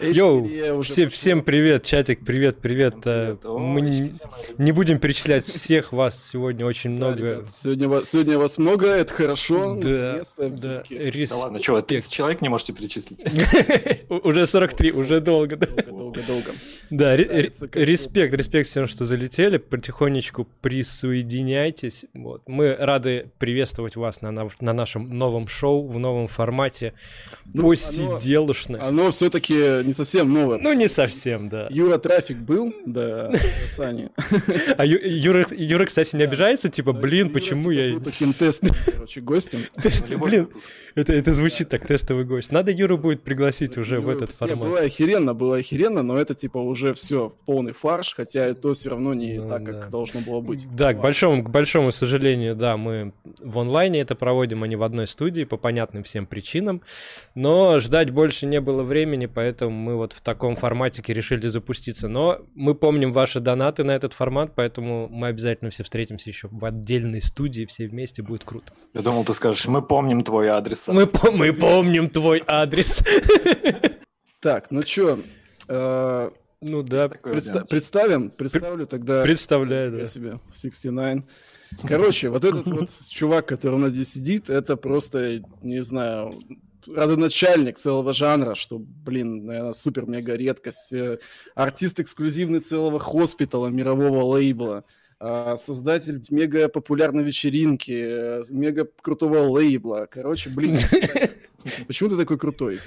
Йоу, все, всем привет, чатик, привет, привет. Привет. Э, Мы не, не будем перечислять всех вас сегодня очень Да, много. ребят, сегодня, вас, сегодня вас много, это хорошо. Да, да, рис- Да ладно, что, 30 человек не можете перечислить? Уже 43, уже долго. да. Долго, долго, долго. Да, респект, респект всем, что залетели. Потихонечку присоединяйтесь. Вот. Мы рады приветствовать вас на, нашем новом шоу, в новом формате. Ну, оно- Посиделышное. Оно все-таки не совсем новое. Ну, не совсем, да. Юра Трафик был, да, Сани. А Юра, Юра, кстати, не обижается, типа, блин, почему типа, я... таким тестом, короче, гостем. Блин, это, это звучит так, тестовый гость. Надо Юру будет пригласить уже в этот не, формат. Было охеренно, было охеренно, но это типа уже все полный фарш, хотя это все равно не Ну так, как должно было быть. Да, к большому, к большому сожалению, да, мы в онлайне это проводим, а не в одной студии, по понятным всем причинам. Но ждать больше не было времени, поэтому мы вот в таком форматике решили запуститься. Но мы помним ваши донаты на этот формат, поэтому мы обязательно все встретимся еще в отдельной студии, все вместе, будет круто. Я думал, ты скажешь, мы помним твой адрес. Мы, по- мы помним твой адрес. Так, ну чё, э, Ну да, предста- представим, представлю тогда... представляю, да. себе 69. Короче, вот этот вот чувак, который у нас здесь сидит, это просто, не знаю, родоначальник целого жанра, что, блин, наверное, супер-мега редкость. Э, Артист эксклюзивный целого хоспитала, мирового лейбла. а, Создатель мега популярной вечеринки, э, мега крутого лейбла. Короче, блин, почему ты такой крутой?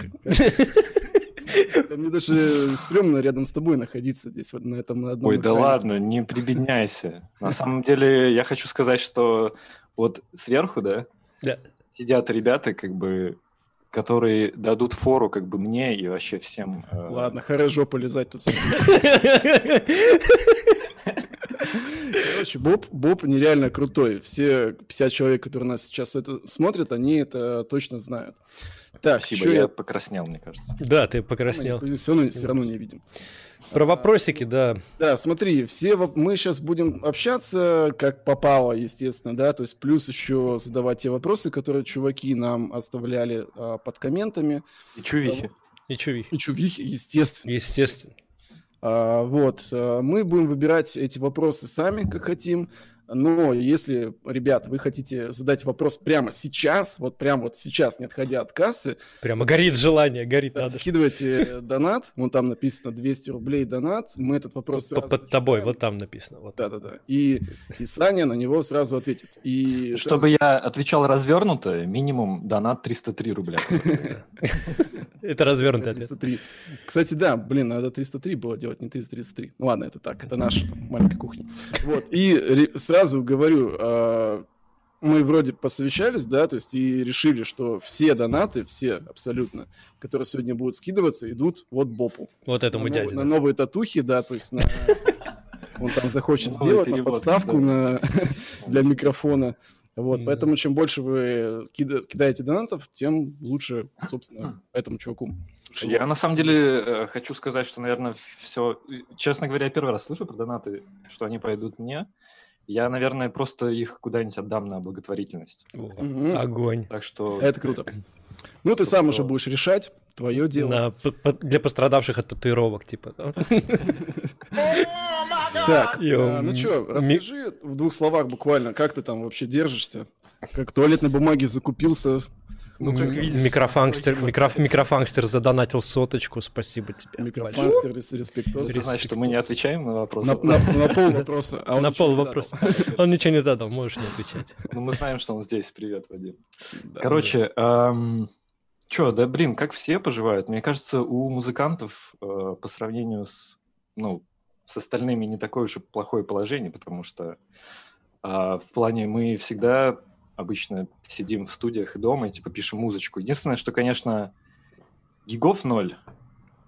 Мне даже стрёмно рядом с тобой находиться здесь, вот на этом на одном Ой, да экране. ладно, не прибедняйся. На самом деле, я хочу сказать, что вот сверху, да, Да. сидят ребята, как бы, которые дадут фору, как бы, мне и вообще всем. э, Ладно, хорошо полезать тут. Короче, Боб, Боб нереально крутой. Все 50 человек, которые нас сейчас это смотрят, они это точно знают. Так, Спасибо, я я... покраснел, мне кажется. Да, ты покраснел. Все равно, все равно не видим. Про вопросики, да. Да, смотри, все воп- мы сейчас будем общаться как попало, естественно, да, то есть плюс еще задавать те вопросы, которые чуваки нам оставляли а, под комментами. И чувихи. И чувихи. И чувихи, естественно. Естественно. А, вот, а, мы будем выбирать эти вопросы сами, как хотим. Но если, ребят, вы хотите задать вопрос прямо сейчас, вот прямо вот сейчас, не отходя от кассы, Прямо горит желание, горит надо. закидывайте донат, вон там написано 200 рублей донат, мы этот вопрос сразу Под тобой, зачитаем. вот там написано. Вот. Да-да-да. И, и Саня на него сразу ответит. И Чтобы я отвечал развернуто, минимум донат 303 рубля. Это развернутый ответ. 303. Кстати, да, блин, надо 303 было делать, не 333. Ну ладно, это так, это наша там, маленькая кухня. Вот, и ре- сразу говорю, а, мы вроде посовещались, да, то есть и решили, что все донаты, все абсолютно, которые сегодня будут скидываться, идут вот Бопу. Вот этому на, нов- дяде. на да. новые татухи, да, то есть на... Он там захочет сделать на подставку на... для микрофона. Вот, поэтому чем больше вы кида- кидаете донатов, тем лучше, собственно, этому чуваку. Я на самом деле э, хочу сказать, что, наверное, все... Честно говоря, я первый раз слышу про донаты, что они пойдут мне. Я, наверное, просто их куда-нибудь отдам на благотворительность. О, Мгм. Огонь. Так что... Это круто. Ну, ты сам уже будешь решать, твое дело. На- по- по- для пострадавших от татуировок, типа. Так, а, ну что, расскажи в двух словах буквально, как ты там вообще держишься? Как туалетной бумаги закупился, Ну, как видишь, Микрофангстер, стой, микро- стой. микрофангстер задонатил соточку, спасибо тебе. рес- респектос. Значит, что мы не отвечаем на вопросы. На, на- на пол вопроса. а он На ничего пол не вопроса. задал. Он ничего не задал, можешь не отвечать. Ну, мы знаем, что он здесь. Привет, Вадим. Да. Короче, эм, чё, да, блин, как все поживают? Мне кажется, у музыкантов э, по сравнению с, ну, с остальными не такое уж и плохое положение, потому что а, в плане мы всегда обычно сидим в студиях и дома и типа пишем музычку. Единственное, что, конечно, гигов ноль,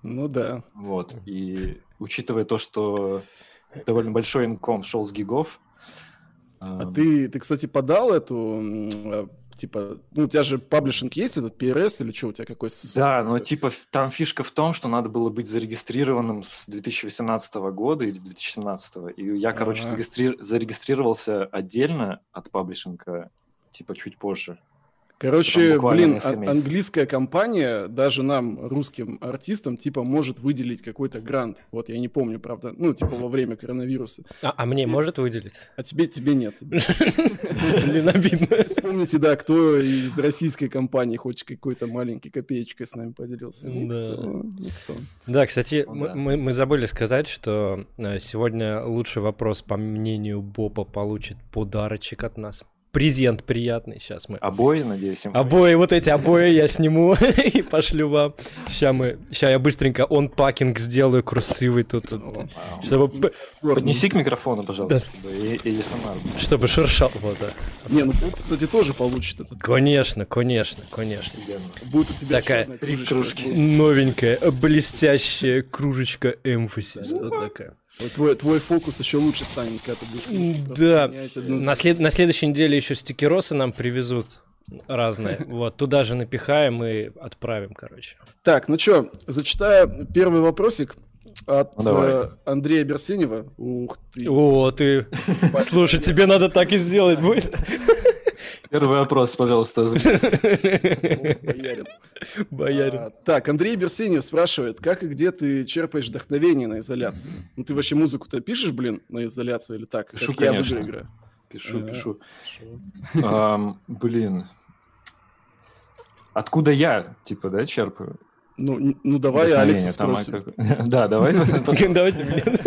Ну да. вот, и учитывая то, что довольно большой инком шел с гигов, А эм, ты, ты, кстати, подал эту, э, типа, ну, у тебя же паблишинг есть, этот PRS, или что у тебя какой? Да, но типа там фишка в том, что надо было быть зарегистрированным с 2018 года или с 2017. И я, короче, Ага. зарегистри- зарегистрировался отдельно от паблишинга, типа чуть позже. Короче, блин, а- английская компания даже нам, русским артистам, типа, может выделить какой-то грант. Вот, я не помню, правда. Ну, типа, во время коронавируса. А, а мне может выделить? А тебе, тебе нет. Блин, обидно. Вспомните, да, кто из российской компании хоть какой-то маленькой копеечкой с нами поделился. Да. Никто. Да, кстати, Ну мы, да. мы- мы забыли сказать, что э, сегодня лучший вопрос, по мнению Боба, получит подарочек от нас. Презент приятный. Сейчас мы Обои, надеюсь, им Обои, вот эти обои я сниму и пошлю вам. Сейчас мы, сейчас я быстренько он пакинг сделаю красивый тут, чтобы, Поднеси к микрофону, пожалуйста, чтобы шершал. Вот, да. Не, ну, кстати, тоже получит этот. Конечно, конечно, конечно. Будет у тебя Такая. Новенькая, блестящая кружечка эмфасис. Вот такая. Твой, твой фокус еще лучше станет, когда ты будешь да. одну- На, след- на следующей неделе еще стикеросы нам привезут разные. Вот, туда же напихаем и отправим, короче. Так, ну что, зачитаю первый вопросик от Ну, э, Андрея Берсенева. Ух ты. О, ты... Слушай, тебе надо так и сделать будет. Первый вопрос, пожалуйста. Боярин. Боярин. А, так, Андрей Берсенев спрашивает, как и где ты черпаешь вдохновение на изоляции? Ну ты вообще музыку-то пишешь, блин, на изоляции или так? Пишу, как конечно. играю? Пишу, пишу. Блин. Откуда я, типа, да, черпаю? Ну, ну давай Там, а спросим. как- Да, давай. Давайте, блин.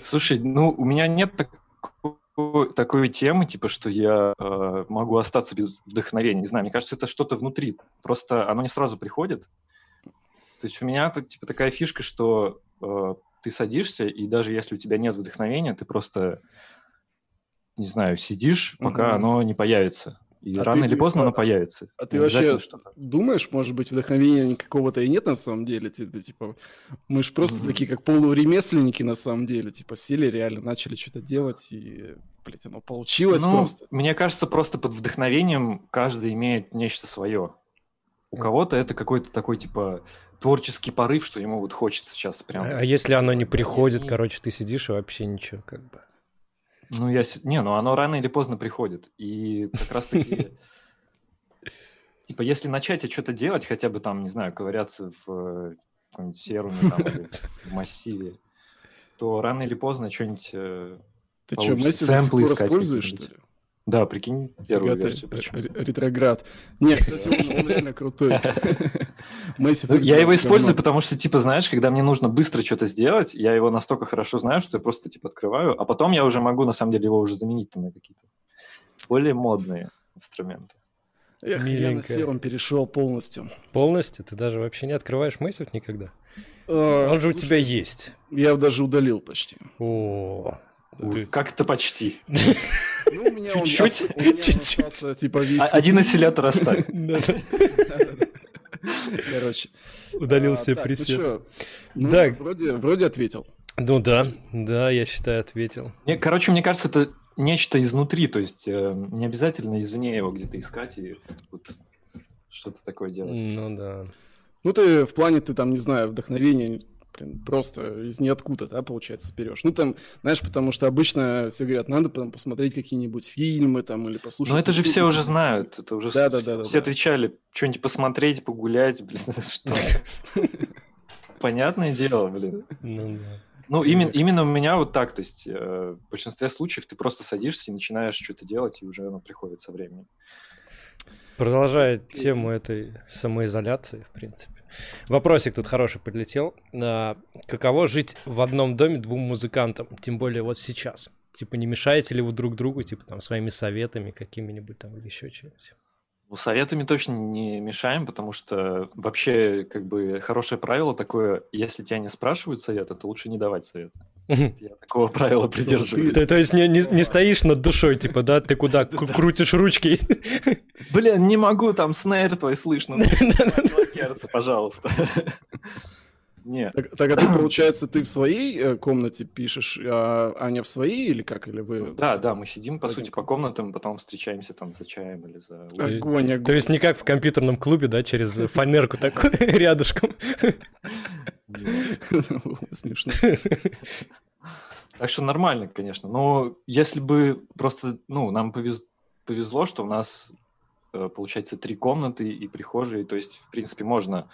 Слушай, ну, у меня нет такой, такой темы, типа, что я э, могу остаться без вдохновения. Не знаю, мне кажется, это что-то внутри. Просто оно не сразу приходит. То есть у меня это, типа, такая фишка, что э, ты садишься, и даже если у тебя нет вдохновения, ты просто, не знаю, сидишь, пока Мгм. оно не появится. И А рано ты- или поздно а- оно появится. А ты вообще что-то. думаешь, может быть, вдохновения никакого-то и нет на самом деле? Ты, ты, типа, мы же просто Мгм. такие, как полуремесленники на самом деле. Типа, сели реально, начали что-то делать, и, блядь, оно получилось Ну, просто. мне кажется, просто под вдохновением каждый имеет нечто свое. У кого-то это какой-то такой, типа, творческий порыв, что ему вот хочется сейчас прям... А если оно не приходит, не- короче, ты сидишь и вообще ничего, как бы. Ну, я... Не, ну оно рано или поздно приходит. И как раз-таки... Типа, если начать что-то делать, хотя бы там, не знаю, ковыряться в э, каком-нибудь серуме там, или в массиве, то рано или поздно что-нибудь... э, Ты что. Месси до сих пор используешь, что ли? Да, прикинь, первую Фига версию причем. ре- Ретроград. Не, кстати, он, он реально крутой. Ну, я его использую, потому что, типа, знаешь, когда мне нужно быстро что-то сделать, я его настолько хорошо знаю, что я просто, типа, открываю, а потом я уже могу, на самом деле, его уже заменить на какие-то более модные инструменты. Эх, я на Миленькая. серум перешел полностью. Полностью? Ты даже вообще не открываешь Мэйсов никогда? А, Он же у тебя есть. Я даже удалил почти. О, ты- Как это почти? Ну, у меня он Чуть-чуть. ос- у меня он Чуть-чуть. остался, типа, А-. Один осциллятор оставь. Короче. Удалил А, все так, ну пресеты. чё? Ну, Так. вроде, вроде ответил. Ну да, да, я считаю, ответил. Мне- Короче, мне кажется, это нечто изнутри, то есть э, не обязательно извне его где-то искать и вот что-то такое делать. Ну да. Ну, ты в плане, ты там, не знаю, вдохновение блин, просто из ниоткуда, да, получается, берешь. Ну, там, знаешь, потому что обычно все говорят, надо потом посмотреть какие-нибудь фильмы там или послушать... Но это же все уже знают, это уже с- Да, да, все, да, да, все да. отвечали, что-нибудь посмотреть, погулять, блин, что? Понятное дело, блин. Ну да. Ну, именно, именно у меня вот так, то есть э, в большинстве случаев ты просто садишься и начинаешь что-то делать, и уже оно приходит со временем. Продолжая тему этой самоизоляции, в принципе. Вопросик тут хороший подлетел. А, каково жить в одном доме двум музыкантам? Тем более вот сейчас. Типа, не мешаете ли вы друг другу, типа, там, своими советами какими-нибудь там или еще чем-нибудь? Ну, советами точно не мешаем, потому что вообще, как бы, хорошее правило такое, если тебя не спрашивают совета, то лучше не давать совета. Я такого правила придерживаюсь. То, то есть не, не, не стоишь над душой, типа, да, ты куда кру- крутишь ручки? Блин, не могу, там снейр твой слышно. Блокируется, пожалуйста. Не, Так, так, а ты, получается, ты в своей э, комнате пишешь, а Аня в своей или как? Или вы... да, да, мы сидим, по сути, по комнатам, потом встречаемся там за чаем или за... Огонь, огонь. То есть не как в компьютерном клубе, да, через фанерку такой рядышком. Смешно. Так что нормально, конечно. Но если бы просто, ну, нам повез... повезло, что у нас, э, получается, три комнаты и прихожие, то есть, в принципе, можно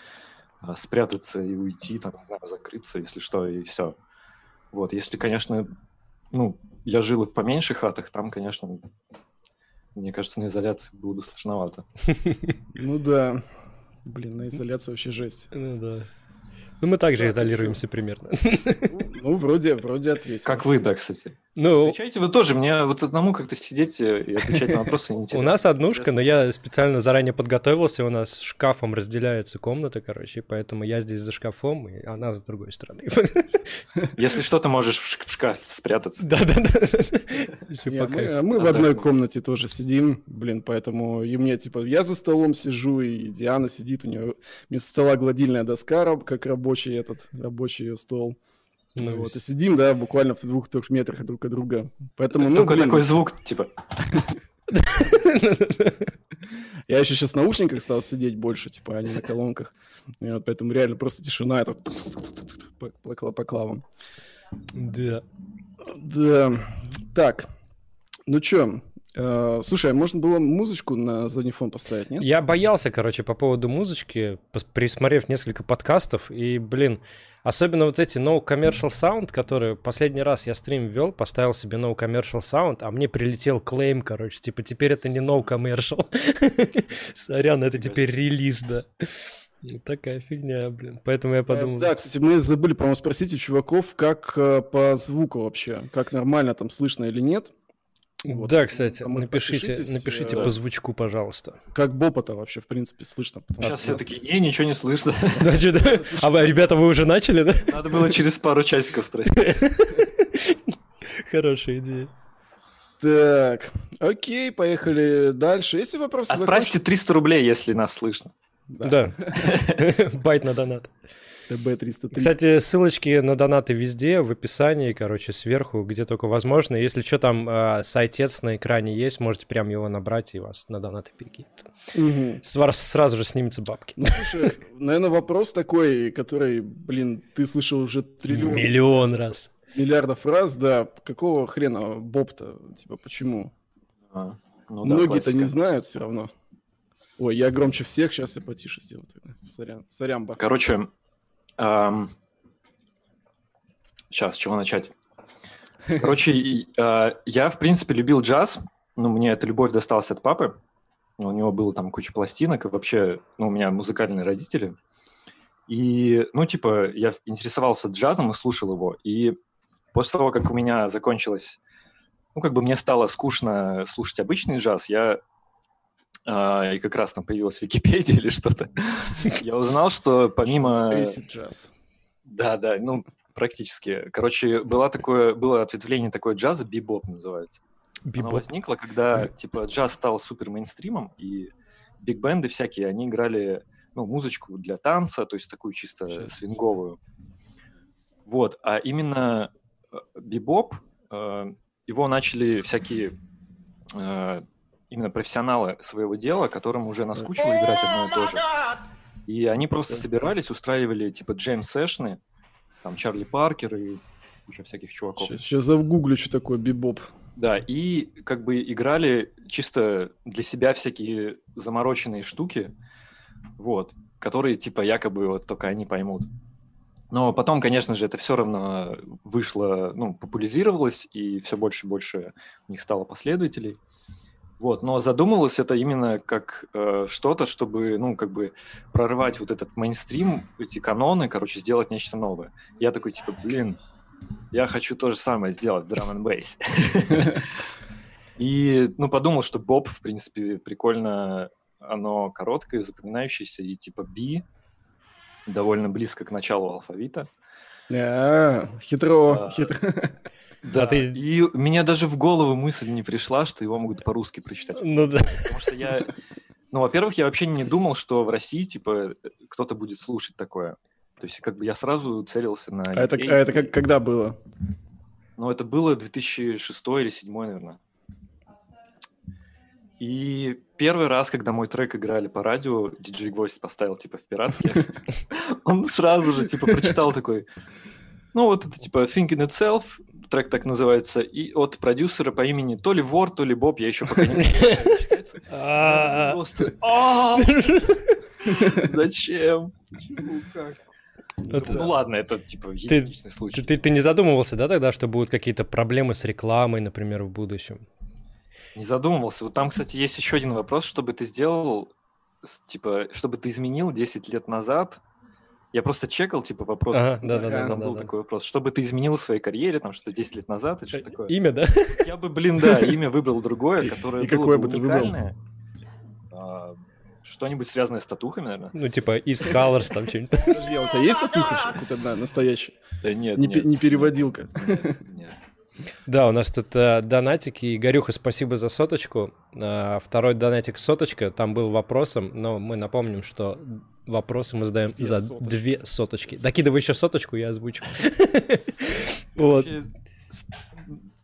э, спрятаться и уйти, там, не знаю, закрыться, если что, и все. Вот, если, конечно, ну, я жил и в поменьших хатах, там, конечно, мне кажется, на изоляции было бы сложновато. Ну да. Блин, на изоляции вообще жесть. Ну да. Ну, мы также изолируемся примерно. Ну, вроде, вроде ответил. Как вы, да, кстати. Ну, Отвечайте вы тоже. Мне вот одному как-то сидеть э, и отвечать на вопросы у неинтересно. нас однушка, но я специально заранее подготовился, у нас шкафом разделяется комната, короче, поэтому я здесь за шкафом, и она с другой стороны. Если что, ты можешь в шкаф спрятаться. Да-да-да. Мы, в одной комнате тоже сидим, блин, поэтому и мне, типа, я за столом сижу, и Диана сидит, у нее вместо стола гладильная доска, как рабочий этот, рабочий ее стол. Ну, вот, и сидим, да, буквально в двух-трех метрах друг от друга. Поэтому, ну, Только блин, такой звук, типа, я еще сейчас в наушниках стал сидеть больше, типа, а не на колонках. И вот поэтому реально просто тишина, это по, по кла- по клавам. Да. Да. Так. Ну чё, слушай, а можно было музычку на задний фон поставить, нет? Я боялся, короче, по поводу музычки, присмотрев несколько подкастов, и, блин, особенно вот эти no commercial sound, которые последний раз я стрим вел, поставил себе no commercial sound, а мне прилетел клейм, короче, типа, теперь это не no commercial. Сорян, это теперь релиз, да. Ну, Такая фигня, блин. Поэтому я подумал... Э, Да, кстати, мы забыли, по-моему, спросить у чуваков, как э, по звуку вообще, как нормально там слышно или нет. Вот. Да, кстати, Кому-то напишите, напишите э, по звучку, пожалуйста. Как Бопа-то вообще, в принципе, слышно. сейчас что все такие, не, ничего не слышно. Да? А вы, ребята, вы уже начали, да? Надо было через пару часиков спросить. Хорошая идея. Так, окей, поехали дальше. Если вопросы Отправьте 300 рублей, если нас слышно. Да. Байт на донат. ТБ-303. Кстати, ссылочки на донаты везде, в описании, короче, сверху, где только возможно. Если что, там э, сайтец на экране есть, можете прям его набрать и вас на донаты перекинет. Мгм. Свар- Сразу же снимется бабки. Ну, слушай, наверное, вопрос такой, который, блин, ты слышал уже триллион Миллион раз. миллиардов раз, да. Какого хрена Боб-то? Типа, почему? А, ну да, Многие-то не знают все равно. Ой, я громче всех, сейчас я потише сделаю. тогда. Сорян, сорямба. Короче, сейчас, с чего начать? Короче, а, я, в принципе, любил джаз. Ну, мне эта любовь досталась от папы. У него было там куча пластинок, и вообще, ну, у меня музыкальные родители. И, ну, типа, я интересовался джазом и слушал его. И после того, как у меня закончилось, ну, как бы мне стало скучно слушать обычный джаз, я и как раз там появилась Википедия или что-то, я узнал, что помимо... Да, да, ну, практически. Короче, было такое, было ответвление такое джаза, бибоп называется. Оно Бибоп. возникло, когда, типа, джаз стал супер мейнстримом, и биг-бенды всякие, они играли, ну, музычку для танца, то есть такую чисто Щас. свинговую. Вот, а именно э, бибоп, э, его начали всякие э, именно профессионалы своего дела, которым уже наскучило играть одно и то же. И они просто собирались, устраивали, типа, джейм-сэшны, там, Чарли Паркер и куча всяких чуваков. Сейчас загуглю, что такое бибоп. Да, и как бы играли чисто для себя всякие замороченные штуки, вот, которые типа якобы вот только они поймут. Но потом, конечно же, это все равно вышло, ну, популяризировалось, и все больше и больше у них стало последователей. Вот, но задумывалось это именно как э, что-то, чтобы, ну, как бы прорвать вот этот мейнстрим, эти каноны, короче, сделать нечто новое. Я такой, типа, блин, я хочу то же самое сделать в Drum and Bass. И, ну, подумал, что Боб, в принципе, прикольно, оно короткое, запоминающееся, и типа B довольно близко к началу алфавита. А, хитро, хитро. Да, ты- и мне даже в голову мысль не пришла, что его могут по-русски прочитать. Ну да. Потому что я, ну, во-первых, я вообще не думал, что в России, типа, кто-то будет слушать такое. То есть, как бы я сразу целился на... А это, а это как, когда было? Ну, это было 2006 или 2007, наверное. И первый раз, когда мой трек играли по радио, диджей Гвоздь поставил, типа, в пиратке, он сразу же, типа, прочитал такой, ну, вот это, типа, Thinking Itself, трек так называется, и от продюсера по имени то ли Вор, то ли Боб, я еще пока не знаю. А. «А, Зачем? Ну ладно, это типа единичный случай. ты- не задумывался, да, тогда, что будут какие-то проблемы с рекламой, например, в будущем? Не задумывался. Вот там, кстати, есть еще один вопрос, чтобы ты сделал, типа, чтобы ты изменил 10 лет назад. Я просто чекал, типа, вопрос. Ага, да-да-да, Ага, Там да, был да. такой вопрос. Что бы ты изменил в своей карьере, там, что 10 лет назад, или что такое? Имя, да? Я бы, блин, да, имя выбрал другое, которое И было какое бы ты выбрал? уникальное. А, Что-нибудь связанное с татухами, наверное? Ну, типа East Colors, там что-нибудь. Подожди, а у тебя есть татуха? Хоть одна настоящая? Да нет, Не, нет. пе- не переводилка. Да, у нас тут э, донатики. Игорюха, спасибо за соточку. А, второй донатик соточка. Там был вопросом, но мы напомним, что вопросы мы задаем Две за соточки. две соточки. Докидывай еще соточку, я озвучу. Вот.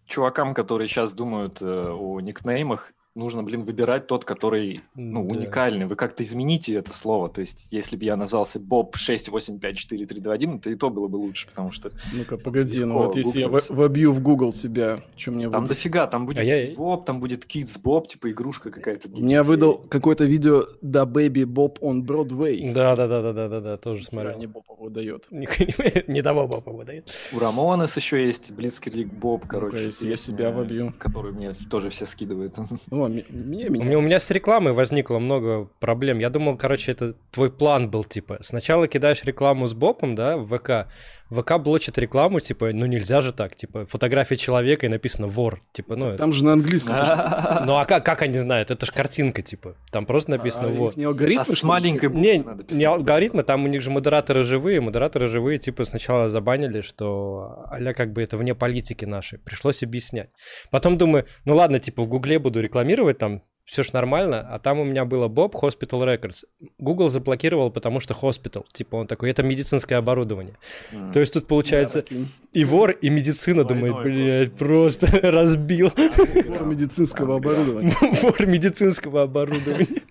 Чувакам, которые сейчас думают э, о никнеймах, нужно, блин, выбирать тот, который ну, Да. уникальный. Вы как-то измените это слово. То есть, если бы я назвался Боб 6854321, то и то было бы лучше, потому что Ну-ка, погоди, ну вот если я вобью в Google тебя, что мне там дофига, там будет А я- Боб, там будет Kids Боб, типа игрушка какая-то. Мне выдал какое-то видео «Да, Baby Bob on Broadway». Да, да, да, да, да, да, да, тоже смотрел. Не Боб выдает. Не того Бопа выдает. У Рамонес еще есть Блицкрик Боб, короче. Если я себя вобью. Которую мне тоже все скидывают. О, ми- мне, У меня. меня, у меня с рекламой возникло много проблем. Я думал, короче, это твой план был, типа, сначала кидаешь рекламу с бопом, да, в ВК, ВК блочит рекламу, типа, ну нельзя же так, типа, фотография человека и написано вор, типа, ну, это- Там же на английском. ну а как, как они знают, это же картинка, типа, там просто написано А, у вор. не алгоритмы, А с маленькой буквы Не, надо не алгоритмы, там у них же модераторы живые, модераторы живые, типа, сначала забанили, что а как бы это вне политики нашей, пришлось объяснять. Потом думаю, ну ладно, типа, в Гугле буду рекламировать, там все ж нормально, а там у меня было Bob Hospital Records. Google заблокировал, потому что hospital, типа, он такой, это медицинское оборудование. М. То есть тут получается таким. и вор, и медицина, Двойное думает, блядь, просто. просто разбил. Набор медицинского оборудования. Вор медицинского оборудования.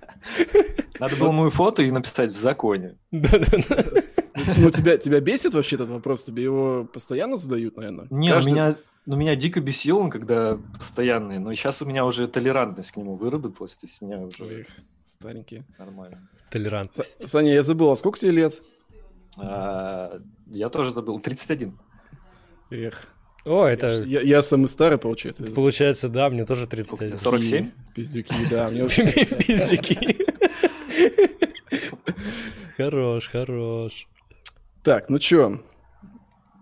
Надо было мою фото и написать в законе. Да-да-да. Ну, тебя, тебя бесит вообще этот вопрос? Тебе его постоянно задают, наверное? Не, Каждый- у меня, ну, меня дико бесил он, когда постоянный, но сейчас у меня уже толерантность к нему выработалась, то есть у меня уже Эх, старенькие. нормально. Толерантность. С- Саня, я забыл, а сколько тебе лет? А, я тоже забыл, 31. Эх. О, это я- я самый старый, получается. получается, да, мне тоже Сколько 31. тебе, 47? Пиздюки, да. Мне вообще... Пиздюки. Хорош, хорош. Так, ну чё?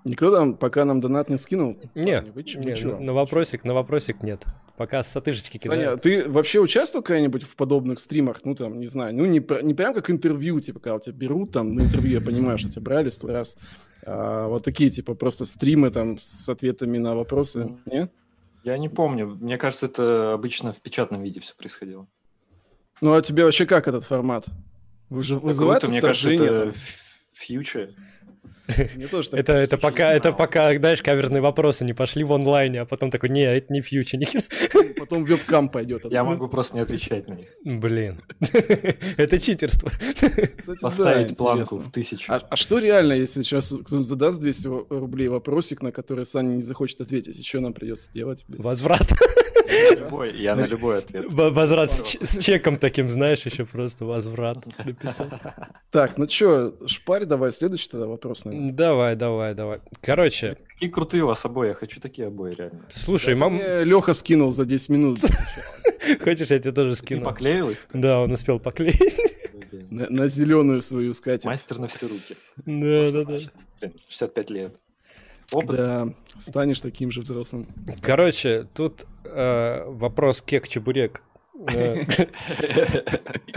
Никто там пока нам донат не скинул? Не, Парни, не, чё? на вопросик, на вопросик нет. Пока сатышечки Саня, кидают. ты вообще участвовал когда-нибудь в подобных стримах? Ну, там, не знаю, ну, не, не прям как интервью, типа, когда тебя берут там на интервью, я понимаю, что тебя брали сто раз. А, вот такие, типа, просто стримы там с ответами на вопросы, не? Я не помню, мне кажется, это обычно в печатном виде все происходило. Ну, а тебе вообще как этот формат? Вы же вызывает мне кажется, это фьючер. Это, это пока, это пока, знаешь, каверные вопросы не пошли в онлайне, а потом такой, не, это не фьючер. Потом вебкам пойдет. Я могу просто не отвечать на них. Блин, это читерство. Поставить планку в тысячу. А, а что реально, если сейчас кто-нибудь задаст 200 рублей вопросик, на который Саня не захочет ответить, и что нам придется делать? Возврат. Я на любой- Я на любой ответ. Возврат с, чеком таким, знаешь, еще просто возврат написать. Так, ну чё, шпарь давай, следующий тогда вопрос, наверное. Давай, давай, давай. Короче, Какие крутые у вас обои, я хочу такие обои реально. слушай, мам, Леха скинул за 10 минут хочешь, я тебе тоже Ты скину? поклеил их? Да, он успел поклеить. на, на зеленую свою скатерть. Мастер на все руки. Да, Что да, да. значит? Блин, 65 лет. Опыт. Да, станешь таким же взрослым. Короче, тут вопрос кек-чебурек. Э,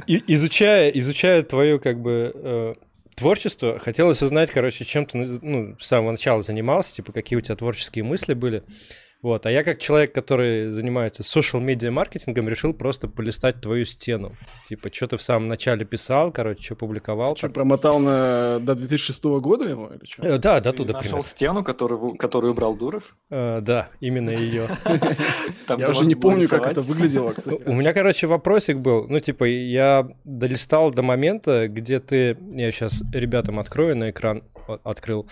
изучая, изучая твое как бы э, творчество, хотелось узнать, короче, чем ты ну, с самого начала занимался, типа какие у тебя творческие мысли были. Вот, а я как человек, который занимается social медиа маркетингом, решил просто полистать твою стену. Типа, что ты в самом начале писал, короче, что публиковал. Что, промотал на, до 2006 года его или что? Э, Да, до Ты туда нашел примерно. стену, которую, которую убрал Дуров? Э, Да, именно ее. Я уже можно не помню, как это выглядело, кстати. У меня, короче, вопросик был. Ну, типа, я долистал до момента, где ты... Я сейчас ребятам открою на экран. Открыл.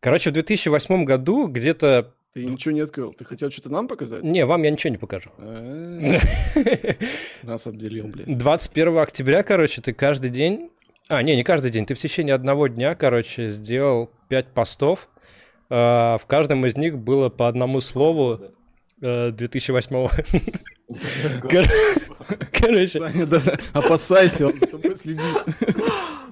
Короче, в 2008 году где-то Ты ничего не открыл. Ты хотел что-то нам показать? Не, вам я ничего не покажу. Э, Нас обделил, блядь. 21 октября, короче, ты каждый день... А, не, не каждый день. Ты в течение одного дня, короче, сделал 5 постов. А, В каждом из них было по одному слову э, 2008 Кор- Короче, Саня, опасайся, он за тобой следит.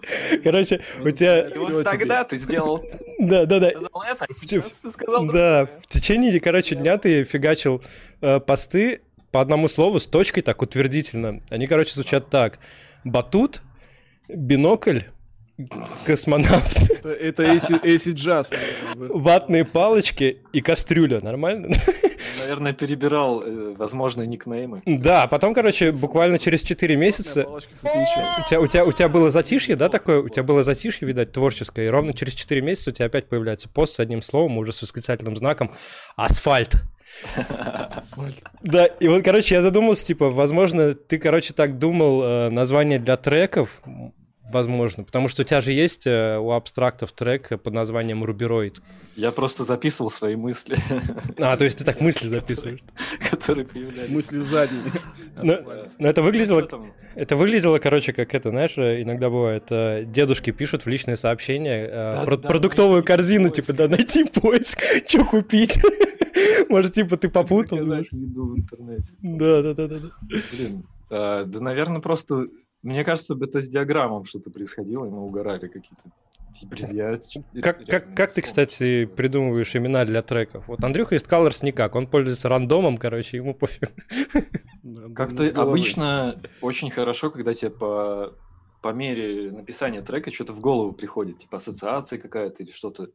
короче, у тебя... И Всё вот тогда ты сделал, Да, да, да. сказал это, а сейчас ты сказал Да, в течение, короче, дня ты фигачил э, посты по одному слову с точкой так утвердительно. Они, короче, звучат так. Батут, бинокль, космонавт, Это, наверное, был. ватные палочки и кастрюля. Нормально? Наверное, перебирал э, возможные никнеймы. Да, потом, короче, буквально через 4 месяца у тебя, у, тебя, у тебя было затишье, да, такое? У тебя было затишье, видать, творческое, и ровно через 4 месяца у тебя опять появляется пост с одним словом, уже с восклицательным знаком «Асфальт». Асфальт. Да, и вот, короче, я задумался, типа, возможно, ты, короче, так думал э, название для треков, возможно, потому что у тебя же есть э, у абстрактов трек под названием «Рубероид». Я просто записывал свои мысли, А, то есть ты так мысли записываешь. которые появлялись. Мысли задними. Но, это выглядело, это выглядело, короче, как это, знаешь, э, иногда бывает, э, дедушки пишут в личные сообщения э, продуктовую корзину, типа, да, найти поиск, что купить. Может, типа, ты попутал. Еду в интернете. Да, да, да, да. да. Блин, да, наверное, просто... Мне кажется, это с диаграммом что-то происходило, и мы угорали какие-то... Я... Как, как, как ты, кстати, придумываешь имена для треков? Вот Андрюха из Colors никак, он пользуется рандомом, короче, ему пофиг. Как-то обычно очень хорошо, когда тебе по, по мере написания трека что-то в голову приходит, типа ассоциация какая-то или что-то.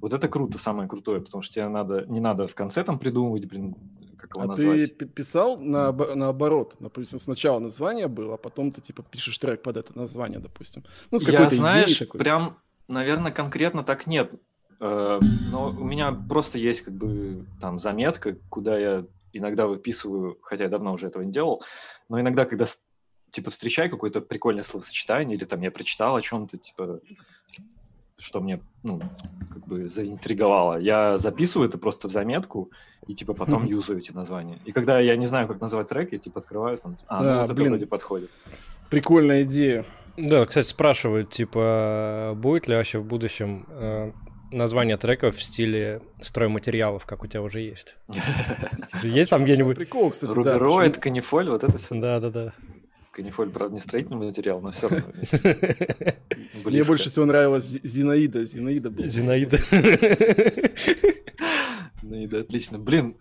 Вот это круто, самое крутое, потому что тебе надо, не надо в конце там придумывать, блин, как его А назвать. ты пи- писал наобо- наоборот? Допустим, сначала название было, а потом ты типа пишешь трек под это название, допустим. Ну, с Я, какой-то знаешь, идеей такой. прям, наверное, конкретно так нет. Э, Но у меня просто есть как бы там заметка, куда я иногда выписываю, хотя я давно уже этого не делал, но иногда, когда типа встречаю какое-то прикольное словосочетание, или там я прочитал о чем-то, типа, что мне, ну, как бы заинтриговало, я записываю это просто в заметку и типа потом юзаю эти названия. И когда я не знаю, как назвать трек, я типа открываю, там, а, Да, ну вот это блин. вроде подходит. Прикольная идея. Да, кстати, спрашивают, типа, будет ли вообще в будущем э, название треков в стиле стройматериалов, как у тебя уже есть? Есть там где-нибудь? Прикол, кстати, да. Рубероид, канифоль, вот это все. Да, да, да. Канифоль, правда, не строительный материал, но все равно. Мне больше всего нравилась Зи- Зинаида. Зинаида была. Зинаида. Зинаида, отлично. Блин,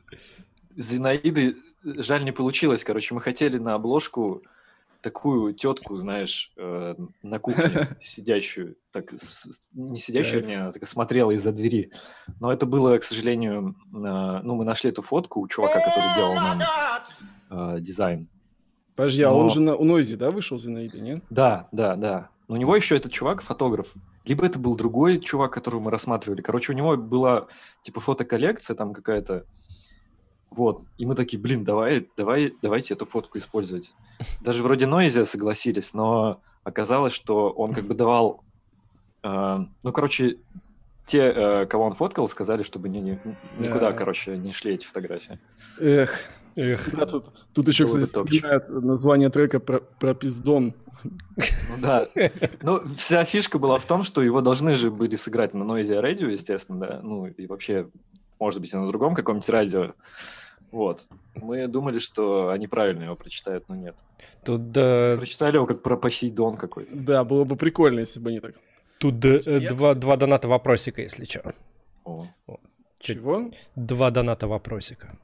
Зинаиды, жаль, не получилось. Короче, мы хотели на обложку такую тетку, знаешь, э, на кухне сидящую, так, с- не сидящую, она так смотрела из-за двери. Но это было, к сожалению, э, ну, мы нашли эту фотку у чувака, который делал нам э, дизайн. Подожди, а Но- он же на, у Нойзи, да, вышел Зинаида, нет? Да, да, да. Но у него еще этот чувак фотограф. Либо это был другой чувак, которого мы рассматривали. Короче, у него была типа фотоколлекция там какая-то. Вот. И мы такие, блин, давай, давай, давайте эту фотку использовать. Даже вроде Нойзи согласились, но оказалось, что он как бы давал... э, ну, короче, те, э, кого он фоткал, сказали, чтобы ни- ни- никуда, Да. короче, не шли эти фотографии. Эх, Эх, да, тут, тут еще, кстати, вспоминают название трека про, про пиздон. Ну да. Ну, вся фишка была в том, что его должны же были сыграть на Noisy Radio, естественно, да. Ну, и вообще, может быть, и на другом каком-нибудь радио. Вот. Мы думали, что они правильно его прочитают, но нет. тут, да, Прочитали его как про Посейдон какой-то. Да, было бы прикольно, если бы они так. тут да, э, два, два доната вопросика, если что. О. Чё- Чего? Два доната вопросика.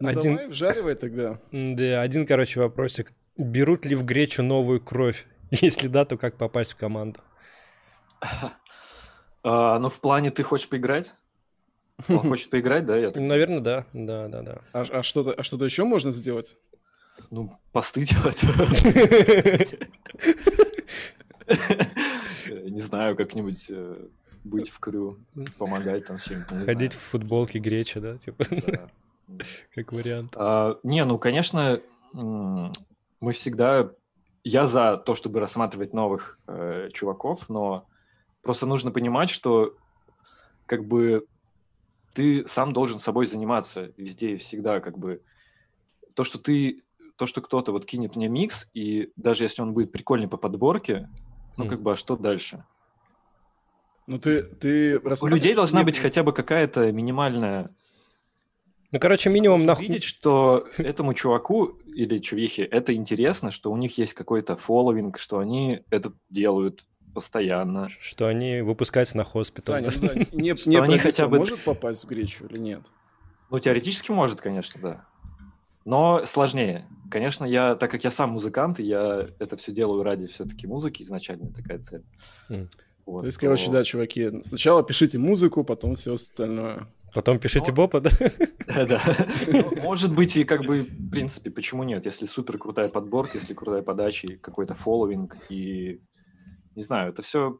Ну, Один- давай, вжаривай тогда. Да, один, короче, вопросик. Берут ли в Гречу новую кровь? Если да, то как попасть в команду? А, ну, в плане ты хочешь поиграть? Он хочет поиграть, да? Я так- Наверное, да. Да, да, да. А, а что-то, а что-то еще можно сделать? Ну, посты делать. Не знаю, как-нибудь э, быть в крю, помогать там с чем-то. Ходить в футболке Греча, да, типа. как вариант. А, не, ну, конечно, мы всегда... Я за то, чтобы рассматривать новых э, чуваков, но просто нужно понимать, что как бы ты сам должен собой заниматься везде и всегда, как бы. То, что ты, то, что кто-то вот кинет мне микс, и даже если он будет прикольный по подборке, ну, как бы, а что дальше? Ну ты, ты У людей должна быть хотя бы какая-то минимальная Ну, короче, минимум нахуй... видеть, что этому чуваку или чувихе это интересно, что у них есть какой-то фолловинг, что они это делают постоянно. Что они выпускаются на хоспитал. Саня, ну да, не, Что не они хотя бы- может попасть в гречу или нет? Ну, теоретически может, конечно, да. Но сложнее. Конечно, я, так как я сам музыкант, и я это все делаю ради все-таки музыки, изначально такая цель. М. Вот, То есть, короче, да, чуваки, сначала пишите музыку, потом все остальное. Потом пишите Ну, Бопа, да? Да. Ну, Может быть, и как бы, в принципе, почему нет? Если супер крутая подборка, если крутая подача, и какой-то фолловинг, и не знаю, это все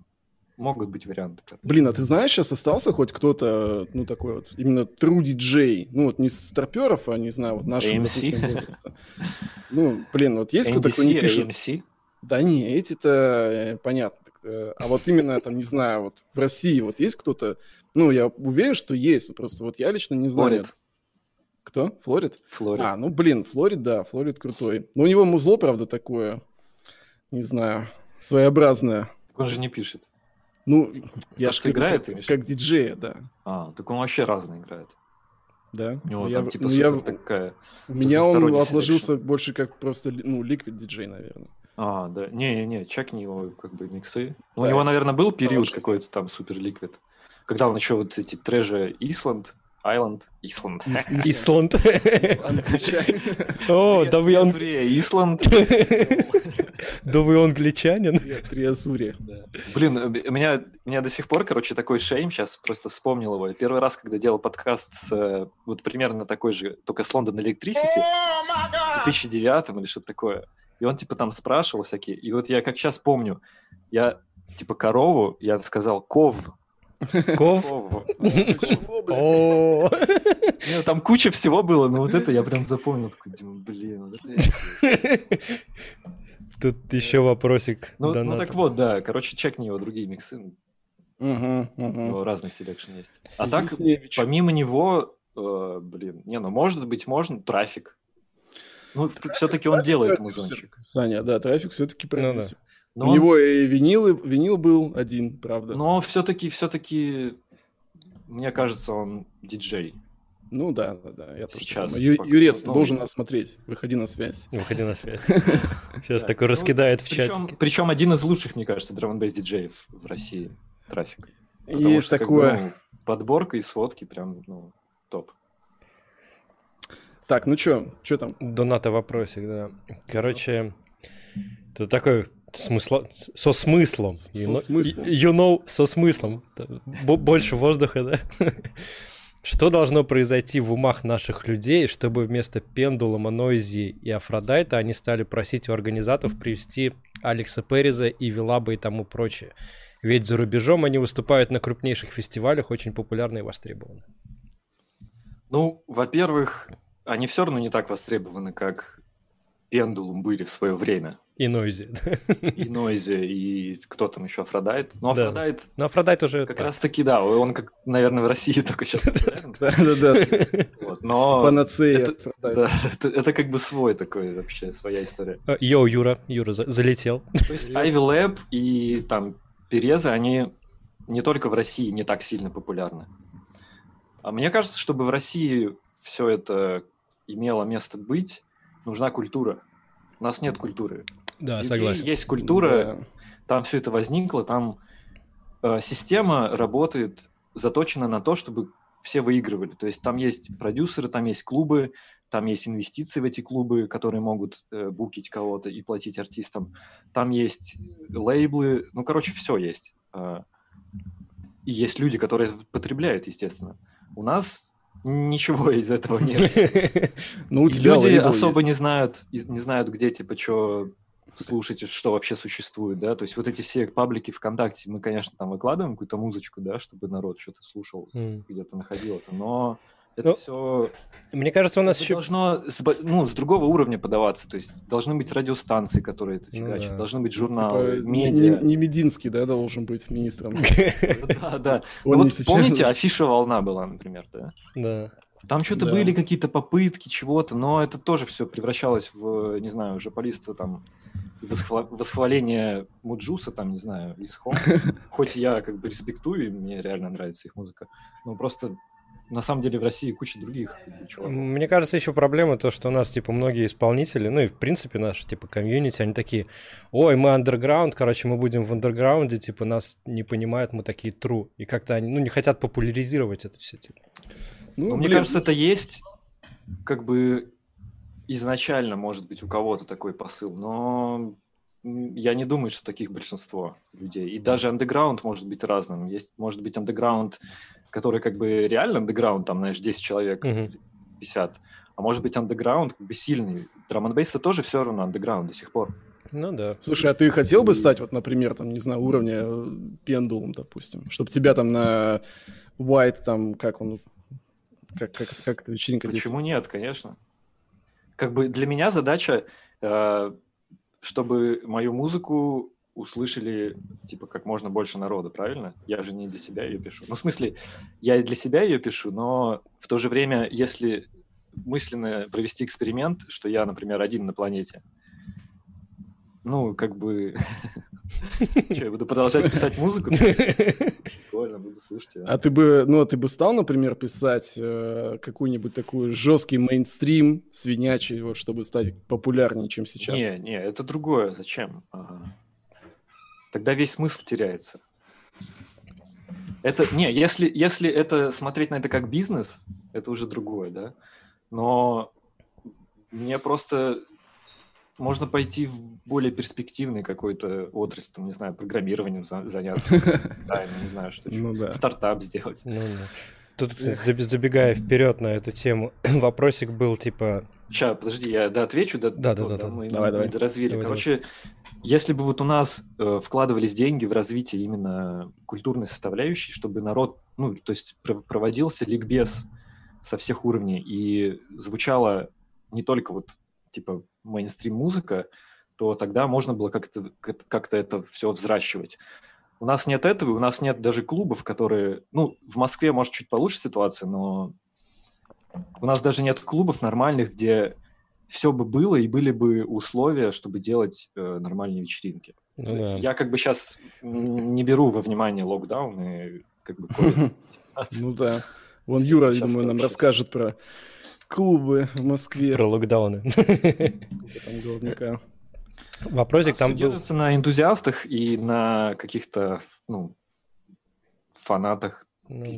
могут быть варианты. Блин, а ты знаешь, сейчас остался хоть кто-то, ну, такой вот, именно true DJ, ну, вот не с старперов, а, не знаю, вот нашего, AMC? допустим, возраста. Ну, блин, вот есть кто-то, кто не NDC, пишет? AMC. Да не, эти-то э, понятно. Э, А вот именно, там, не знаю, вот в России вот есть кто-то, ну, я уверен, что есть, просто вот я лично не знаю. Флорид. Кто? Флорид? Флорид. А, ну, блин, Флорид, да, Флорид крутой. Но у него музло, правда, такое, не знаю, своеобразное. Он же не пишет. Ну, я То, ж что говорю, играет, как, как диджея, да. А, так он вообще разный играет. Да. У него Ну, там я- типа ну, супер я- такая... У меня он отложился больше как просто, ну, ликвид диджей, наверное. А, да. Не-не-не, чекни его как бы миксы. Ну, у Да, него, наверное, был период какой-то там супер ликвид. Когда он еще вот эти трэжи Исланд, Айленд, Исланд. Ис- Исланд. О, да вы он... Исланд. Да вы англичанин. Три- Триазури. Блин, э, у меня, у меня до сих пор, короче, такой шейм, сейчас просто вспомнил его. Первый раз, когда делал подкаст с, э, вот примерно такой же, только с London Electricity, в 2009 или что-то такое. И он, типа, там спрашивал всякие. И вот я как сейчас помню, я, типа, корову, я сказал ков. Ков. О, Там куча всего было, но вот это я прям запомнил. Блин, Тут еще вопросик. Ну, ну так вот, да, короче, чекни его другие миксы, Мгм, у мгм. него разный selection есть. А так, помимо него, э, блин, не, ну, может быть, можно, трафик. Ну, все-таки он делает продюсер. музончик. Саня, да, трафик все-таки Ну да. Но У он- него и винил, винил был один, правда. Но все-таки, все-таки, мне кажется, он диджей. Ну да, да, да. Я тоже Сейчас думаю. Ю- Юрец, ты ну, должен нас смотреть. Выходи на связь. Выходи на связь. Сейчас такой ну, раскидает в чатике. причем один из лучших, мне кажется, драм н диджеев в России. Трафик. Есть что, такое. ну, подборка и сводки прям, ну, топ. Так, ну чё, чё там? Доната вопросик, да. Короче, тут такой смысла... со смыслом. С- You со know- смыслом. You know, со смыслом. Бо- Больше воздуха, да? Что должно произойти в умах наших людей, чтобы вместо Pendulum'а, Noisia и Aphrodite'а они стали просить у организаторов привезти Алекса Переза и Вилаба и тому прочее? Ведь за рубежом они выступают на крупнейших фестивалях, очень популярны и востребованы. Ну, во-первых, они все равно не так востребованы, как Pendulum были в свое время. И Noisia. И Noisia, и кто там еще, Aphrodite. Ну, Да. Aphrodite Но Aphrodite уже... как так. раз таки, да, он, как, наверное, в России только сейчас. Да-да-да. Но Панацея. да, это, это как бы свой такой вообще, своя история. Э, Йоу, Юра. Юра за- залетел. То есть. Ivy Lab и там Переза, они не только в России не так сильно популярны. А мне кажется, чтобы в России все это имело место быть, нужна культура. У нас нет культуры. Да, согласен. Есть культура, Да. там все это возникло, там э, система работает, заточена на то, чтобы все выигрывали. То есть там есть продюсеры, там есть клубы, там есть инвестиции в эти клубы, которые могут э, букить кого-то и платить артистам. Там есть лейблы, ну, короче, все есть. Э, и есть люди, которые потребляют, естественно. У нас ничего из этого нет. Ну, у тебя люди особо не знают, не знают, где, типа, что слушать, что вообще существует, да, то есть вот эти все паблики ВКонтакте, мы, конечно, там выкладываем какую-то музычку, да, чтобы народ что-то слушал, где-то находил это, но Это ну, все... Мне кажется, у нас это еще... должно с, ну, с другого уровня подаваться. То есть должны быть радиостанции, которые это фигачат. Ну, да. Должны быть журналы, типа, медиа. Не, не Мединский, да, должен быть министром. Да, да. Ну помните, афиша «Волна» была, например, да? Да. Там что-то да. были какие-то попытки чего-то, но это тоже все превращалось в, не знаю, жополиство там, восхвал... восхваление Муджуса, там, не знаю, из Хом. Хоть я как бы респектую, и мне реально нравится их музыка, но просто на самом деле в России куча других чуваков. Мне кажется, еще проблема то, что у нас, типа, многие исполнители, ну и, в принципе, наши, типа, комьюнити, они такие, ой, мы андерграунд, короче, мы будем в андерграунде, типа, нас не понимают, мы такие true. И как-то они, ну, не хотят популяризировать это все, типа. Ну, ну, мне кажется, это есть как бы изначально, может быть, у кого-то такой посыл, но я не думаю, что таких большинство людей. И даже андеграунд может быть разным. Есть, может быть, андеграунд, который как бы реально андеграунд, там, знаешь, 10 человек, mm 50. А может быть, андеграунд как бы сильный. драм н это тоже все равно андеграунд до сих пор. Ну да. Слушай, а ты хотел бы стать, вот, например, там, не знаю, уровня э, пендулом, допустим, чтобы тебя там на White, там, как он, как, как, как эта вечеринка Почему нет, конечно. Как бы для меня задача, э, чтобы мою музыку услышали, типа, как можно больше народа, правильно? Я же не для себя ее пишу. Ну, в смысле, я и для себя ее пишу, но в то же время, если мысленно провести эксперимент, что я, например, один на планете, ну, как бы... Что, я буду продолжать писать музыку? Прикольно, буду слушать. А ты бы, ну, а ты бы стал, например, писать э, какую-нибудь такую жесткий мейнстрим, свинячий, вот, чтобы стать популярнее, чем сейчас? Не, не, это другое. Зачем? Тогда весь смысл теряется. Это, не, если, если это смотреть на это как бизнес, это уже другое, да. Но мне просто можно пойти в более перспективный какой-то отрасль, там, не знаю, программированием заняться, да, не знаю, что еще, ну стартап сделать. Ну Тут, забегая вперед на эту тему, вопросик был типа... Сейчас, подожди, я да, отвечу, да, да, да, да, да. мы давай, давай. развили. Давай, Короче, давай. если бы вот у нас э, вкладывались деньги в развитие именно культурной составляющей, чтобы народ, ну, то есть проводился ликбез со всех уровней и звучало не только вот типа мейнстрим музыка, то тогда можно было как-то как это все взращивать. У нас нет этого, у нас нет даже клубов, которые... Ну, в Москве, может, чуть получше ситуация, но у нас даже нет клубов нормальных, где все бы было и были бы условия, чтобы делать э, нормальные вечеринки. Ну, да. Я как бы сейчас не беру во внимание локдаун и как бы Ну да. Вон Юра, я думаю, нам расскажет про клубы в Москве. Про локдауны. Сколько там головника. Вопросик там был... держится на энтузиастах и на каких-то, ну, фанатах, ну,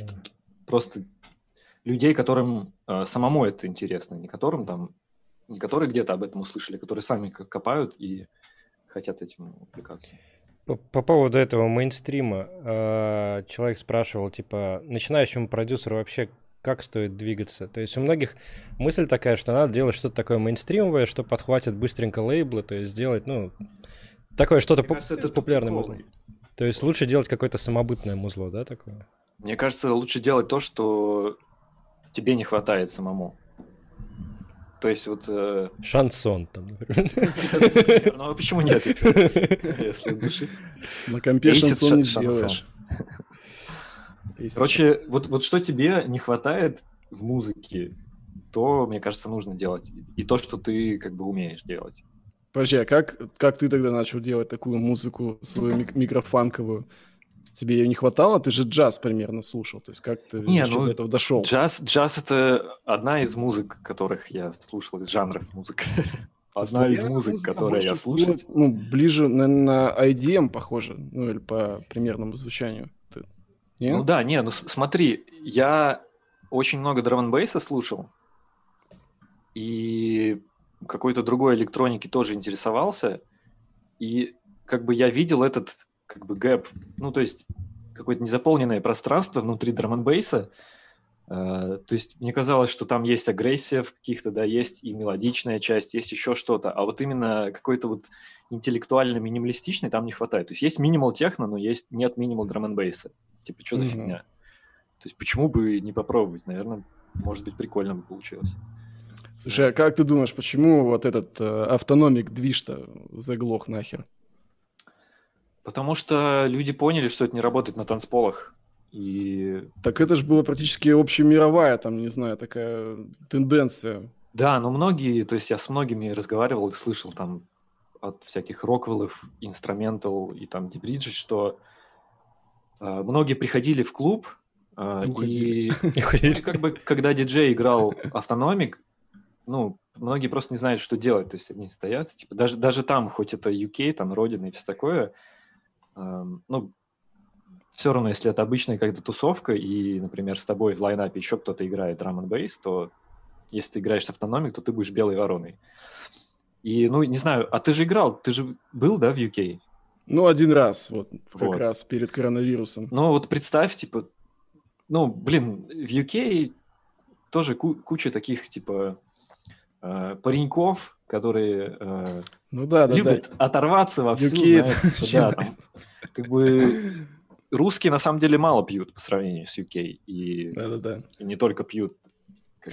просто людей, которым э, самому это интересно, не которым там, не которые где-то об этом услышали, которые сами копают и хотят этим увлекаться. По, по поводу этого мейнстрима э, человек спрашивал, типа, начинающему продюсеру вообще как стоит двигаться. То есть у многих мысль такая, что надо делать что-то такое мейнстримовое, что подхватит быстренько лейблы, то есть сделать, ну, такое что-то поп- кажется, это популярное музло. То есть лучше делать какое-то самобытное музло, да, такое? Мне кажется, лучше делать то, что тебе не хватает самому. То есть вот... Э... Шансон там, например. Ну, а почему нет? Если души. На компе шансон не сделаешь. Короче, вот, вот что тебе не хватает в музыке, то, мне кажется, нужно делать. И то, что ты как бы умеешь делать. Подожди, а как, как ты тогда начал делать такую музыку, свою мик- микрофанковую? Тебе ее не хватало? Ты же джаз примерно слушал. То есть как ты не, ну, до этого дошел? Джаз, джаз — это одна из музык, которых я слушал, из жанров музыки. Одна из музык, которые я слушал. Ну, ближе, наверное, на IDM похоже, ну, или по примерному звучанию. Нет? Ну да, не, ну смотри, я очень много драм бейса слушал, и какой-то другой электроники тоже интересовался, и как бы я видел этот как бы гэп, ну то есть какое-то незаполненное пространство внутри драм бейса Uh, то есть мне казалось, что там есть агрессия в каких-то, да, есть и мелодичная часть, есть еще что-то, а вот именно какой-то вот интеллектуально минималистичный там не хватает. То есть есть минимал техно, но есть нет минимал драм бейса Типа, что за mm-hmm. фигня? То есть почему бы не попробовать? Наверное, может быть, прикольно бы получилось. Слушай, а как ты думаешь, почему вот этот э, автономик движ-то заглох нахер? Потому что люди поняли, что это не работает на танцполах. И... Так это же была практически общемировая, там, не знаю, такая тенденция. Да, но многие, то есть я с многими разговаривал и слышал там от всяких Роквеллов, Инструментал и там Дебриджи, что э, многие приходили в клуб, э, и, и как бы, когда диджей играл автономик, ну, многие просто не знают, что делать, то есть они стоят, типа, даже, даже там, хоть это UK, там, Родина и все такое, ну, все равно, если это обычная как-то тусовка, и, например, с тобой в лайнапе еще кто-то играет драм н бейс, то если ты играешь с автономик, то ты будешь белой вороной. И, ну, не знаю, а ты же играл, ты же был, да, в UK? Ну, один раз, вот, как вот. раз перед коронавирусом. Ну, вот представь, типа, ну, блин, в UK тоже ку- куча таких, типа, э, пареньков, которые э, ну, да, да, любят да. оторваться во всю, типа, да, там, как бы русские на самом деле мало пьют по сравнению с UK. И, да, да, да. и не только пьют.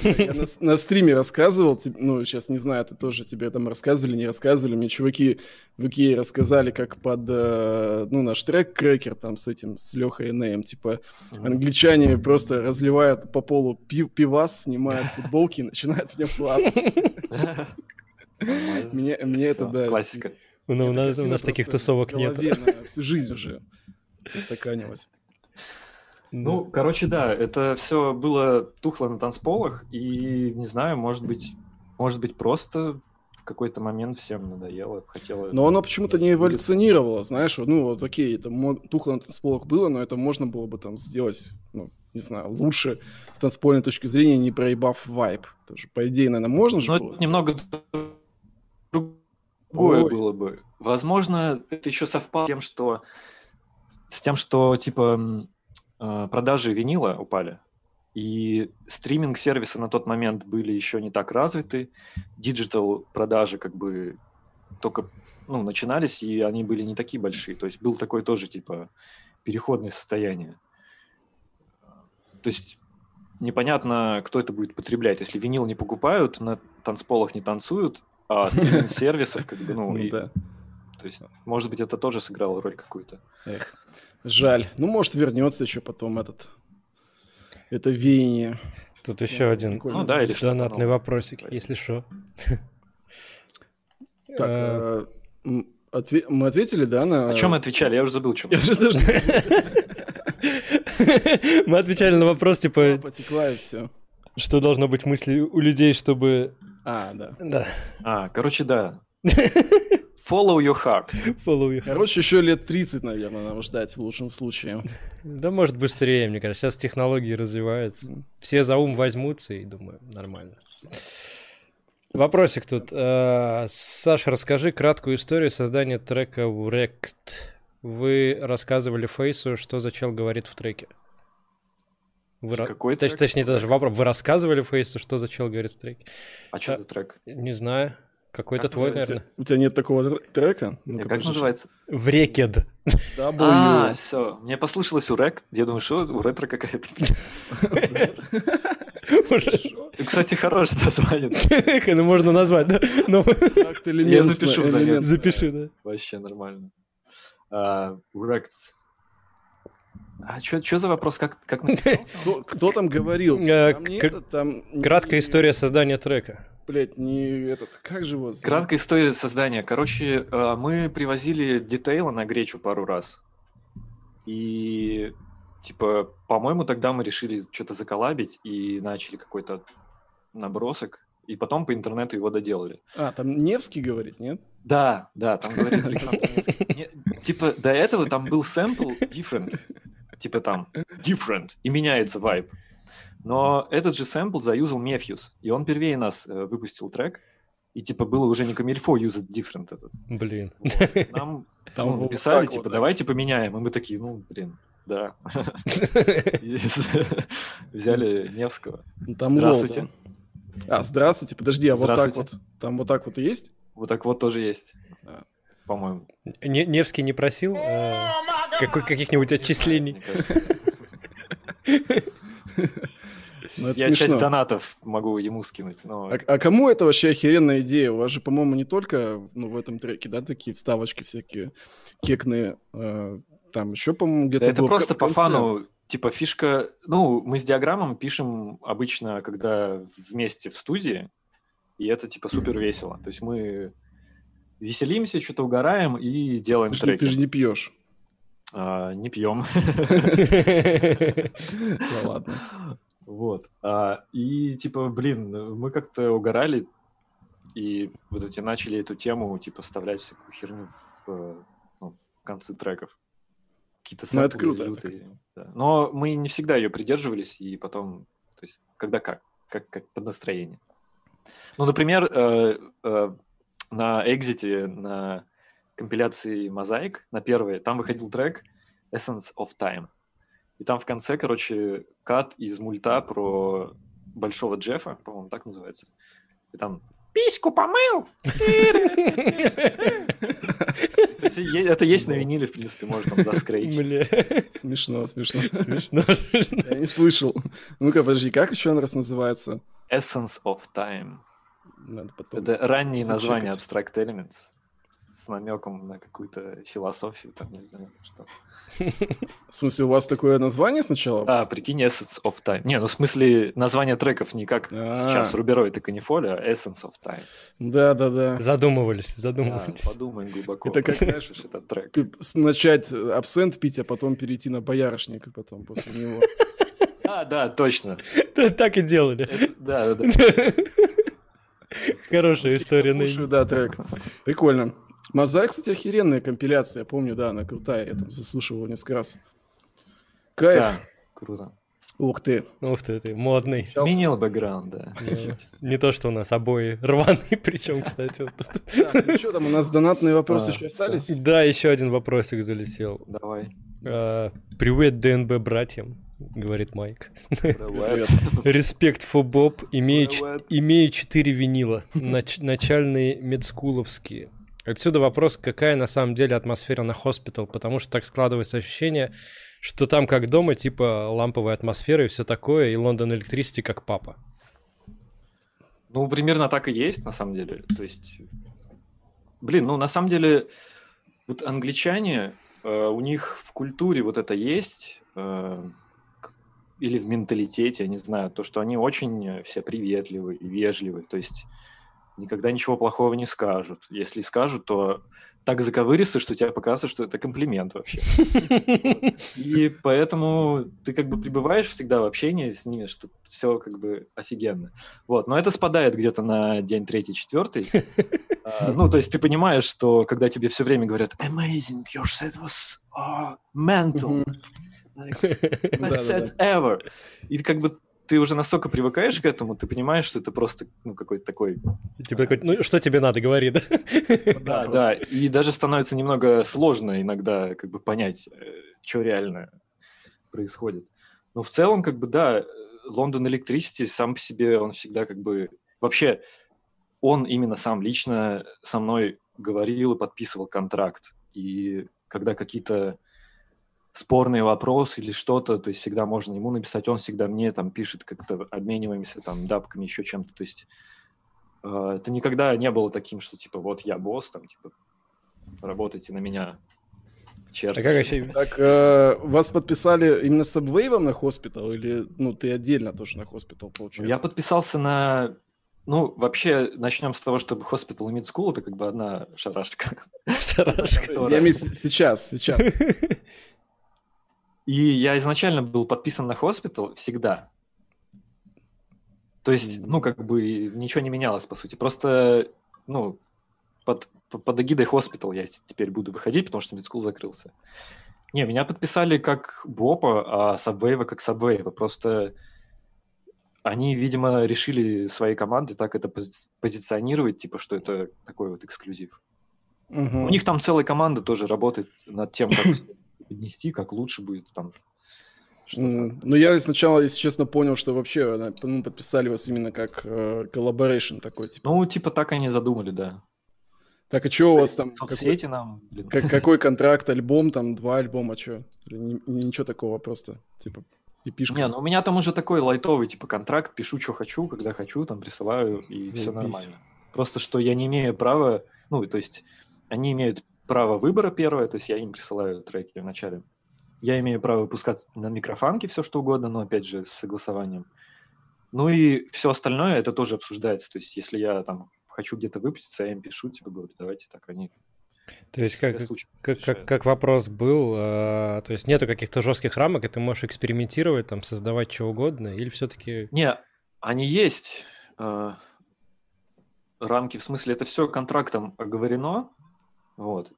Я на, на стриме рассказывал, ну, сейчас не знаю, ты тоже тебе там рассказывали, не рассказывали. Мне чуваки в UK рассказали, как под, э, ну, наш трек Крекер там с этим, с Лехой Энеем, типа, англичане просто разливают по полу пив, пивас, снимают футболки и начинают в нем плавать. Мне, мне это, да. Классика. Ну, у нас, у нас таких тусовок нет. Всю жизнь уже устаканилось. Ну, короче, да, это все было тухло на танцполах, и, не знаю, может быть, может быть, просто в какой-то момент всем надоело, хотело... Но оно почему-то не эволюционировало, знаешь, ну вот окей, это тухло на танцполах было, но это можно было бы там сделать, ну, не знаю, лучше с танцпольной точки зрения, не проебав вайп. Тоже, по идее, наверное, можно же Но это немного другое Ой. было бы. Возможно, это еще совпало с тем, что с тем, что типа а, продажи винила упали, и стриминг-сервисы на тот момент были еще не так развиты, digital продажи как бы только ну, начинались, и они были не такие большие. То есть был такой тоже типа переходное состояние. То есть непонятно, кто это будет потреблять. Если винил не покупают, на танцполах не танцуют, а стриминг-сервисов как бы, ну, и, то есть, может быть, это тоже сыграло роль какую-то. Эх. Жаль. Ну, может, вернется еще потом этот... Это веяние. Тут еще ну, один ну, да, или донатный вопросик, если что. Так, а, э, отве- мы ответили, да, на... О чем мы отвечали? Я уже забыл, чем. Я уже даже... Мы отвечали на вопрос, типа... Потекла и все. Что должно быть мысли у людей, чтобы... А, да. Да. А, короче, да. Follow your heart. Follow your heart. Короче, еще лет 30, наверное, нам ждать в лучшем случае. Да, может, быстрее, мне кажется. Сейчас технологии развиваются. Все за ум возьмутся, и думаю, нормально. Вопросик тут. Э, Саша, расскажи краткую историю создания трека Wrecked. Вы рассказывали Фейсу, что за чел говорит в треке. Вы Какой Точ, трек? Точнее, даже вопрос. Вы рассказывали Фейсу, что за чел говорит в треке? А что за трек? Не знаю. Какой-то как твой, наверное. У тебя нет такого трека? Ну как называется? Врекед. А, все. Мне послышалось у рек. Я думаю, что у ретро какая-то. Кстати, хорошее название. Ну, можно назвать, да? Я запишу Запиши, да. Вообще нормально. Wrecked. А что за вопрос? Как, как кто, кто там говорил? Э, там нет, там... Краткая история создания трека блядь, не этот, как же вот... Краткая история создания. Короче, э, мы привозили детейлы на гречу пару раз. И, типа, по-моему, тогда мы решили что-то заколабить и начали какой-то набросок. И потом по интернету его доделали. А, там Невский говорит, нет? Да, да, там говорит Типа, до этого там был сэмпл different. Типа там different. И меняется вайб. Но этот же сэмпл заюзал Мефьюс, и он первее нас э, выпустил трек, и типа было уже не камильфо юзать different этот. Блин. Вот. Нам Там ну, написали, типа, вот, давайте да. поменяем. И мы такие, ну, блин, да. Взяли Невского. Ну, здравствуйте. А, здравствуйте, подожди, а вот так вот, там вот так вот и есть? Вот так вот тоже есть, по-моему. Невский не просил э, каких-нибудь отчислений? Ну, Я смешно. часть донатов могу ему скинуть, но... А, а кому это вообще охеренная идея? У вас же, по-моему, не только ну, в этом треке, да, такие вставочки всякие кекные. э, там еще, по-моему, Да где-то это просто по фану, типа фишка... Ну, мы с диаграммом пишем обычно, когда вместе в студии, и это типа супер весело. То есть мы веселимся, что-то угораем и делаем Ты треки. ты же не пьешь. А, не пьем. Ну ладно. Вот. А, и типа, блин, мы как-то угорали и вот эти начали эту тему, типа, вставлять всякую херню в, э, ну, в конце треков. Какие-то Ну, это круто, это лютые, да. Но мы не всегда ее придерживались, и потом, то есть, когда как, как, как под настроение. Ну, например, э, э, на экзите, на компиляции Мозаик, на первой, там выходил трек Essence of Time. И там в конце, короче, кат из мульта про Большого Джеффа, по-моему, так называется. И там «Письку помыл!» Это есть на виниле, в принципе, можно там заскрейчить. Смешно, смешно. смешно, смешно. Я не слышал. Ну-ка, подожди, как еще он раз называется? Essence of Time. Надо потом. Это ранние названия Abstract Elements намеком на какую-то философию, там, не знаю, что. В смысле, у вас такое название сначала? А, прикинь, Essence of Time. Не, ну в смысле название треков не как А. сейчас Рубероид и Канифоля, а Essence of Time. Да, да, да. Задумывались, Да, задумывались. подумай глубоко. Это как, знаешь, этот трек. Начать э, абсент пить, а потом перейти на боярышник, и потом после него. А, да, точно. Так и делали. Да, да, да. Хорошая история. Слушаю, Нейн. да, трек. Прикольно. Мозаик, кстати, охеренная компиляция, я помню, да, она крутая, я там заслушивал несколько раз. Кайф. Да, круто. Ух ты. Ух ты, ты модный. Сейчас- Сменил бэкграунд, да. Не то, что у нас обои рваные, причем, кстати. вот тут. Так, ну что там, у нас донатные вопросы А, еще остались? Да, еще один вопросик залетел. Давай. А, Привет ДНБ братьям, говорит Майк. Привет. Респект Bob. Имею, ч- Привет. имею 4 винила. Нач- начальные медскуловские. Отсюда вопрос, какая на самом деле атмосфера на хоспитал, потому что так складывается ощущение, что там как дома, типа ламповая атмосфера и все такое, и Лондон Электрисити как папа. Ну, примерно так и есть, на самом деле. То есть, блин, ну, на самом деле, вот англичане, э, у них в культуре вот это есть, э, или в менталитете, я не знаю, то, что они очень э, все приветливы и вежливы, то есть никогда ничего плохого не скажут. Если скажут, то так заковыристо, что тебе покажется, что это комплимент вообще. И поэтому ты как бы пребываешь всегда в общении с ними, что все как бы офигенно. Вот, но это спадает где-то на день третий, четвертый. А, Ну, то есть ты понимаешь, что когда тебе все время говорят «Amazing, your set was uh, mental, like, best set ever». И как бы ты уже настолько привыкаешь к этому, ты понимаешь, что это просто ну, какой-то такой Тебе такой, ну что тебе надо, говори, да? Да, да, и даже становится немного сложно иногда как бы понять, что реально происходит. Но в целом, как бы, да, Лондон Electricity сам по себе, он всегда как бы... Вообще, он именно сам лично со мной говорил и подписывал контракт. И когда какие-то спорные вопросы или что-то, то есть всегда можно ему написать, он всегда мне там пишет, как-то обмениваемся там дапками, еще чем-то. То есть э, это никогда не было таким, что типа вот я босс, там типа работайте на меня. Черт. А как вообще... Так, э, вас подписали именно с Subwave на хоспитал или, ну, ты отдельно тоже на хоспитал, получается? Я подписался на... Ну, вообще, начнем с того, что Hospital и Mid School это как бы одна шарашка. Шарашка. Я сейчас, сейчас. И я изначально был подписан на Hospital всегда. То есть, ну, как бы ничего не менялось, по сути. Просто, ну, под, под эгидой Hospital я теперь буду выходить, потому что School закрылся. Не, меня подписали как Бопа, а Subwave как Subwave. Просто они, видимо, решили своей команде так это пози- позиционировать, типа, что это такой вот эксклюзив. Мгм. У них там целая команда тоже работает над тем, как всё поднести, как лучше будет там. Ну, я сначала, если честно, понял, что вообще э, ну, подписали вас именно как э, collaboration такой, типа. Ну, типа так они задумали, да. Так, а что у вас там? Какой, нам, блин. как- какой контракт, альбом, там, два альбома, что? Ничего такого просто, типа. И пишка. Не, ну у меня там уже такой лайтовый, типа, контракт, пишу, что хочу, когда хочу, там присылаю, и все Заебись. нормально. Просто что я не имею права, ну, то есть они имеют право выбора первое, то есть я им присылаю треки вначале. Я имею право выпускать на микрофанке все, что угодно, но, опять же, с согласованием. Ну и все остальное, это тоже обсуждается. То есть если я там хочу где-то выпуститься, я им пишу, типа, говорю, давайте так, они То есть как, как, как, как вопрос был, э, то есть нету каких-то жестких рамок, и ты можешь экспериментировать, там, создавать что угодно, или все-таки... Не, они есть. э, рамки, в смысле, это все контрактом оговорено. Вот.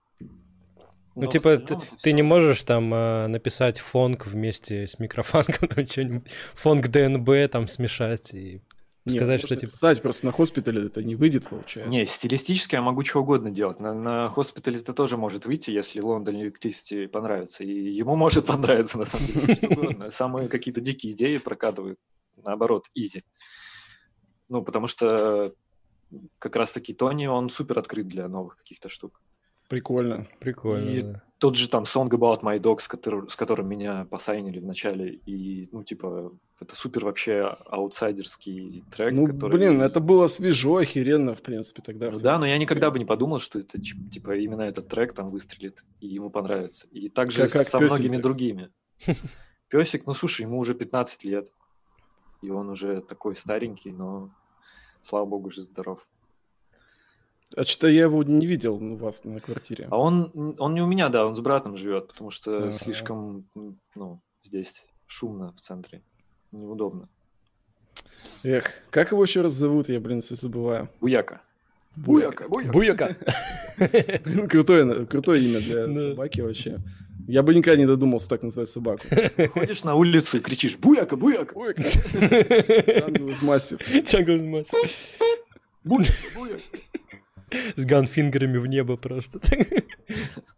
Ну, Но типа, ты, ты не можешь там э, написать фонг вместе с микрофонком, там, что-нибудь, фонг ДНБ там смешать и Не, сказать, что типа... писать, просто на хоспитале это не выйдет, получается. Не, стилистически я могу что угодно делать. На, на хоспитале это тоже может выйти, если London Electricity понравится. И ему может понравиться, на самом деле, всё что угодно. Самые какие-то дикие идеи прокатывают. Наоборот, изи. Ну, потому что как раз-таки Тони, он супер открыт для новых каких-то штук. Прикольно. Прикольно, И да. Тот же там Song About My Dog, с, котор- с которым меня посайнили в начале, и, ну, типа, это супер вообще аутсайдерский трек, Ну, который... блин, это было свежо, охеренно, в принципе, тогда. Ну да, но я никогда бы не подумал, что это, типа, именно этот трек там выстрелит, и ему понравится. И также Как- как со пёсик, многими так другими. Песик, ну, слушай, ему уже 15 лет, и он уже такой старенький, но, слава богу, же здоров. А что-то я его не видел у вас на квартире. А он, он не у меня, да, он с братом живет, потому что Ага. слишком, ну, здесь шумно в центре, неудобно. Эх, как его еще раз зовут, я, блин, все забываю. Буяка. Буяка. Буяка! Блин, крутое, крутое имя для собаки вообще. Я бы никогда не додумался так назвать собаку. Ходишь на улицу и кричишь «Буяка, буяка!» Буяка. Jungle is massive. Чангл с Масей. «Буяка, буяка!» С ганфингерами в небо просто.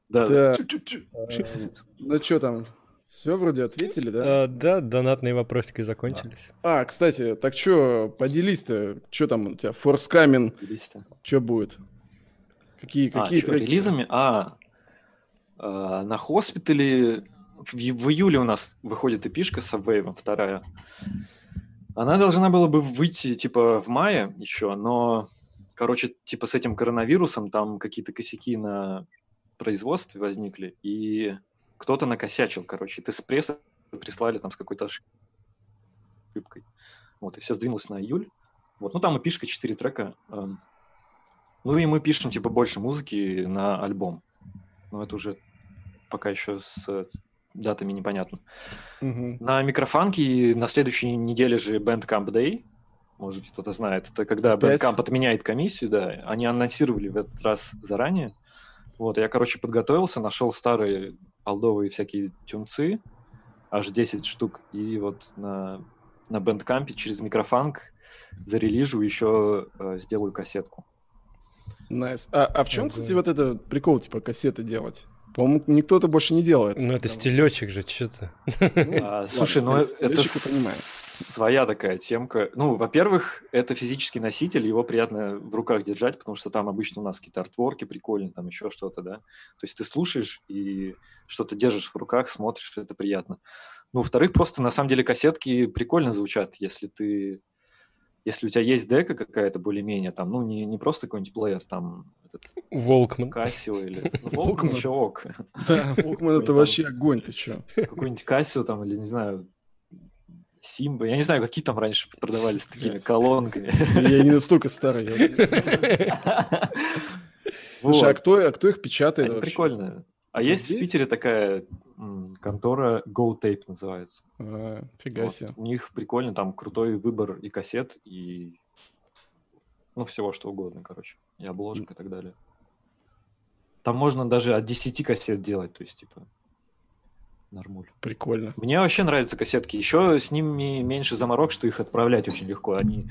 Да, Да. да. Чу-чу-чу. Э, Ну что там? Все вроде ответили, да? А, Да, донатные вопросики закончились. А, кстати, так что, поделись-то, что там у тебя, Форскамин, что будет? Какие, А, какие чё, треки? релизами? А, а, на хоспитале в, в июле у нас выходит эпишка с Subwave, вторая. Она должна была бы выйти, типа, в мае еще, но, короче, типа, с этим коронавирусом там какие-то косяки на производстве возникли, и кто-то накосячил, короче. Ты с пресса прислали там с какой-то ошибкой. Вот, и все сдвинулось на июль. Вот, ну там эпишка, 4 трека. эм, ну и мы пишем, типа, больше музыки на альбом. Но это уже пока еще с датами непонятно. Мгм. На микрофанке на следующей неделе же Bandcamp Day. Может быть, кто-то знает. Это когда? Bandcamp отменяет комиссию, да. Они анонсировали в этот раз заранее. Вот, я, короче, подготовился, нашел старые алдовые всякие тюнцы, аж 10 штук, и вот на, на Bandcamp через Microfunk зарелижу, еще э, сделаю кассетку. Nice. А, а в чем, Ого. кстати, вот это прикол, типа, кассеты делать? По-моему, никто это больше не делает. Ну, это стилечек же, что-то. А, слушай, ну это своя такая темка. Ну, во-первых, это физический носитель, его приятно в руках держать, потому что там обычно у нас какие-то артворки прикольные, там еще что-то, да. То есть ты слушаешь и что-то держишь в руках, смотришь, это приятно. Ну, во-вторых, просто на самом деле кассетки прикольно звучат, если ты если у тебя есть дека какая-то более-менее, там, ну, не, не просто какой-нибудь плеер, там, этот Волкман. Кассио или... Ну. Волкман еще ок. Да, Walkman это вообще огонь, ты чё? какой-нибудь Кассио там, или, не знаю, Симба. Я не знаю, какие там раньше продавались такими Блядь. колонками. Я не настолько старый. Слушай, а кто, а кто их печатает вообще? Прикольно. А есть в? Питере такая контора Go Tape называется. А, фига себе. У них прикольно, там крутой выбор и кассет, и ну, всего что угодно, короче. И обложек и так далее. Там можно даже от 10 кассет делать, то есть, типа, нормуль. Прикольно. Мне вообще нравятся кассетки. Еще с ними меньше заморок, что их отправлять очень легко. Они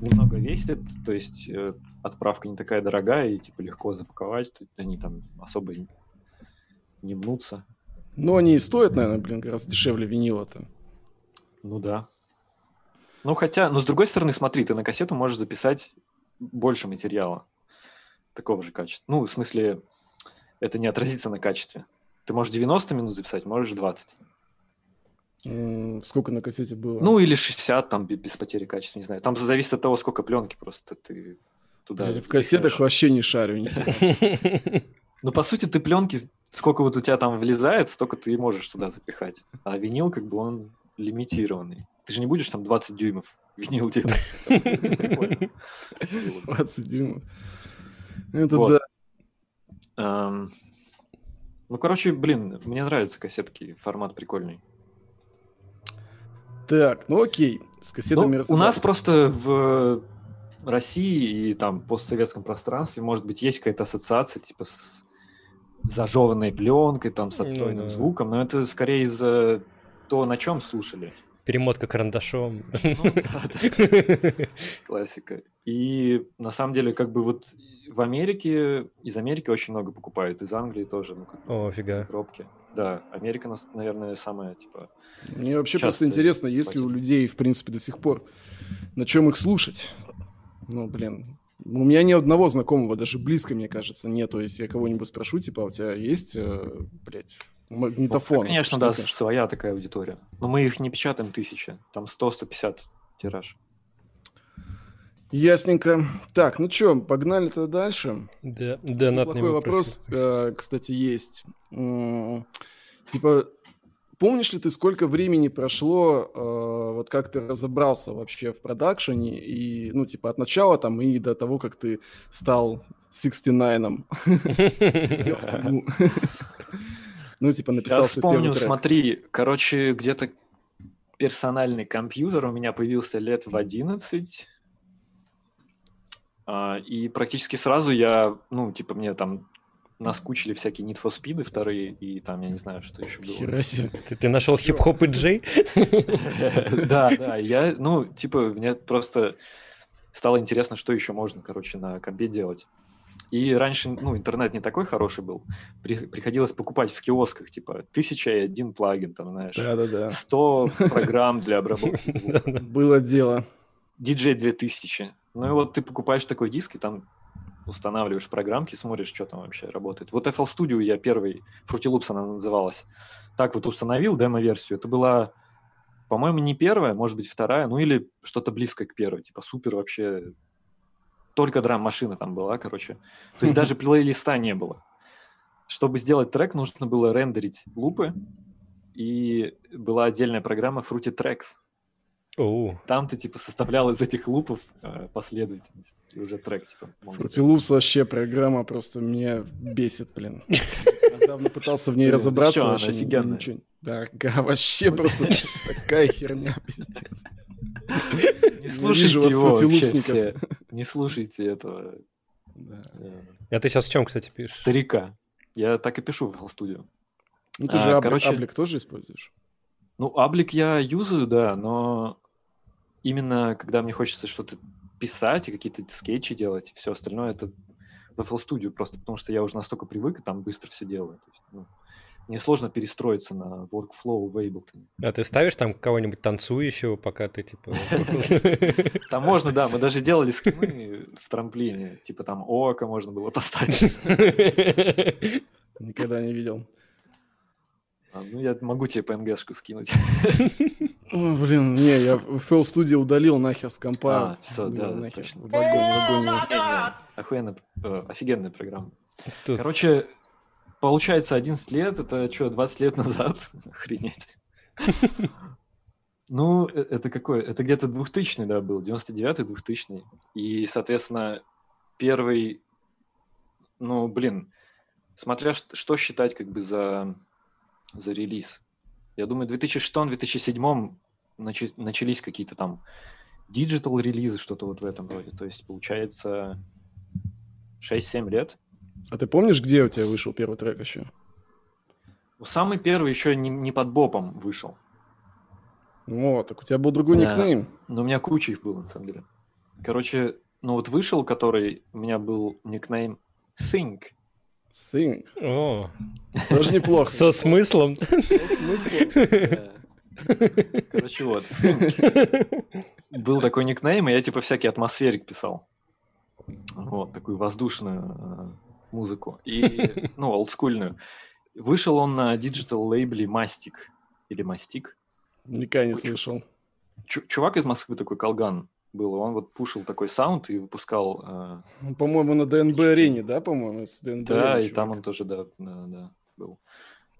немного весят, то есть э, отправка не такая дорогая и типа легко запаковать. То есть Они там особо не- не мнутся. Ну, они и стоят, наверное, блин, гораздо дешевле винила-то. Ну да. Ну хотя, но с другой стороны, смотри, ты на кассету можешь записать больше материала такого же качества. Ну, в смысле, это не отразится на качестве. Ты можешь 90 минут записать, можешь 20. М, Сколько на кассете было? Ну, или 60 там бе- без потери качества, не знаю. Там зависит от того, сколько пленки просто ты туда Блядь, в кассетах вообще не шарю. Ну, по сути, ты пленки, сколько вот у тебя там влезает, столько ты и можешь туда запихать. А винил, как бы, он лимитированный. Ты же не будешь там 20 дюймов винил делать. Прикольно. Было бы. 20 дюймов. Это да. Ну, короче, блин, мне нравятся кассетки, формат прикольный. Так, ну окей. С Ну, кассетами у нас просто в России и там постсоветском пространстве, может быть, есть какая-то ассоциация, типа с зажеванной пленкой, там, с Ну отстойным да. звуком, но это скорее из-за то, на чем слушали. Перемотка карандашом. Ну, да, да, классика. И на самом деле, как бы вот в Америке, из Америки очень много покупают, из Англии тоже, ну, как бы О, фига. пробки. Да, Америка, наверное, самая, типа, Мне вообще просто интересно, есть ли у людей, в принципе, до сих пор, на чем их слушать. Ну, блин. У меня ни одного знакомого, даже близко, мне кажется, нету. Если я кого-нибудь спрошу, типа, а у тебя есть, э, блядь, магнитофон? Ну, конечно, да, своя такая аудитория. Но мы их не печатаем тысячи, там 100-150 тираж. Ясненько. Так, ну что, погнали-то дальше. Да, донатный Неплохой вопрос, э, кстати, есть. Типа, помнишь ли ты, сколько времени прошло, э, вот как ты разобрался вообще в продакшене, и, ну, типа, от начала там и до того, как ты стал 69-ом? Ну, типа, написал первый вспомню, трек. смотри, короче, где-то персональный компьютер у меня появился лет в 11. А, И практически сразу я, ну, типа, мне там наскучили всякие Need for Speed вторые, и там, я не знаю, что еще было. Хера себе. Ты, ты нашел хип-хоп и джей? Да, да, я, ну, типа, мне просто стало интересно, что еще можно, короче, на компе делать. И раньше, ну, интернет не такой хороший был. При- приходилось покупать в киосках, типа, тысяча и один плагин, там, знаешь, Да-да-да. 100 программ для обработки звука. Было дело. DJ 2000. Ну и вот ты покупаешь такой диск, и там устанавливаешь программки, смотришь, что там вообще работает. Вот FL Studio я первый, Fruity Loops она называлась, так вот установил демо-версию. Это была, по-моему, не первая, может быть, вторая, ну или что-то близкое к первой. Типа супер вообще... Только драм-машина там была, короче. То есть даже плейлиста не было. Чтобы сделать трек, нужно было рендерить лупы, и была отдельная программа Fruity Tracks. Оу. Там ты типа составлял из этих лупов э, последовательность, и уже трек типа Fruity. Loops вообще программа просто меня бесит, блин. Недавно пытался в ней разобраться, чё, она офигенная. Да, вообще просто такая херня, пиздец. Не слушайте его вообще все. Не слушайте этого А ты сейчас в чем, кстати, пишешь? старика. Я так и пишу в FL Studio. Ну ты А, же Аблик- короче- Аблик тоже используешь? Ну, Аблик я юзаю, да, но именно когда мне хочется что-то писать и какие-то скетчи делать, все остальное это в FL Studio, просто потому что я уже настолько привык и там быстро все делаю. То есть, ну, мне сложно перестроиться на workflow в Ableton. А ты ставишь там кого-нибудь танцующего, пока ты типа... Там можно, да, мы даже делали скины в трамплине, типа там око можно было поставить. Никогда не видел. А, Ну, я могу тебе PNG-шку скинуть. О, блин, не, я FL Studio удалил нахер с компа. А, Ну, да, нахер. точно. В огонь, в огонь. Охуенно, э, офигенная программа. Тут Короче, получается 11 лет, это что, 20 лет назад? Охренеть. Ну, э- это какой? Это где-то 2000 да, был, 99-й, 2000 И, соответственно, первый, ну, блин, смотря что считать как бы за, за релиз. Я думаю, в 2006-2007 начи- начались какие-то там digital релизы, что-то вот в этом роде. То есть, получается, 6-7 лет. А ты помнишь, где у тебя вышел первый трек еще? Ну, Самый первый еще не, не под бопом вышел. О, так у тебя был другой Да. никнейм. Но у меня куча их было, на самом деле. Короче, ну вот вышел, который у меня был никнейм Think. Sing. О, Тоже неплохо. со смыслом. Смысл? Да. Короче, вот. Think. Был такой никнейм, и я типа всякий atmospheric писал. Вот, такую воздушную э, музыку. И, ну, олдскульную. Вышел он на digital лейбле Mastic. Или Mastic. Никогда не слышал. Чу- чувак из Москвы такой, Колган был, он вот пушил такой саунд и выпускал... э, Ну, По-моему, на ДНБ-арене, да, по-моему? с ДНБ да, и там он тоже, да, да, да, был.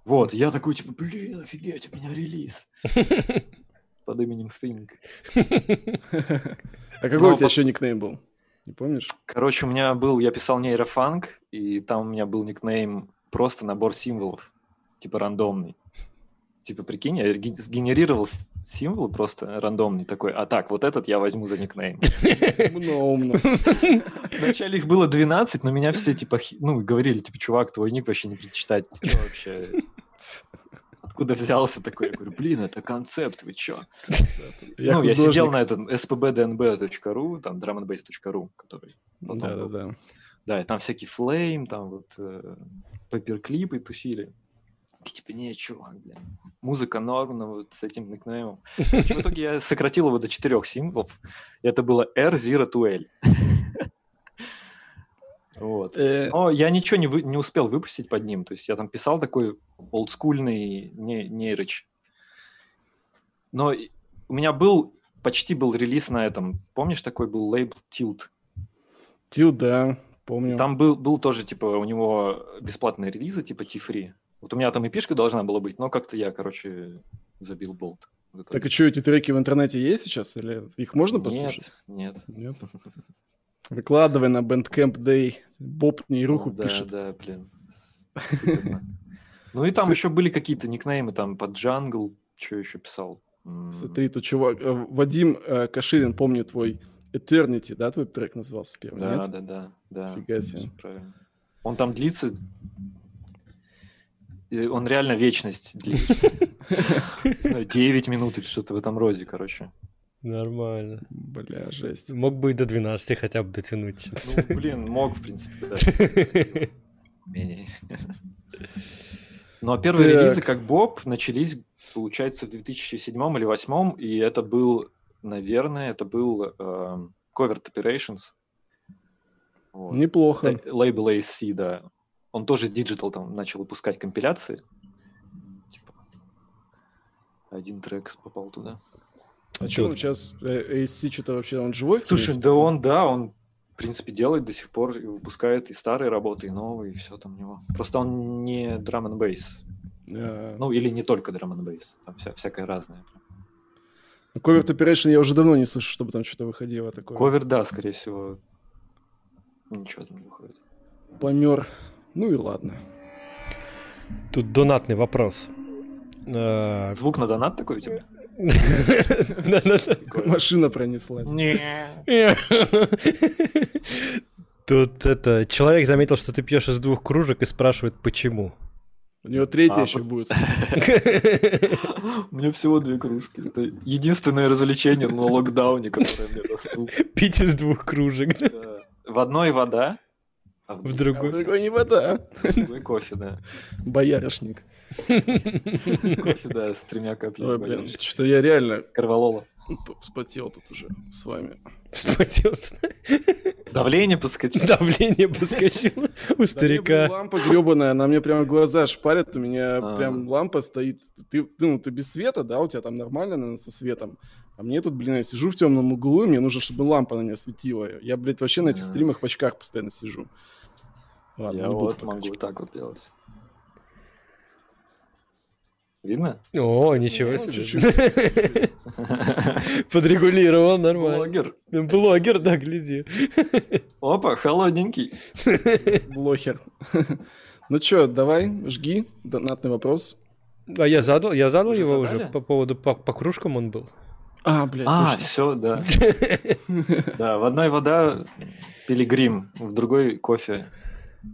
Вот, я такой, типа, блин, офигеть, у меня релиз. Под именем Think. А какой у тебя еще никнейм был? Не помнишь? Короче, у меня был, я писал нейрофанк, и там у меня был никнейм просто набор символов, типа рандомный. Типа, прикинь, я ге- сгенерировал с- символы просто рандомный такой, а так, вот этот я возьму за никнейм. Умно, умно. Вначале их было 12, но меня все, типа, ну, говорили, типа, чувак, твой ник вообще не прочитать. Ты вообще? Откуда взялся такой? Я говорю, блин, это концепт, вы чё? Я ну, я сидел на этом spbdnb.ru, там drumandbass.ru, который потом. Да-да-да. Да, и там всякие флейм, там вот э, паперклипы тусили. Такие, типа, не, чувак, блин, музыка норм, но вот с этим никнеймом. Короче, в итоге я сократил его до четырех символов. И это было R02L. Вот. Э, Но я ничего не, вы- не успел выпустить под ним. То есть я там писал такой олдскульный не, нейрыч. Но и- у меня был, почти был релиз на этом. Помнишь, такой был лейбл Tilt? Тил, да, помню. Там был, был тоже, типа, у него бесплатные релизы, типа T-Free. Вот у меня там и пишка должна была быть, но как-то я, короче, забил болт. Так и что, эти треки в интернете есть сейчас? Или их можно послушать? Нет, нет. Нет. Выкладывай на Bandcamp Day. Боб нейруху Ну да, пишет. да, блин. Ну и там еще были какие-то никнеймы, там под джангл, что еще писал. Смотри, тут чувак... э, Вадим э, Каширин, помню твой Eternity, да, твой трек назывался первый, Да, нет? да, да, да. Фига себе. Правильно. Он там длится... и Он реально вечность длится. Не знаю, 9 минут или что-то в этом роде, короче. Нормально. Бля, жесть. Мог бы и до 12 хотя бы дотянуть. Ну, блин, мог, в принципе, да. Ну, а первые Так. релизы, как Боб, начались, получается, в 2007 или 2008, и это был, наверное, это был эм, Covert Operations. Вот. Неплохо. Лейбл ASC, да. Он тоже digital там начал выпускать компиляции. Типа, один трек попал туда. А что он сейчас, э, ASC что-то вообще, он живой? Слушай, да он, да, он, в принципе, делает до сих пор, и выпускает и старые работы, и новые, и все там у него. Просто он не drum n bass. Э, Ну, или не только drum n bass. Там вся, всякое разное. Covert Operation я уже давно не слышу, чтобы там что-то выходило такое. Ковер, да, скорее всего. Ничего там не выходит. Помер. Ну и ладно. Тут донатный вопрос. Э, Звук на донат такой у тебя? Машина пронеслась. Не. Тут это человек заметил, что ты пьешь из двух кружек и спрашивает, почему. У него третья А, еще будет. У меня всего две кружки. Это единственное развлечение на локдауне, которое мне доступно. Пить из двух кружек. В одной вода, а в В А другой. другой не вода. другой кофе, да. Боярышник. Кофе, да, с тремя каплями. Ой, блин, что я реально Корвалола. вспотел тут уже с вами. Вспотелся. Давление подскочило. Давление поскочило у старика. лампа гребаная, она мне прям глаза шпарит, у меня А. прям лампа стоит. Ты, ну, ты без света, да, у тебя там нормально, наверное, со светом. А мне тут, блин, я сижу в темном углу, и мне нужно, чтобы лампа на меня светила. Я, блядь, вообще на этих А. стримах в очках постоянно сижу. Ладно, Я не буду вот могу так вот делать. Видно? О, ничего Ну, себе. чуть-чуть. Подрегулировал, нормально. Блогер. Блогер, да, гляди. Опа, холодненький. Блохер. Ну чё, давай, жги донатный вопрос. А я задал, я задал Уже его задали? уже по поводу по, по кружкам он был. А, блядь, А, точно. все, да. Да, в одной вода пилигрим, в другой кофе.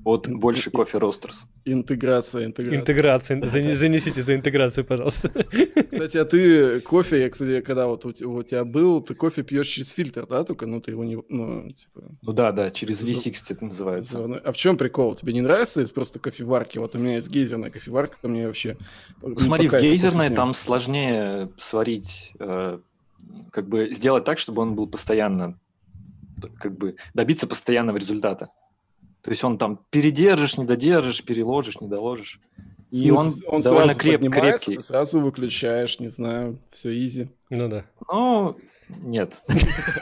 Вот больше кофе Ростерс. Интеграция, интеграция. Интеграция. Зане- Занесите за интеграцию, пожалуйста. Кстати, а ты кофе, я, кстати, когда вот у, те- у тебя был, ты кофе пьешь через фильтр, да, только, ну, ты его не, ну, типа, Ну да, да, через За- V60 это называется. А в чем прикол? Тебе не нравится из просто кофеварки? Вот у меня есть гейзерная кофеварка, мне вообще... Ну, смотри, в гейзерной там сложнее сварить, э, как бы сделать так, чтобы он был постоянно, как бы добиться постоянного результата. То есть он там передержишь, не додержишь, переложишь, не доложишь. И он, он довольно креп, крепкий. Ты сразу выключаешь, не знаю, все изи. Ну да. Ну, нет.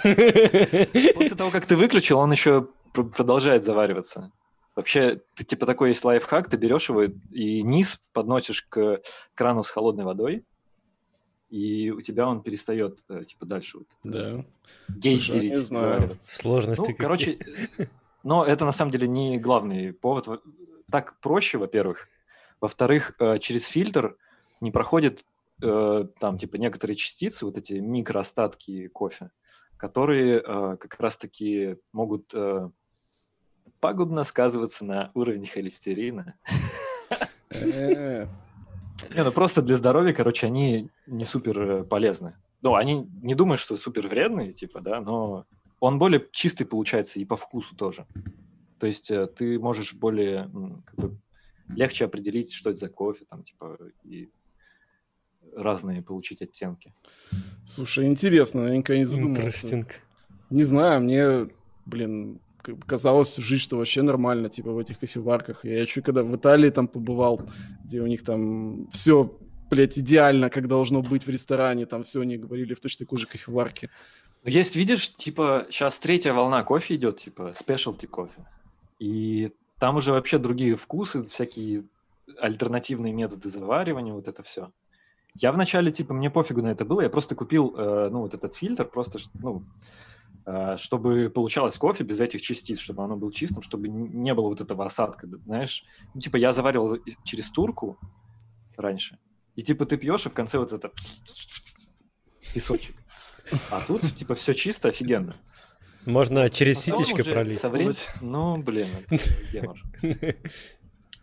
После того, как ты выключил, он еще продолжает завариваться. Вообще, ты типа такой есть лайфхак, ты берешь его и низ подносишь к крану с холодной водой, и у тебя он перестает, э, типа, дальше вот да. гейзерить, завариваться. Сложности ну, короче, но это на самом деле не главный повод. Так проще, во-первых. Во-вторых, э, через фильтр не проходят э, там, типа, некоторые частицы, вот эти микроостатки кофе, которые как раз-таки могут пагубно сказываться на уровне холестерина. Не, ну просто для здоровья, короче, они не супер э, полезны. Ну, они не думают, что супер вредные, типа, да, но он более чистый получается и по вкусу тоже. То есть э, ты можешь более, как бы, легче определить, что это за кофе, там, типа, и разные получить оттенки. Слушай, интересно, я никогда не задумывался. Не знаю, мне, блин, казалось жить, что вообще нормально, типа, в этих кофеварках. Я еще когда в Италии там побывал, где у них там все, блядь, идеально, как должно быть в ресторане, там все они говорили в точно такой же кофеварке. Есть, видишь, типа, сейчас третья волна кофе идет, типа, спешлти кофе. И там уже вообще другие вкусы, всякие альтернативные методы заваривания, вот это все. Я вначале, типа, мне пофигу на это было, я просто купил, э, ну, вот этот фильтр, просто, ну, Э, чтобы получалось кофе без этих частиц, чтобы оно было чистым, чтобы не было вот этого осадка, знаешь. Ну, типа, я заваривал через турку раньше, и типа ты пьешь, и в конце вот это песочек. А тут, типа, все чисто, офигенно. Можно через ситечко пролить. Со временем... Ну, блин, это гемор.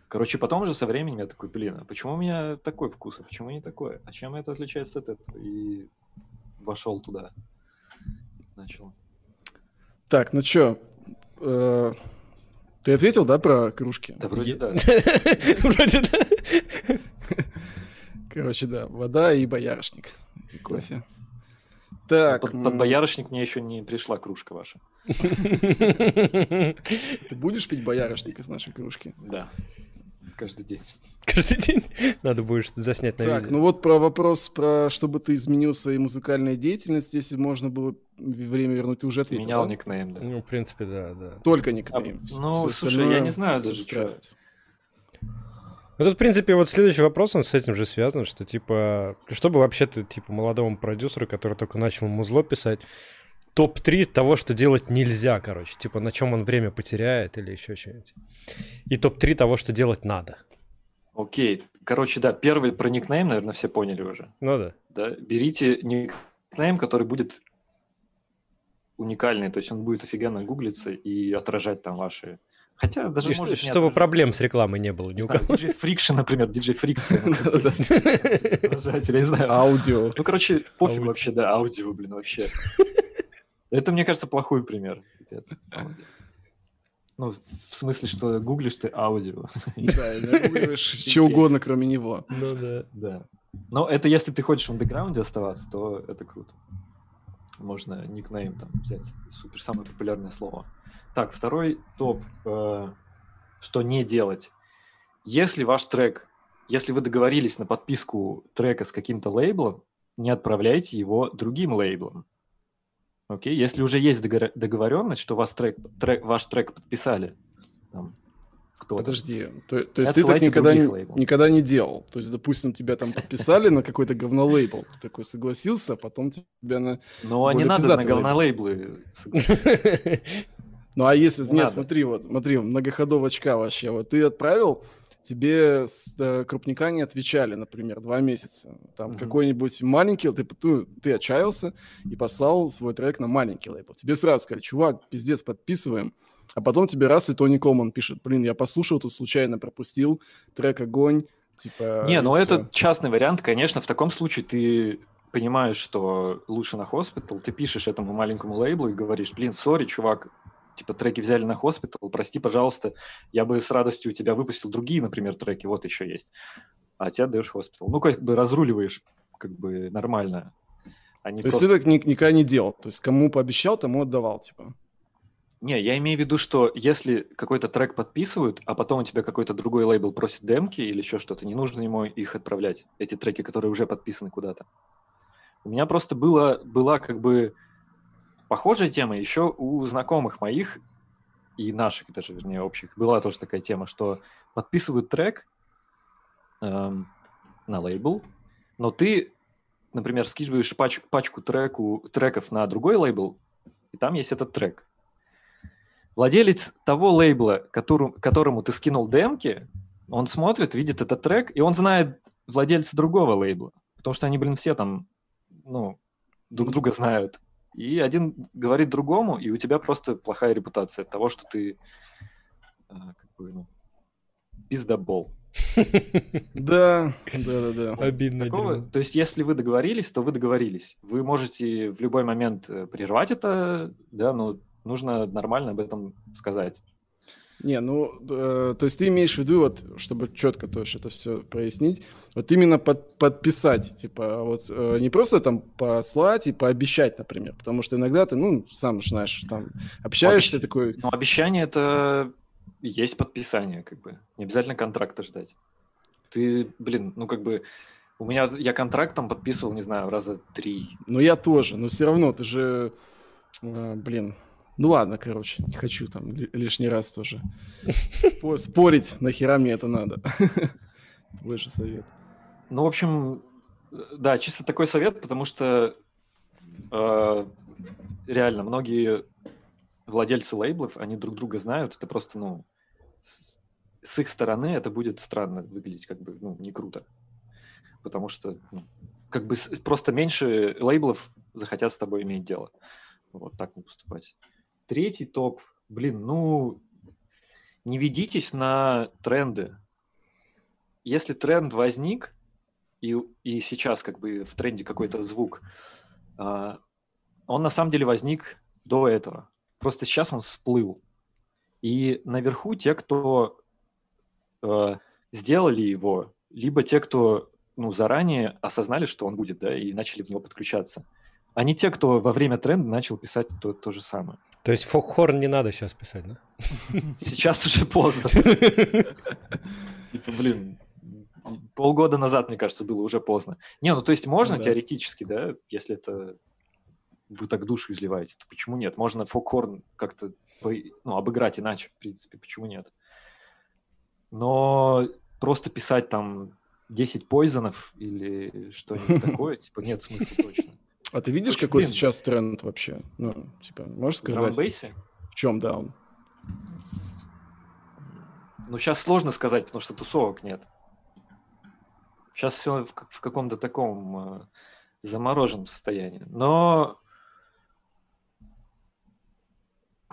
Короче, потом уже со временем я такой, блин, а почему у меня такой вкус, а почему не такой? А чем это отличается от этого? И вошел туда. Начал. Так, ну чё, э, ты ответил, да, про кружки? Да, вроде да. Вроде да. Короче, да, вода и боярышник. И кофе. Так. Под, под боярышник мне еще не пришла кружка ваша. Ты будешь пить боярышник из нашей кружки? Да. Каждый день. Каждый день? Надо будешь заснять на Так, ну вот про вопрос, про чтобы ты изменил свои музыкальные деятельности, если можно было время вернуть, ты уже ответил, Менял никнейм, да. Ну, в принципе, да, да. Только никнейм. А, ну, слушай, я не знаю даже, что... Ну, тут, в принципе, вот следующий вопрос, он с этим же связан, что, типа, чтобы вообще ты, типа, молодому продюсеру, который только начал музло писать, топ-3 того, что делать нельзя, короче. Типа, на чем он время потеряет или еще что-нибудь. И топ-3 того, что делать надо. Окей. Короче, да, первый про никнейм, наверное, все поняли уже. Ну да. Да, берите никнейм, который будет уникальный, то есть он будет офигенно гуглиться и отражать там ваши... Хотя даже и может... Чтобы проблем с рекламой не было. Ни у кого. DJ Friction, например, DJ Friction. я не знаю. Аудио. Ну, короче, пофиг вообще, да, аудио, блин, вообще. Это, мне кажется, плохой пример. Ну, в смысле, что гуглишь ты аудио. Да, гуглишь что угодно, кроме него. Ну да. Да. Но это если ты хочешь в андеграунде оставаться, то это круто. Можно никнейм там взять. Супер, самое популярное слово. Так, второй топ. Э, что не делать. Если ваш трек, если вы договорились на подписку трека с каким-то лейблом, не отправляйте его другим лейблам. Окей, если уже есть договоренность, что вас трек, трек, ваш трек подписали, там, кто Подожди, то, то есть ты так никогда не, никогда не делал? То есть, допустим, тебя там подписали на какой-то говнолейбл, ты такой согласился, а потом тебя на Ну, а не надо на говнолейблы Ну, а если... Нет, смотри, вот, смотри, многоходовочка вообще. Вот ты отправил тебе с, э, крупника не отвечали, например, два месяца. Там угу. какой-нибудь маленький, ты, ты, ты отчаялся и послал свой трек на маленький лейбл. Тебе сразу сказали, чувак, пиздец, подписываем. А потом тебе раз и Тони Колман пишет, блин, я послушал, тут случайно пропустил, трек огонь, типа... Не, ну это частный вариант, конечно, в таком случае ты понимаешь, что лучше на хоспитал, ты пишешь этому маленькому лейблу и говоришь, блин, сори, чувак, типа треки взяли на хоспитал, прости, пожалуйста, я бы с радостью у тебя выпустил другие, например, треки, вот еще есть, а тебя даешь хоспитал. Ну, как бы разруливаешь как бы нормально. А то просто... есть ты так никогда не делал? То есть кому пообещал, тому отдавал, типа? Не, я имею в виду, что если какой-то трек подписывают, а потом у тебя какой-то другой лейбл просит демки или еще что-то, не нужно ему их отправлять, эти треки, которые уже подписаны куда-то. У меня просто было, была как бы похожая тема еще у знакомых моих и наших даже, вернее, общих. Была тоже такая тема, что подписывают трек эм, на лейбл, но ты, например, скидываешь пач, пачку треку, треков на другой лейбл, и там есть этот трек. Владелец того лейбла, которому, которому ты скинул демки, он смотрит, видит этот трек, и он знает владельца другого лейбла. Потому что они, блин, все там, ну, друг друга знают. И один говорит другому, и у тебя просто плохая репутация от того, что ты а, как бы, ну, пиздобол. Да, да, да, да. Обидно. Такого, то есть, если вы договорились, то вы договорились. Вы можете в любой момент э, прервать это, да, но нужно нормально об этом сказать. Не, ну, э, то есть ты имеешь в виду, вот, чтобы четко тоже это все прояснить, вот именно под, подписать, типа, вот э, не просто там послать и пообещать, например, потому что иногда ты, ну, сам знаешь, там, общаешься Обещ... такой... Ну, обещание это есть подписание, как бы, не обязательно контракта ждать. Ты, блин, ну, как бы, у меня, я контракт там подписывал, не знаю, раза три. Ну, я тоже, но все равно, ты же, э, блин, ну ладно, короче, не хочу там лишний раз тоже спорить, нахера мне это надо. Твой же совет. Ну, в общем, да, чисто такой совет, потому что э, реально многие владельцы лейблов, они друг друга знают, это просто, ну, с, с их стороны это будет странно выглядеть, как бы, ну, не круто. Потому что, ну, как бы просто меньше лейблов захотят с тобой иметь дело. Вот так не поступать. Третий топ, блин, ну, не ведитесь на тренды. Если тренд возник, и, и сейчас как бы в тренде какой-то звук, э, он на самом деле возник до этого. Просто сейчас он всплыл. И наверху те, кто э, сделали его, либо те, кто ну, заранее осознали, что он будет, да, и начали в него подключаться а не те, кто во время тренда начал писать то, то же самое. То есть фокхорн не надо сейчас писать, да? Сейчас уже поздно. Типа, блин, полгода назад, мне кажется, было уже поздно. Не, ну то есть можно ну теоретически, да, если это вы так душу изливаете, то почему нет? Можно фокхорн как-то ну, обыграть иначе, в принципе, почему нет? Но просто писать там 10 пойзонов или что-нибудь такое, типа, нет смысла точно. А ты видишь, Очень какой блин. сейчас тренд вообще? Ну, типа, можешь сказать? В? В чем, да, он? Ну, сейчас сложно сказать, потому что тусовок нет. Сейчас все в, в каком-то таком э, замороженном состоянии. Но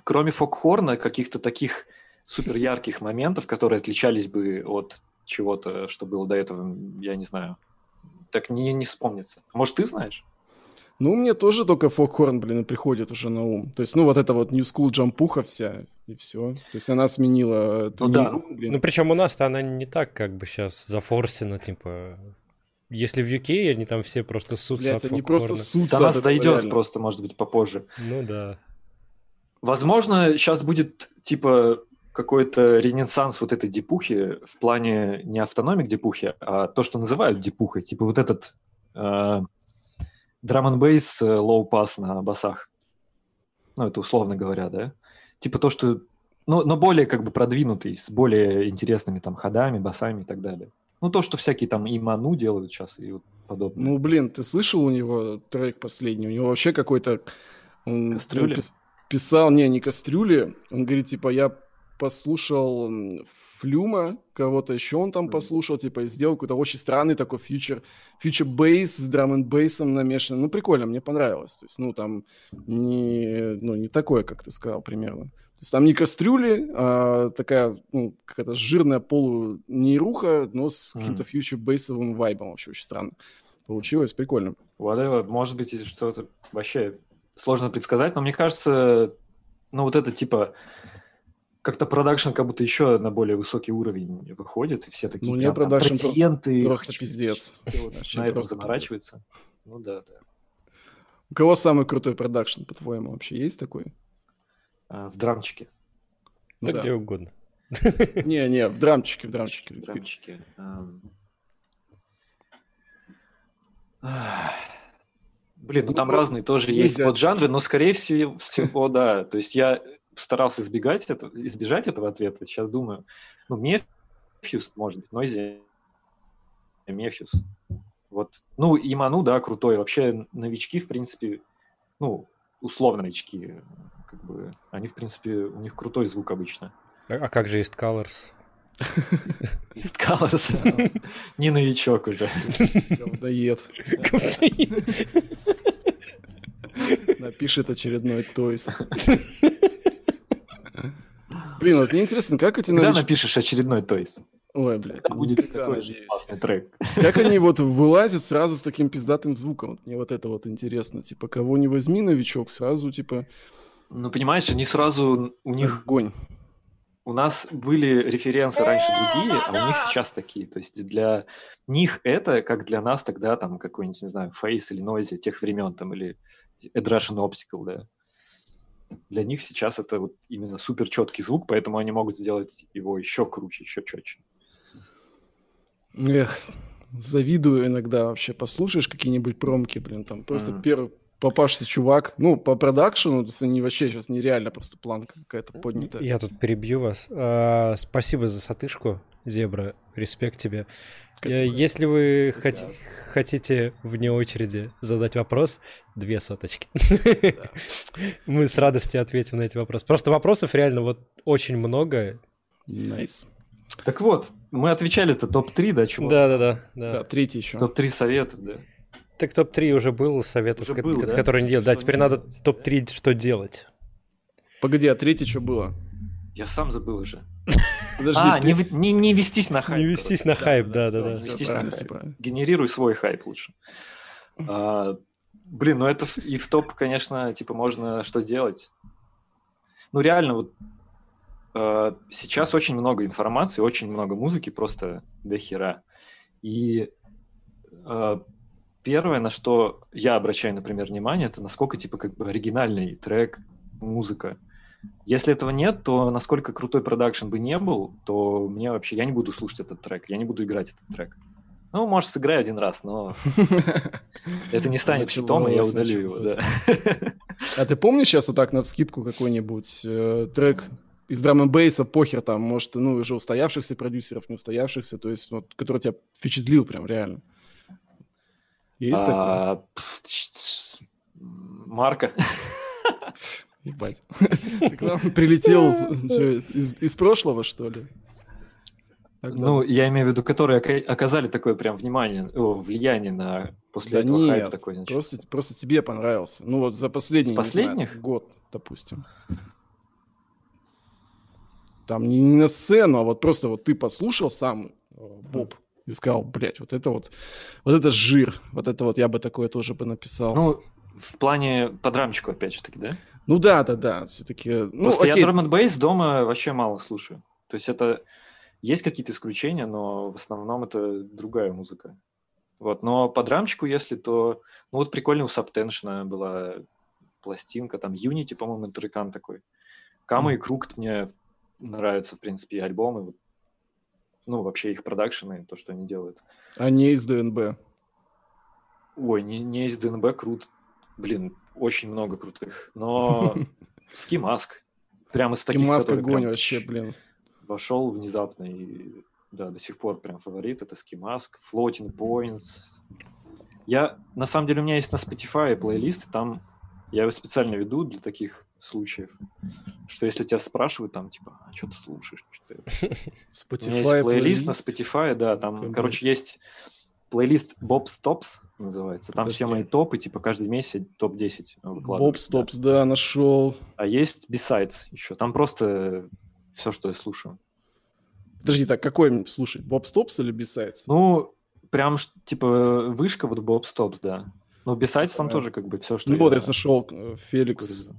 кроме фокхорна, каких-то таких супер ярких моментов, которые отличались бы от чего-то, что было до этого, я не знаю. Так не, не вспомнится. Может, ты знаешь? Ну, мне тоже только Фокхорн, блин, приходит уже на ум. То есть, ну, вот это вот New School джампуха вся, и все. То есть, она сменила... Ну, да. Блин. Ну, причем у нас-то она не так, как бы, сейчас зафорсена, типа... Если в UK, они там все просто ссутся Блядь, от они просто ссутся До нас дойдет реально. просто, может быть, попозже. Ну, да. Возможно, сейчас будет, типа, какой-то ренессанс вот этой депухи в плане не autonomic депухи, а то, что называют депухой. Типа вот этот... Э, drum n bass low pass на басах. Ну, это условно говоря, да? Типа то, что... Ну, но более как бы продвинутый, с более интересными там ходами, басами и так далее. Ну, то, что всякие там иману делают сейчас и вот подобное. Ну, блин, ты слышал у него трек последний? У него вообще какой-то... Он, Кастрюли? Писал, не, не кастрюли. Он говорит, типа, я послушал Флюма, кого-то еще он там послушал, типа, и сделал какой-то очень странный такой фьючер, фьючер бейс с драм н бейсом намешан. Ну, прикольно, мне понравилось. То есть, ну, там не, ну, не такое, как ты сказал, примерно. То есть там не кастрюли, а такая, ну, какая-то жирная полунейруха, но с каким-то фьючер бейсовым вайбом вообще очень странно. Получилось прикольно. Whatever. Может быть, что-то вообще сложно предсказать, но мне кажется, ну, вот это, типа, как-то продакшн как будто еще на более высокий уровень выходит, и все такие ну, продакшн пациенты. Просто, просто пиздец. На этом заморачивается. Ну да, да. У кого самый крутой продакшн, по-твоему, вообще есть такой? А, в драмчике. Ну, да, да, где угодно. Не, не, в драмчике, в драмчике. В драмчике. Блин, ну там ну, разные тоже есть под поджанры, но скорее всего, всего, да. То есть я старался избегать этого, избежать этого ответа. Сейчас думаю, ну, Мефьюс, может быть, Нойзи, Мефьюс. Вот. Ну, и Ману, да, крутой. Вообще новички, в принципе, ну, условно новички, как бы, они, в принципе, у них крутой звук обычно. А, а как же East Colors? East Colors. Не новичок уже. Говноед. Напишет очередной Тойс. Блин, вот мне интересно, как эти Когда напишешь очередной Тойс? Ой, блядь. Ну, будет такой же трек. Как они вот вылазят сразу с таким пиздатым звуком? Мне вот это вот интересно. Типа, кого не возьми, новичок, сразу, типа... Ну, понимаешь, они сразу... У них... Огонь. У нас были референсы раньше другие, а у них сейчас такие. То есть для них это, как для нас тогда, там, какой-нибудь, не знаю, Face или Noise тех времен, там, или Ed Russian Optical, да для них сейчас это вот именно супер четкий звук, поэтому они могут сделать его еще круче, еще четче. Эх, завидую иногда вообще. Послушаешь какие-нибудь промки, блин, там просто mm. первый попавшийся чувак, ну, по продакшену, то есть они вообще сейчас нереально, просто планка какая-то поднятая. Я тут перебью вас. А, спасибо за сатышку, Зебра, респект тебе. Я, если вы хот- хотите вне очереди задать вопрос, две соточки. Мы с радостью ответим на эти вопросы. Просто вопросов реально вот очень много. Nice. Так вот, мы отвечали это топ-3, да, чего? Да, да, да. Да, третий еще. Топ-3 советов, да. Так топ-3 уже был советов, уже был, да? которые не делают. Да, теперь надо топ-3, что делать. Погоди, а третий что было? Я сам забыл уже. Подожди, а, ты... не, не, не вестись на хайп. Не вестись на хайп, да, да, да. Вестись на хайп. Генерируй свой хайп лучше. А, блин, ну это и в топ, конечно, типа можно что делать. Ну реально, вот а, сейчас очень много информации, очень много музыки, просто до хера. И а, первое, на что я обращаю, например, внимание, это насколько типа как бы оригинальный трек, музыка. Если этого нет, то насколько крутой продакшн бы не был, то мне вообще, я не буду слушать этот трек, я не буду играть этот трек. Ну, может, сыграю один раз, но это не станет хитом, и я удалю его, да. А ты помнишь сейчас вот так на вскидку какой-нибудь э, трек из драм бейса похер там, может, ну, уже устоявшихся продюсеров, не устоявшихся, то есть, вот, который тебя впечатлил прям реально? Есть а, такое? Марка. Ебать. Ты к нам прилетел из, прошлого, что ли? Тогда... Ну, я имею в виду, которые оказали такое прям внимание, о, влияние на после да этого нет, хайп такой. Значит. Просто, просто тебе понравился. Ну вот за последний Последних? Знаю, год, допустим. Там не, не на сцену, а вот просто вот ты послушал сам, э, Боб, и сказал, блядь, вот это вот, вот это жир, вот это вот я бы такое тоже бы написал. Ну, в плане подрамчику, опять же таки, да? Ну да, да, да, все-таки. Ну, Просто окей. я драм бейс дома вообще мало слушаю. То есть это есть какие-то исключения, но в основном это другая музыка. Вот, но по драмчику, если то... Ну вот прикольно у Subtension была пластинка, там Unity, по-моему, трекан такой. Кама mm. и Круг мне нравятся, в принципе, альбомы. Ну, вообще их продакшены, то, что они делают. А не из ДНБ? Ой, не, не из ДНБ крут. Блин, очень много крутых. Но Mask. Прямо из таких, Mask огонь вообще, блин. Вошел внезапно и да, до сих пор прям фаворит. Это Mask, Floating Points. Я, на самом деле, у меня есть на Spotify плейлист, там я его специально веду для таких случаев, что если тебя спрашивают, там, типа, а что ты слушаешь? Что ты... Spotify, у меня есть плейлист, на Spotify, да, там, как короче, есть плейлист Bob Stops называется. Там Подожди. все мои топы, типа каждый месяц топ-10 выкладываю. Bob Stops, да. да, нашел. А есть Besides еще. Там просто все, что я слушаю. Подожди, так какой слушать? Bob Stops или Besides? Ну, прям типа вышка вот Bob Stops, да. Ну, Besides там а, тоже как бы все, что Ну, я... вот я нашел э, Феликс.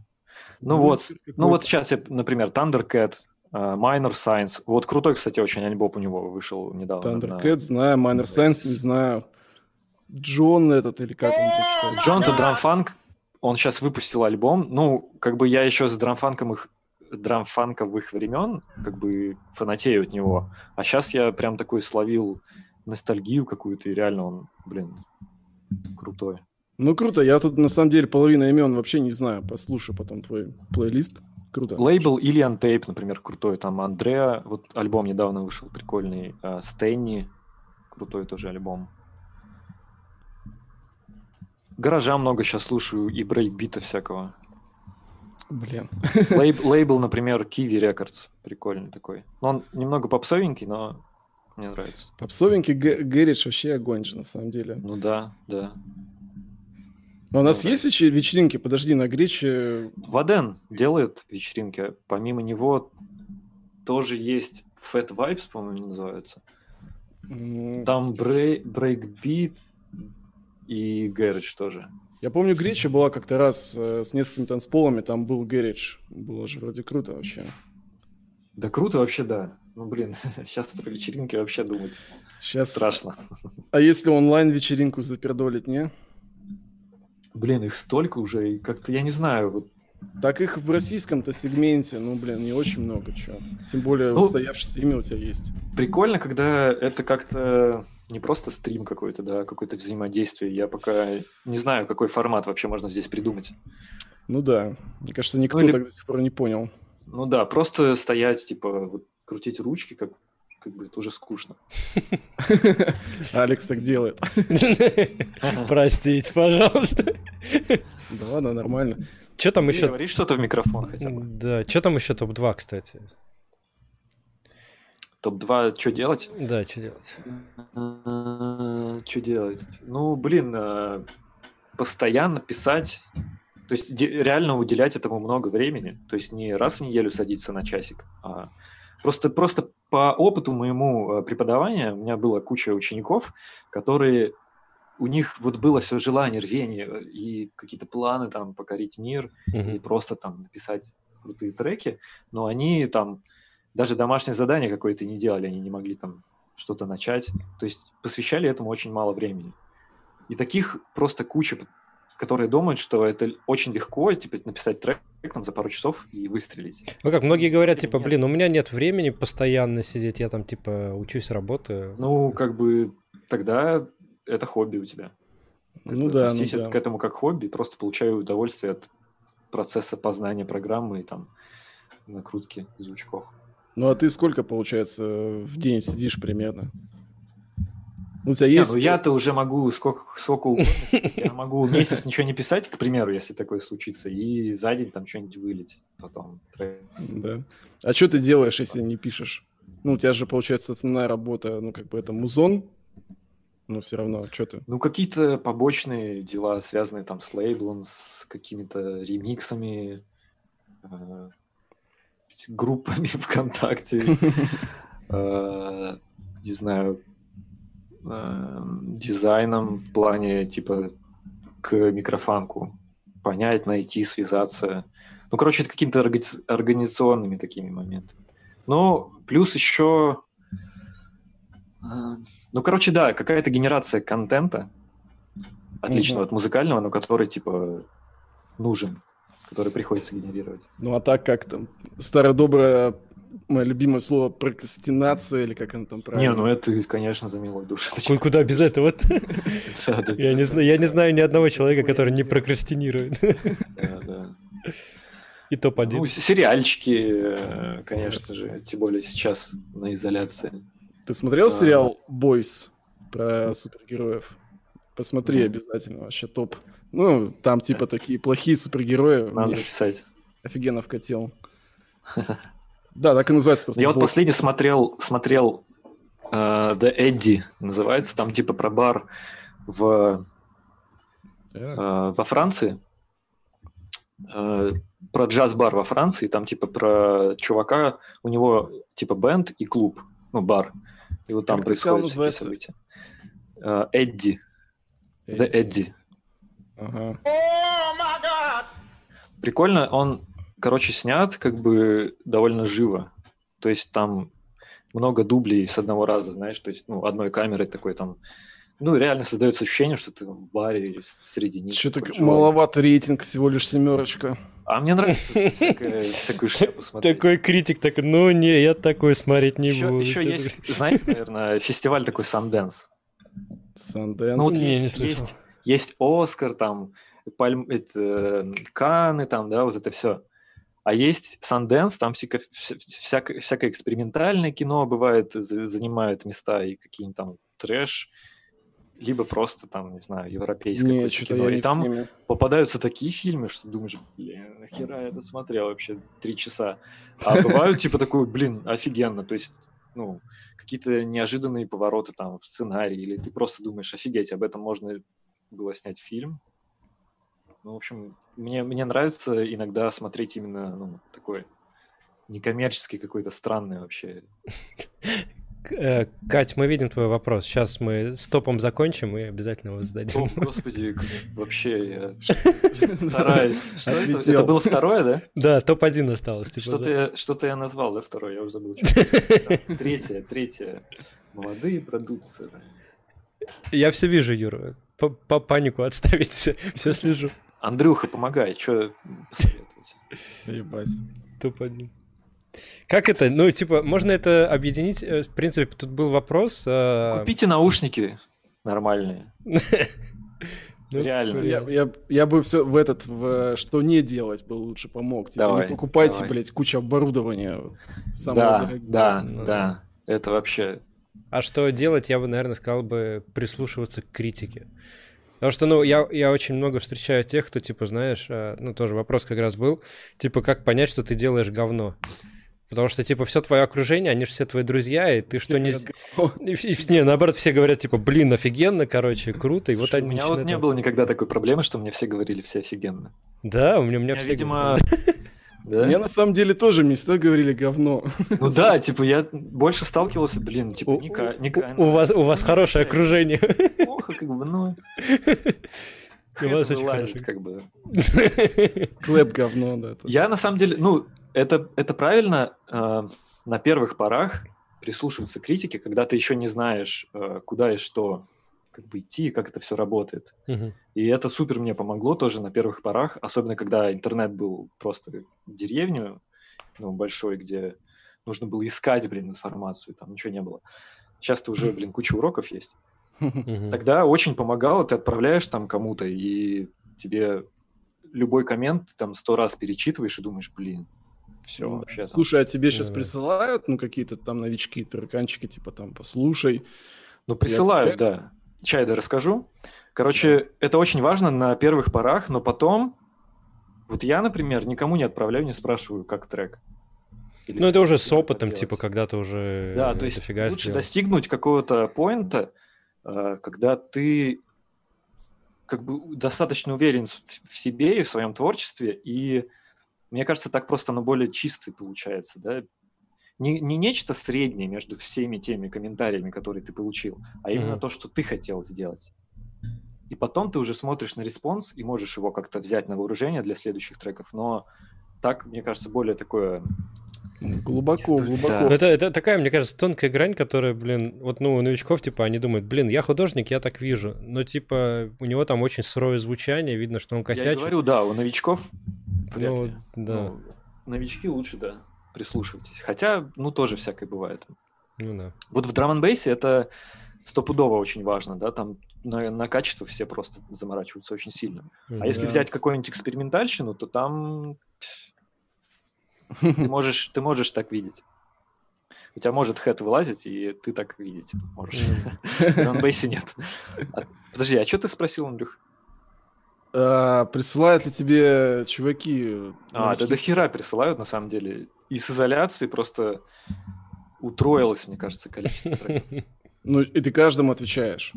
Ну, ну вот, ну вот сейчас я, например, Thundercat, Uh, Minor Science. Вот крутой, кстати, очень альбом у него вышел недавно. Thundercat, на... знаю, Minor Science, не знаю. Джон этот, или как он прочитается? Джон это драмфанк, он сейчас выпустил альбом. Ну, как бы я еще с драмфанком их драмфанковых времен, как бы фанатею от него. А сейчас я прям такой словил ностальгию какую-то, и реально он, блин, крутой. Ну, круто. Я тут, на самом деле, половина имен вообще не знаю. Послушай потом твой плейлист. Круто. Лейбл Ильян Тейп, например, крутой. Там Андреа, вот альбом недавно вышел, прикольный. А, Стэнни, крутой тоже альбом. Гаража много сейчас слушаю и брейкбита всякого. Блин. Лейб, лейбл, например, Kiwi Records. Прикольный такой. Но он немного попсовенький, но мне нравится. Попсовенький Гэридж вообще огонь же, на самом деле. Ну да, да. Но у нас есть вечер- вечеринки? Подожди, на Грече... Ваден делает вечеринки. Помимо него тоже есть Fat Vibes, по-моему, называется. м, Там брей, брейкбит и garage тоже. Я помню, Греча была как-то раз э, с несколькими танцполами, там был garage. Было же вроде круто вообще. Да круто вообще, да. Ну, блин, сейчас про вечеринки вообще думать Сейчас... страшно. А если онлайн-вечеринку запердолить, не? Блин, их столько уже, и как-то, я не знаю, вот Так их в российском-то сегменте, ну, блин, не очень много чего. Тем более Ну, устоявшееся имя у тебя есть. прикольно, когда это как-то не просто стрим какой-то, да, а какое-то взаимодействие. Я пока не знаю, какой формат вообще можно здесь придумать. Ну да, мне кажется, никто или- так до сих пор не понял. Ну да, просто стоять, типа, вот, крутить ручки, как, как бы это уже скучно. Алекс так делает. Простите, пожалуйста. Да ладно, нормально. Что там Ты еще? говоришь что-то в микрофон хотя бы. Да, что там еще топ-2, кстати? Топ-2, что делать? Да, что делать? Что делать? Ну, блин, э, постоянно писать, то есть реально уделять этому много времени, то есть не раз в неделю садиться на часик, а просто, просто по опыту моему э, преподавания у меня была куча учеников, которые у них вот было все желание, рвение э, и какие-то планы там покорить мир, и Мгм. просто там написать крутые треки, но они там даже домашнее задание какое-то не делали, они не могли там что-то начать, то есть посвящали этому очень мало времени. И таких просто куча, которые думают, что это очень легко, типа, написать трек там за пару часов и выстрелить. Ну как, многие говорят, Или типа, нет? блин, у меня нет времени постоянно сидеть, я там, типа, учусь, работаю. Ну, как бы тогда это хобби у тебя. Как Ну да, ну да. к этому как хобби, просто получаю удовольствие от процесса познания программы и там накрутки звучков. Ну а ты сколько, получается, в день сидишь примерно? У тебя Не, есть... ну я-то уже могу сколько, сколько угодно. Я могу месяц ничего не писать, к примеру, если такое случится, и за день там что-нибудь вылить потом. Да. А что ты делаешь, если не пишешь? Ну, у тебя же, получается, основная работа, ну, как бы это музон. Но все равно, что ты? Ну, какие-то побочные дела, связанные там с лейблом, с какими-то ремиксами, э, группами ВКонтакте, э, не знаю, э, дизайном в плане типа к микрофанку. Понять, найти, связаться. Ну, короче, это какими-то органи- организационными такими моментами. Ну, плюс еще... э, Ну, короче, да, какая-то генерация контента, отличного Мгм. от музыкального, но который, типа, нужен, который приходится генерировать. Ну, а так как там? Старое доброе, мое любимое слово, прокрастинация, или как оно там правильно? Не, ну это, конечно, за милую душу. Ку- Куда без этого? Я не знаю, я не знаю ни одного человека, который не прокрастинирует. да, да. И топ-1. Ну, сериальчики, э, конечно же, тем более сейчас на изоляции. Ты смотрел А. сериал «Бойс» про супергероев? Посмотри обязательно, вообще топ. Ну, там типа такие плохие супергерои. Надо записать. офигенно вкатил. Да, так и называется просто. Я вот последний смотрел, смотрел э, The Eddie, называется, там типа про бар в э, во Франции, э, про джаз-бар во Франции, там типа про чувака, у него типа бенд и клуб, ну бар, и вот там Как сказал, происходят всякие называется? события. Э, Эдди, The Eddie. Ага. Прикольно, он, короче, снят как бы довольно живо, то есть там много дублей с одного раза, знаешь, то есть, ну, одной камерой такой там ну, реально создается ощущение, что ты в баре или среди них. Что-то маловато рейтинг, всего лишь семерочка. А мне нравится всякую шляпу смотреть. Такой критик, так, ну не, я такой смотреть не буду. Еще есть, знаете, наверное, фестиваль такой Санденс. Санденс? Ну вот есть, есть Оскар, там, Каны, там, да, вот это все. А есть Санденс, там всяко, всякое, всякое экспериментальное кино бывает, занимают места и какие-нибудь там трэш, либо просто там, не знаю, европейское не, кино. И там попадаются такие фильмы, что думаешь, блин, нахера я это смотрел вообще три часа. А бывают типа такой, блин, офигенно. То есть, ну, какие-то неожиданные повороты там в сценарии, или ты просто думаешь, офигеть, об этом можно было снять фильм. Ну, в общем, мне, мне нравится иногда смотреть именно ну, такой некоммерческий какой-то странный вообще. Э, Кать, мы видим твой вопрос. Сейчас мы с топом закончим и обязательно его зададим. О, господи, вообще я стараюсь. Что это? это было второе, да? Да, топ-1 осталось. Типа, что-то, я, что-то я назвал, да, второе, я уже забыл. Третье, третье. Молодые продукции. Я все вижу, Юра. По панику отставить все, все слежу. Андрюха, помогай, что посоветовать? Ебать. Топ-1. Как это? Ну, типа, можно это объединить? Э, в принципе, тут был вопрос. Э, Купите наушники нормальные. Ну, Реально. Я, я, я бы все в этот, в, что не делать бы лучше помог. Типа, давай, не покупайте, давай. блядь, кучу оборудования. Да, да, ну, да. Это вообще... А что делать, я бы, наверное, сказал бы прислушиваться к критике. Потому что, ну, я, я очень много встречаю тех, кто, типа, знаешь, э, ну, тоже вопрос как раз был, типа, как понять, что ты делаешь говно. Потому что, типа, все твое окружение, они же все твои друзья, и ты все что не... И, и, не, наоборот, все говорят, типа, блин, офигенно, короче, круто, и вот они У меня вот не было никогда такой проблемы, что мне все говорили, все офигенно. Да, у меня, у меня все... Видимо... Да? Мне на самом деле тоже всегда говорили говно. Ну да, типа я больше сталкивался, блин, типа Ника, Ника. У вас у вас хорошее окружение. Плохо, как бы, ну. У вас вылазит, как бы. Клэп говно, да. Я на самом деле, ну, это, это правильно э, на первых порах прислушиваться к критике, когда ты еще не знаешь, э, куда и что как бы идти, как это все работает. Uh-huh. И это супер мне помогло тоже на первых порах, особенно когда интернет был просто деревню, ну, большой, где нужно было искать, блин, информацию, там ничего не было. Сейчас то уже, блин, куча уроков есть. Uh-huh. Тогда очень помогало, ты отправляешь там кому-то, и тебе любой коммент там сто раз перечитываешь и думаешь, блин, все ну, вообще. Слушай, а тебе сейчас присылают, ну, какие-то там новички, тараканчики, типа там, послушай. Ну, присылают, да. Чайда расскажу. Короче, это очень важно на первых порах, но потом, вот я, например, никому не отправляю, не спрашиваю, как трек. Или ну, это уже с опытом, типа, когда ты уже Да, то есть лучше сделал. достигнуть какого-то поинта, э, когда ты как бы достаточно уверен в себе и в своем творчестве, и мне кажется, так просто оно более чистый получается, да, не, не нечто среднее между всеми теми комментариями, которые ты получил, а именно mm-hmm. то, что ты хотел сделать. И потом ты уже смотришь на response и можешь его как-то взять на вооружение для следующих треков. Но так, мне кажется, более такое Глубоко, глубоко. Да. Это, это такая, мне кажется, тонкая грань, которая, блин, вот, ну, у новичков, типа, они думают, блин, я художник, я так вижу. Но, типа, у него там очень суровое звучание, видно, что он косячит. Я говорю, да, у новичков вряд ну, ли. Да. Ну, новички лучше, да прислушивайтесь. Хотя, ну, тоже всякое бывает. Ну да. Вот в драм бейсе это стопудово очень важно, да, там на, на качество все просто заморачиваются очень сильно. А да. если взять какую-нибудь экспериментальщину, то там ты можешь, ты можешь так видеть. У тебя может хэт вылазить, и ты так видеть можешь. В драм-бейсе нет. А, подожди, а что ты спросил, Андрюх? А, присылают ли тебе чуваки? А, да до хера присылают, на самом деле. И с изоляцией просто утроилось, мне кажется, количество треков. Ну, и ты каждому отвечаешь?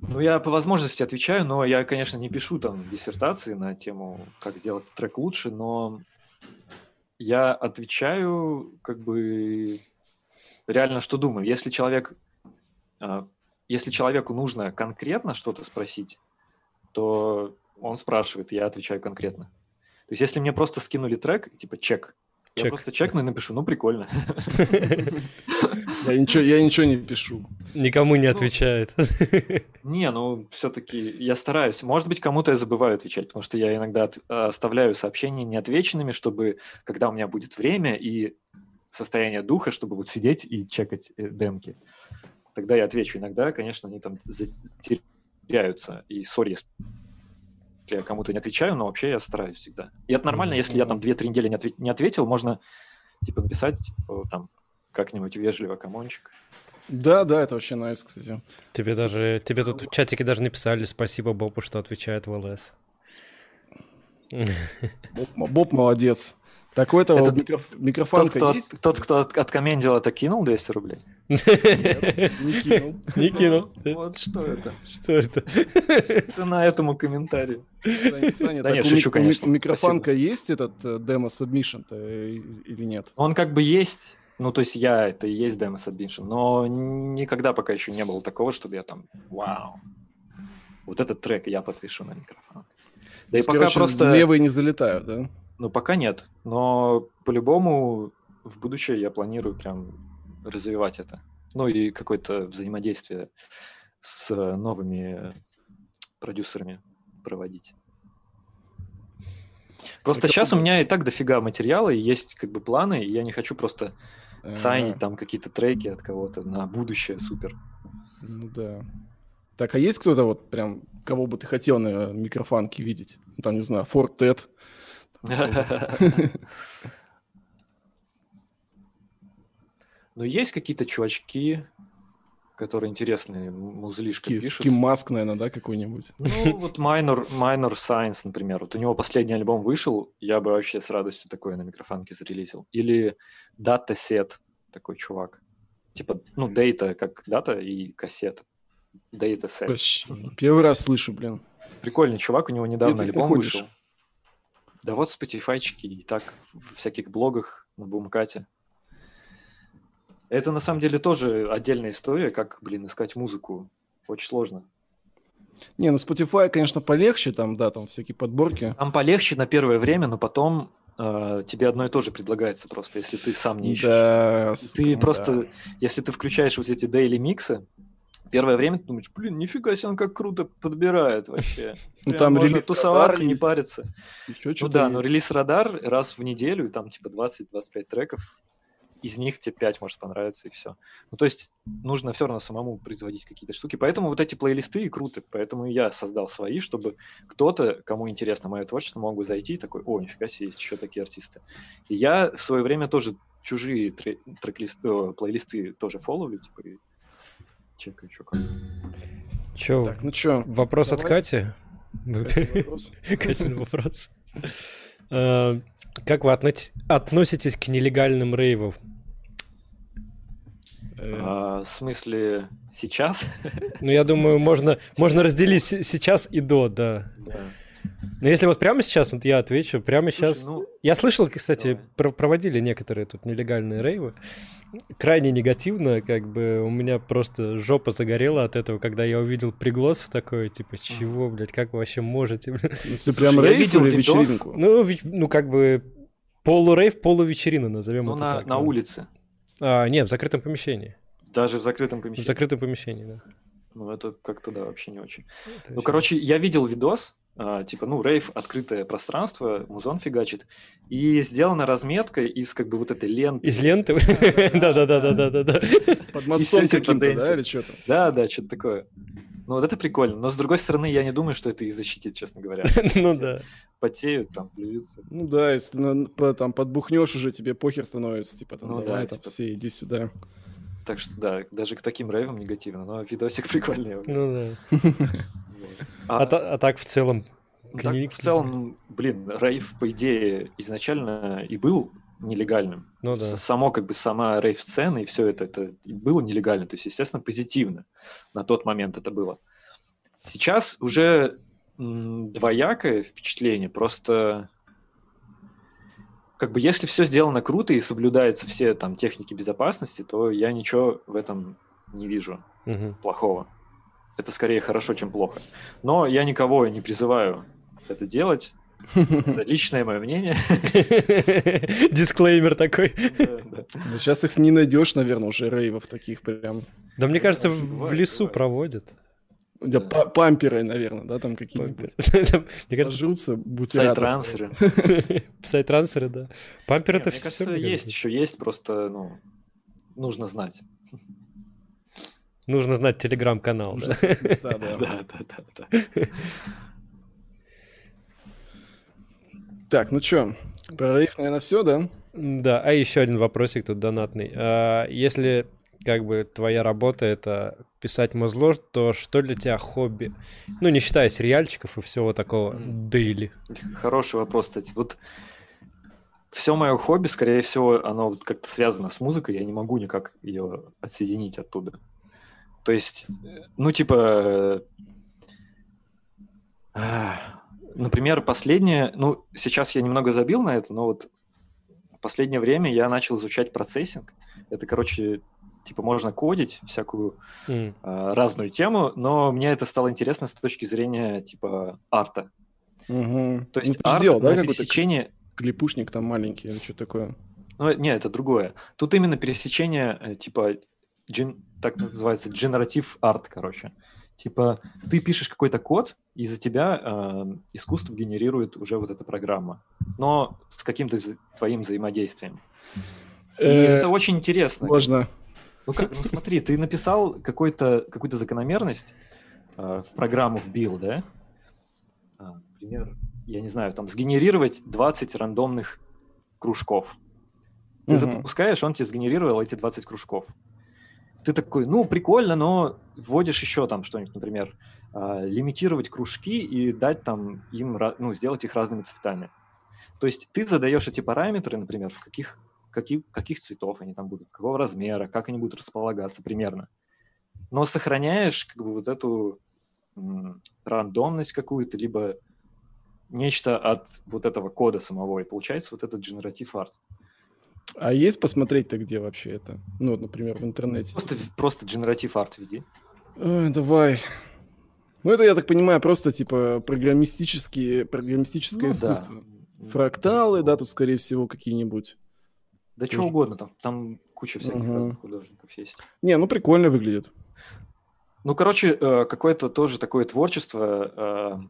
Ну, я по возможности отвечаю, но я, конечно, не пишу там диссертации на тему, как сделать трек лучше, но я отвечаю как бы реально, что думаю. Если человек, а, если человеку нужно конкретно что-то спросить, то он спрашивает, я отвечаю конкретно. То есть если мне просто скинули трек, типа чек, Я просто чекну и напишу, ну прикольно. Я ничего, я ничего не пишу. Никому не отвечает. Не, ну все-таки я стараюсь. Может быть, кому-то я забываю отвечать, потому что я иногда от- оставляю сообщения неотвеченными, чтобы, когда у меня будет время и состояние духа, чтобы вот сидеть и чекать э, демки. Тогда я отвечу. Иногда, конечно, они там теряются. И сори, если я кому-то не отвечаю, но вообще я стараюсь всегда. И это нормально, если я там 2-3 недели не, отве- не ответил, можно типа написать типа, там как-нибудь вежливо, камончик. Да, да, это вообще найс, кстати. Тебе даже, тебе тут в чатике даже написали спасибо Бобу, что отвечает в ЛС. Боб, Боб молодец. Такой-то Это вот микроф- Тот, микрофонка кто, есть? тот, кто от, откомментил это, кинул 200 рублей? Не кинул. Не кинул. Вот что это. Что это? Цена этому комментарию. Саня, Саня, Да так нет, у шучу, у конечно. мик- микрофонка есть этот э, демо submission-то э, или нет? Он как бы есть, ну, то есть я, это и есть Demo Submission, но никогда пока еще не было такого, чтобы я там, вау, вот этот трек я подпишу на микрофон. Да и пока короче, просто, левые не залетают, да? Ну, пока нет, но по-любому в будущее я планирую прям развивать это. Ну, и какое-то взаимодействие с новыми продюсерами проводить. Просто Это сейчас у круто. меня и так дофига материала, и есть как бы планы, и я не хочу просто Э, сайнить там какие-то треки от кого-то на будущее супер. Ну да. Так, а есть кто-то вот прям, кого бы ты хотел на микрофонке видеть? Ну, Там, не знаю, Фортет. Но есть какие-то чувачки, которые интересные музлишки пишут. Ским Маск, наверное, да, какой-нибудь? Ну, вот Minor, Minor Science, например. Вот у него последний альбом вышел, я бы вообще с радостью такое на микрофонке зарелизил. Или Dataset, такой чувак. Типа, ну, дейта как дата и кассета. Dataset. Первый раз слышу, блин. Прикольный чувак, у него недавно альбом вышел. Да вот Spotify и так в всяких блогах на Бумкате. Это на самом деле тоже отдельная история, как, блин, искать музыку. Очень сложно. Не, ну Spotify, конечно, полегче, там, да, там всякие подборки. Там полегче на первое время, но потом э, тебе одно и то же предлагается просто, если ты сам не ищешь. Да, сука, ты ну просто, да. если ты включаешь вот эти daily миксы, первое время ты думаешь, блин, нифига себе, он как круто подбирает вообще. Ну, там можно релиз тусоваться, не париться. Еще Ну да, но релиз радар раз в неделю, и там типа 20-25 треков, из них тебе 5 может понравиться, и все. Ну, то есть нужно все равно самому производить какие-то штуки. Поэтому вот эти плейлисты и круты. Поэтому я создал свои, чтобы кто-то, кому интересно мое творчество, мог бы зайти и такой, о, нифига себе, есть еще такие артисты. И я в свое время тоже чужие тре- трек-листы, плейлисты тоже фолловлю, типа, чекаю, что как. Че, Так, ну что, вопрос от давай. Кати? вопрос? Катин вопрос. Э, Как вы отно- относитесь к нелегальным рейвам? Э, А, в смысле, сейчас? Ну, я думаю, можно, можно разделить сейчас и до, да. Да. Но если вот прямо сейчас, вот я отвечу, прямо Слушай, сейчас... ну, Я слышал, кстати, Давай. про- проводили некоторые тут нелегальные рейвы. Крайне негативно, как бы у меня просто жопа загорела от этого, когда я увидел пригласов такой, типа, чего, блядь, как вы вообще можете? Если слушай, прям рейв видел или вечеринку? Ну, ну, как бы полурейв, полувечерина, назовем ну это на, так. на улице. А, нет, в закрытом помещении. Даже в закрытом В помещении. закрытом помещении, да. Ну, это как-то, да, вообще не очень. Это Ну, вообще- короче, я видел видос, типа, ну, рейв, открытое пространство, музон фигачит, и сделана разметка из, как бы, вот этой ленты. Из ленты? Да-да-да-да-да-да. Под мостом каким-то, да, или что там? Да, да, что-то такое. Ну, вот это прикольно. Но, с другой стороны, я не думаю, что это их защитит, честно говоря. Ну да. Потеют, там, плюются. Ну да, если там подбухнешь уже, тебе похер становится, типа там, Ну да, давай там типа- все, иди сюда. Так что, да, даже к таким рейвам негативно, но видосик прикольный. Ну да. А та- а так в целом... Ну, так, в целом, блин, рейв, по идее, изначально и был нелегальным. Ну да. Само, как бы, сама рейв-сцена и все это, это было нелегально. То есть, естественно, позитивно на тот момент это было. Сейчас уже двоякое впечатление. Просто, как бы, если все сделано круто и соблюдаются все там техники безопасности, то я ничего в этом не вижу Мгм. плохого. Это скорее хорошо, чем плохо. Но я никого не призываю это делать. Это личное мое мнение. Дисклеймер такой. Ну, сейчас их не найдешь, наверное, уже рейвов таких прям. Да мне кажется, в лесу проводят. Да, памперы, наверное, да, там какие-нибудь. Мне кажется, жрутся Сайт-трансеры. Сайт-трансеры, да. Памперы это все. Мне кажется, есть еще есть, просто, ну, нужно знать. Нужно знать телеграм-канал. Да, да, да, да. Так, ну что, про рейв, наверное, все, да? Да, а еще один вопросик тут донатный. А, если как бы твоя работа это писать музло, то что для тебя хобби? Ну, не считая сериальчиков и всего такого дейли. Хороший вопрос, кстати. Вот все мое хобби, скорее всего, оно вот как-то связано с музыкой, я не могу никак ее отсоединить оттуда. То есть, ну, типа, э, например, последнее, ну, сейчас я немного забил на это, но вот последнее время я начал изучать процессинг. Это, короче, типа можно кодить всякую mm. э, разную тему, но мне это стало интересно с точки зрения типа арта. Угу. То есть ну, арт делал, да, на пересечении... Клепушник там маленький или что такое? Ну, не, это другое. Тут именно пересечение э, типа ген, так называется, generative art, короче. Типа ты пишешь какой-то код, и за тебя э, искусство генерирует уже вот эта программа, но с каким-то твоим взаимодействием. И э, это очень интересно. Можно. Ну, как, ну смотри, ты написал какой-то, какую-то закономерность э, в программу вбил, да? А, например, я не знаю, там сгенерировать 20 рандомных кружков. Ты угу. запускаешь, он тебе сгенерировал эти 20 кружков ты такой, ну, прикольно, но вводишь еще там что-нибудь, например, э, лимитировать кружки и дать там им, ну, сделать их разными цветами. То есть ты задаешь эти параметры, например, в каких, каких, каких цветов они там будут, какого размера, как они будут располагаться примерно. Но сохраняешь как бы вот эту м, рандомность какую-то, либо нечто от вот этого кода самого, и получается вот этот generative art. А есть посмотреть-то где вообще это? Ну, например, в интернете. Просто, просто generative art веди. Ой, давай. Ну, это, я так понимаю, просто, типа, программистические, программистическое ну, искусство. Да. Фракталы, да, тут, скорее всего, какие-нибудь. Да что угодно, там, там куча всяких угу. художников есть. Не, ну, прикольно выглядит. Ну, короче, э, какое-то тоже такое творчество.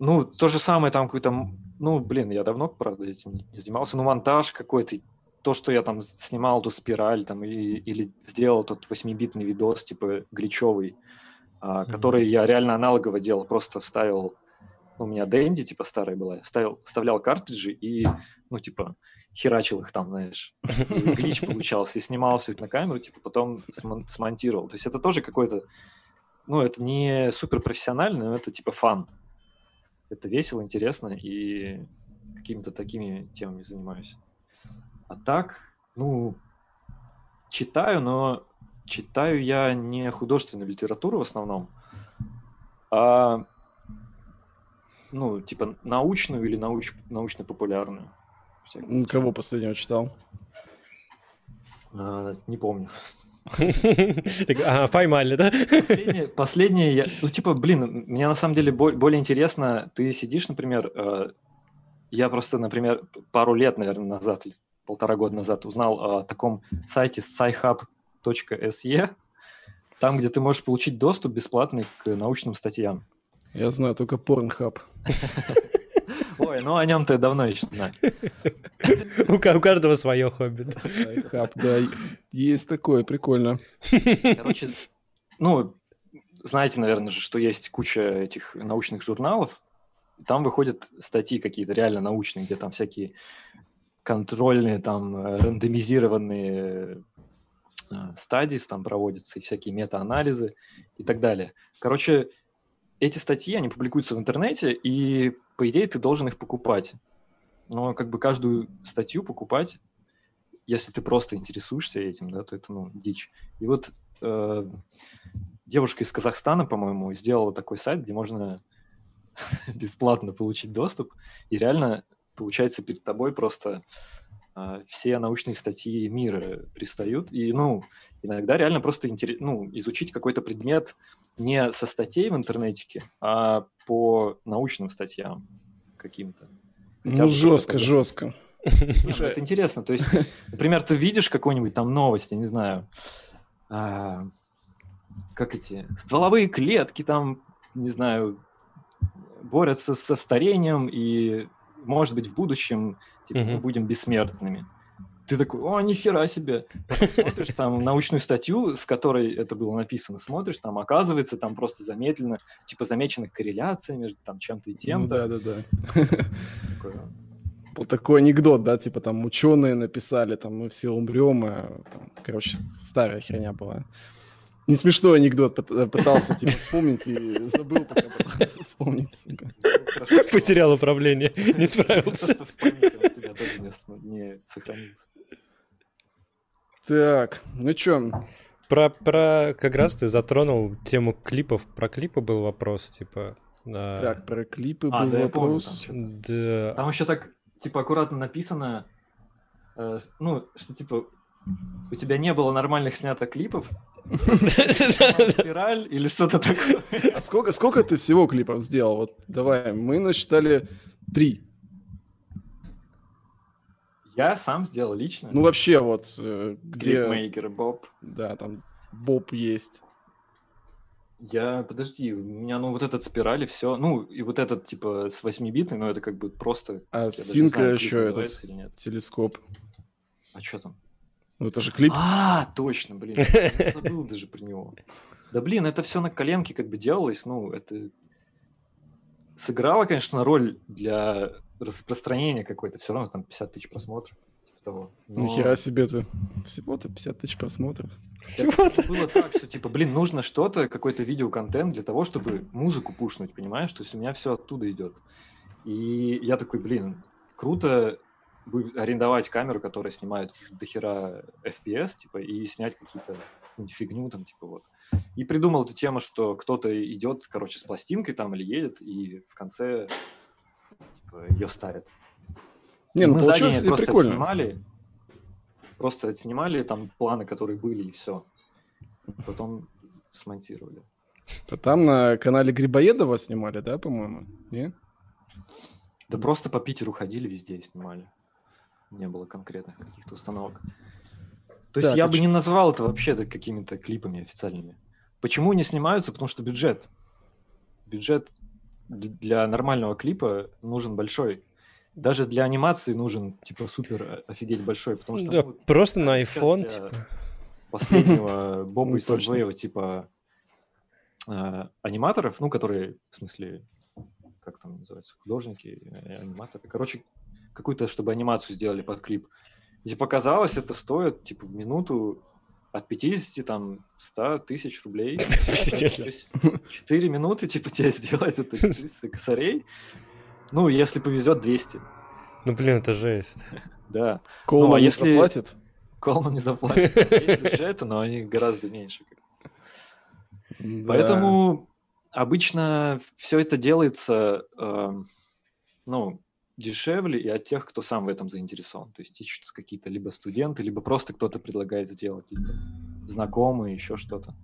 Ну, то же самое там какой-то ну, блин, я давно, правда, этим не занимался. Ну, монтаж какой-то, то, что я там снимал эту спираль, там, и, или сделал тот 8-битный видос, типа, гличевый, а, mm-hmm. который я реально аналогово делал, просто вставил, у меня Дэнди, типа, старая была, ставил, вставлял картриджи и, ну, типа, херачил их там, знаешь. И глич получался, и снимал все это на камеру, типа, потом смон- смонтировал. То есть это тоже какой-то, ну, это не супер профессионально, но это, типа, фан это весело, интересно, и какими-то такими темами занимаюсь. А так, ну, читаю, но читаю я не художественную литературу в основном, а, ну, типа научную или науч, научно-популярную. Кого последнего читал? А, не помню. А, поймали, да? Последнее, последнее я, ну, типа, блин, мне на самом деле более интересно, ты сидишь, например, э, я просто, например, пару лет, наверное, назад, полтора года назад узнал о таком сайте sci-hub.se, там, где ты можешь получить доступ бесплатный к научным статьям. Я знаю только Pornhub. Ой, ну о нем-то давно еще знаю. У каждого свое хобби. Да, есть такое, прикольно. Короче, ну, знаете, наверное же, что есть куча этих научных журналов, там выходят статьи какие-то реально научные, где там всякие контрольные, там, рандомизированные э, стадии там проводятся, и всякие мета-анализы и так далее. Короче, эти статьи, они публикуются в интернете, и, по идее, ты должен их покупать. Но как бы каждую статью покупать, если ты просто интересуешься этим, да, то это, ну, дичь. И вот э, девушка из Казахстана, по-моему, сделала такой сайт, где можно бесплатно получить доступ, и реально, получается, перед тобой просто все научные статьи мира пристают. И, ну, иногда реально просто интерес, ну, изучить какой-то предмет не со статей в интернете, а по научным статьям каким-то. Хотя ну, жестко, такое. жестко. Ну, это интересно. То есть, например, ты видишь какую-нибудь там новость, я не знаю, а, как эти стволовые клетки там, не знаю, борются со старением и, может быть, в будущем типа, мы будем бессмертными. Ты такой, о, нихера себе. Потом смотришь там научную статью, с которой это было написано, смотришь, там оказывается, там просто замедлено, типа замечена корреляция между там чем-то и тем. Ну, да, да, да. Был такой анекдот, да, типа там ученые написали, там мы все умрем, а, там, короче, старая херня была. Не смешной анекдот, э, пытался типа вспомнить и забыл, пока пытался вспомнить. Потерял управление, не справился. В памяти у тебя даже не сохранится. Так, ну чё? Про, про как раз ты затронул тему клипов. Про клипы был вопрос, типа. А... Так, про клипы а, был да, вопрос. Помню, там, да. там еще так, типа, аккуратно написано, э, ну, что типа у тебя не было нормальных снято клипов, Спираль или что-то такое. А сколько, сколько ты всего клипов сделал? Вот давай, мы насчитали три. Я сам сделал лично. Ну вообще вот э, где... Клипмейкер, Боб. Да, там Боб есть. Я, подожди, у меня, ну, вот этот спираль и все. Ну, и вот этот, типа, с 8-битный, но это как бы просто... А Синка еще этот телескоп. А что там? Ну это же клип. А, точно, блин. Я забыл даже про него. Да блин, это все на коленке как бы делалось. Ну, это сыграло, конечно, роль для распространения какой-то. Все равно там 50 тысяч просмотров. Типа того. Но... Нихера себе ты. Всего-то 50 тысяч просмотров. Это было так, что типа, блин, нужно что-то, какой-то видеоконтент для того, чтобы музыку пушнуть, понимаешь? То есть у меня все оттуда идет. И я такой, блин, круто арендовать камеру, которая снимает дохера FPS, типа, и снять какие-то фигню там, типа, вот. И придумал эту тему, что кто-то идет, короче, с пластинкой там или едет, и в конце, типа, ее ставят. Не, ну, Мы получилось просто прикольно. снимали, просто снимали там планы, которые были, и все. Потом смонтировали. То там на канале Грибоедова снимали, да, по-моему? Не? Да просто по Питеру ходили везде и снимали не было конкретных каких-то установок. То есть так, я бы не назвал это вообще какими-то клипами официальными. Почему не снимаются? Потому что бюджет. Бюджет для нормального клипа нужен большой. Даже для анимации нужен, типа, супер э, офигеть большой, потому что... Да, ну, просто на iPhone, типа. Последнего Боба и Саджеева, типа, э, аниматоров, ну, которые, в смысле, как там называется, художники, э, аниматоры. Короче, какую-то, чтобы анимацию сделали под клип. И показалось, это стоит, типа, в минуту от 50, там, 100 тысяч рублей. 4 минуты, типа, тебе сделать это 400 косарей. Ну, если повезет, 200. Ну, блин, это жесть. Да. Колман ну, а если... не заплатит? Колман не заплатит. Есть бюджеты, но они гораздо меньше. Да. Поэтому обычно все это делается, э, ну, дешевле и от тех, кто сам в этом заинтересован. То есть ищутся какие-то либо студенты, либо просто кто-то предлагает сделать, либо знакомые, еще что-то.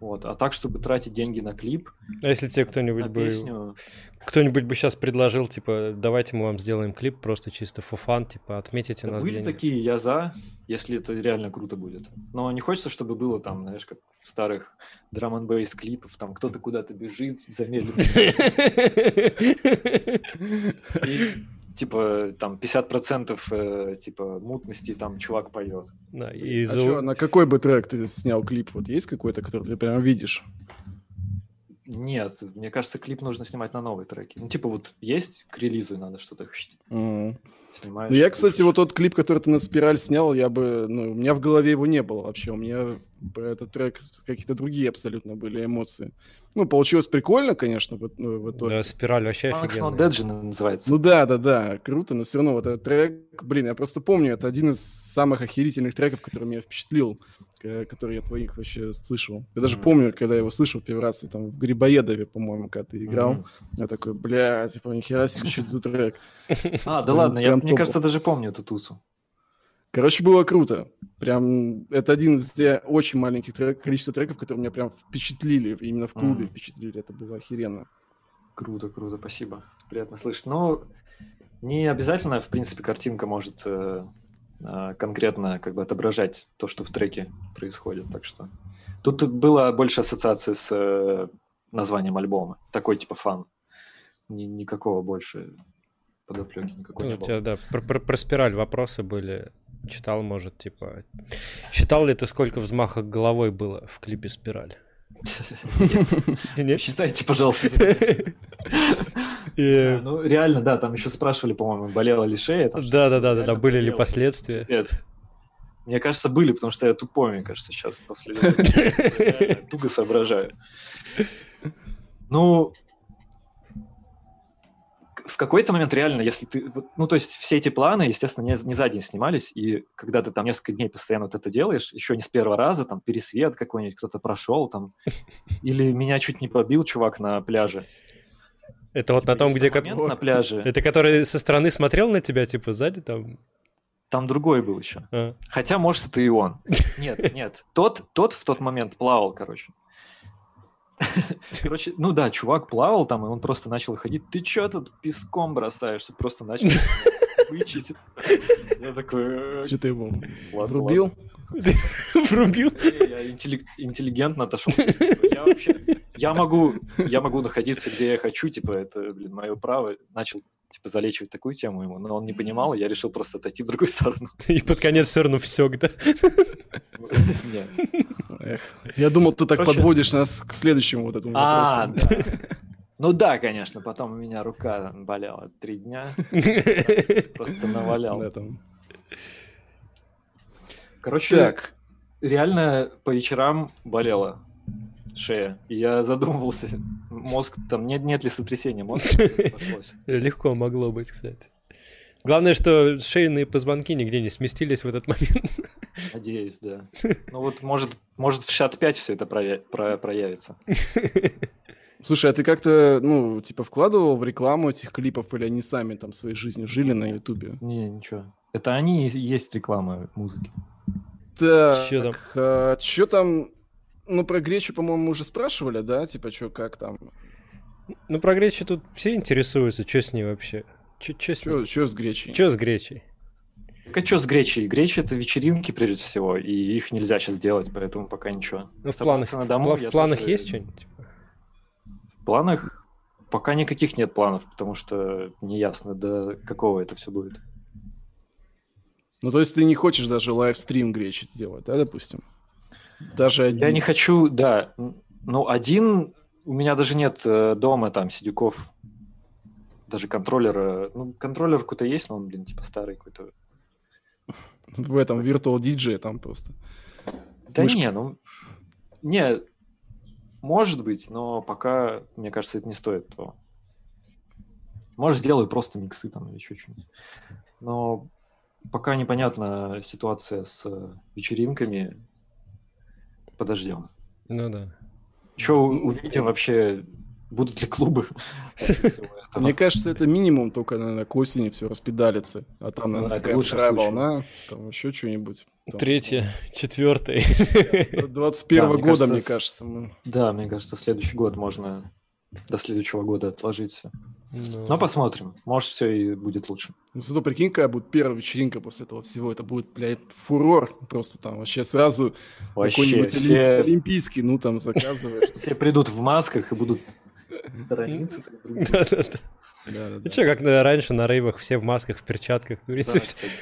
Вот. А так, чтобы тратить деньги на клип. А если тебе кто-нибудь бы. Песню... Кто-нибудь бы сейчас предложил, типа, давайте мы вам сделаем клип, просто чисто fun, типа, отметите да нас. Были такие, я за, если это реально круто будет. Но не хочется, чтобы было там, знаешь, как в старых драм н бейс клипов, там кто-то куда-то бежит замедленно. типа там 50% э, типа мутности там чувак поет. Да, и а за... что, на какой бы трек ты снял клип? Вот есть какой-то, который ты прям видишь? Нет, мне кажется, клип нужно снимать на новые треки. Ну, типа вот есть к релизу, и надо что-то mm. снимаешь. Ну, я, кстати, пишешь. вот тот клип, который ты на спираль снял, я бы, ну, у меня в голове его не было вообще. У меня про этот трек какие-то другие абсолютно были эмоции. Ну, получилось прикольно, конечно, в, ну, в итоге. Да, спираль вообще Max офигенная. Dead же называется. Ну да, да, да, круто, но все равно вот этот трек, блин, я просто помню, это один из самых охерительных треков, который меня впечатлил, который я твоих вообще слышал. Я даже mm-hmm. помню, когда я его слышал первый раз, там в Грибоедове, по-моему, когда ты играл, mm-hmm. я такой, бля, типа, нихера себе, что это за трек. А, да ладно, я, мне кажется, даже помню эту тусу. Короче, было круто. Прям это один из очень маленьких трек, количества треков, которые меня прям впечатлили. Именно в клубе mm. впечатлили. Это было охеренно. Круто, круто, спасибо. Приятно слышать. Но не обязательно, в принципе, картинка может э, э, конкретно как бы отображать то, что в треке происходит. Так что тут было больше ассоциации с э, названием альбома. Такой типа фан. Ни, никакого больше подоплеки никакой ну, не было. У тебя, да, про, про, про спираль вопросы были. Читал, может, типа... Считал ли ты, сколько взмахов головой было в клипе «Спираль»? Нет? Считайте, пожалуйста. Ну, реально, да, там еще спрашивали, по-моему, болела ли шея. Да, да, да, да, были ли последствия. Мне кажется, были, потому что я тупой, мне кажется, сейчас после туго соображаю. Ну, в какой-то момент реально, если ты... Ну, то есть все эти планы, естественно, не, не за день снимались, и когда ты там несколько дней постоянно вот это делаешь, еще не с первого раза, там, пересвет какой-нибудь, кто-то прошел, там, или меня чуть не побил чувак на пляже. Это вот на типа, том, где... Момент на пляже. Это который со стороны смотрел на тебя, типа, сзади там? Там другой был еще. А. Хотя, может, это и он. Нет, нет. Тот, тот в тот момент плавал, короче. Короче, ну да, чувак плавал там, и он просто начал ходить. Ты чё тут песком бросаешься? Просто начал вычить. Я такой... «Э, что ты ему врубил? Врубил? Я интеллигентно отошел. Я вообще... Я могу, я могу находиться, где я хочу, типа, это, блин, мое право. Начал типа, залечивать такую тему ему, но он не понимал, и я решил просто отойти в другую сторону. И под конец все равно все, да? Я думал, ты так подводишь нас к следующему вот этому а, вопросу. Ну да, конечно, потом у меня рука болела три дня. Просто навалял. Короче, реально по вечерам болела шея. И я задумывался, мозг, там нет, нет ли сотрясения мозга? Легко могло быть, кстати. Главное, что шейные позвонки нигде не сместились в этот момент. Надеюсь, да. Ну вот, может, может в 65 все это проя- про- проявится. Слушай, а ты как-то, ну, типа, вкладывал в рекламу этих клипов, или они сами там своей жизнью жили на Ютубе? Не, ничего. Это они и есть реклама музыки. Так, что там? А, что там ну, про Гречу, по-моему, уже спрашивали, да? Типа, что, как там? Ну, про Гречу тут все интересуются, что с ней вообще? Что с Гречей? Что с Гречей? Так а что с Гречей? Греча это вечеринки, прежде всего, и их нельзя сейчас делать, поэтому пока ничего. Ну, в планах, на дому, в, в планах тоже... есть что-нибудь? Планах пока никаких нет планов, потому что не ясно, до какого это все будет. Ну, то есть ты не хочешь даже лайвстрим Гречи сделать, да, допустим? Даже один. Я не хочу, да. Ну, один у меня даже нет э, дома там сидюков, даже контроллера. Ну, контроллер какой-то есть, но он, блин, типа старый какой-то. В этом Virtual DJ там просто. Да Мышка. не, ну... Не, может быть, но пока, мне кажется, это не стоит того. Может, сделаю просто миксы там или еще что-нибудь. Но пока непонятна ситуация с вечеринками, подождем. Ну да. Еще увидим вообще, будут ли клубы. Мне кажется, это минимум только, наверное, к осени все распедалится. А там, наверное, такая вторая волна, там еще что-нибудь. Третья, четвертая. 21 года, мне кажется. Да, мне кажется, следующий год можно до следующего года отложить все. Ну, Но посмотрим. Может, все и будет лучше. Ну, зато прикинь, какая будет первая вечеринка после этого всего. Это будет, блядь, фурор. Просто там вообще сразу какой-нибудь все... олимпийский, ну, там, заказываешь. Все придут в масках и будут сторониться. Да-да-да. Да, да, да. что, как раньше на рейвах все в масках, в перчатках, да,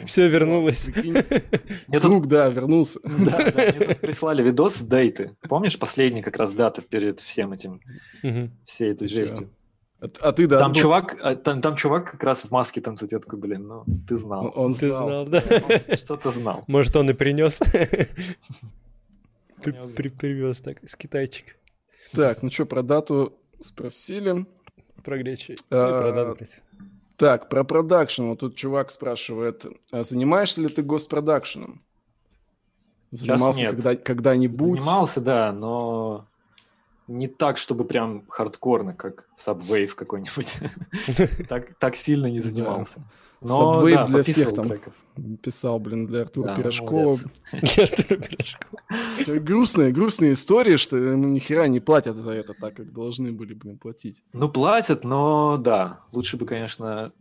все, вернулось. Тут... да, вернулся. Да, да, мне тут прислали видос с дейты. Помнишь, последний как раз дата перед всем этим, всей этой жестью? А, а ты, да? Там, ну... чувак, а, там, там чувак как раз в маске танцует. Я такой, блин, ну, ты знал. Он, ты знал, да. что-то знал. Может, он и принес. Привез так, из китайчика. Так, ну что, про дату спросили. Про Гречи. А, так, про продакшн. Вот тут чувак спрашивает, а занимаешься ли ты госпродакшеном? Занимался когда, когда-нибудь? Занимался, да, но не так, чтобы прям хардкорно, как Subwave какой-нибудь. так, так сильно не занимался. Но, Subwave да, для всех там треков. писал, блин, для Артура да, Пирожкова. Для Артура Пирожкова. Грустные, грустные истории, что ему ни хера не платят за это так, как должны были, блин, платить. Ну, платят, но да, лучше бы, конечно...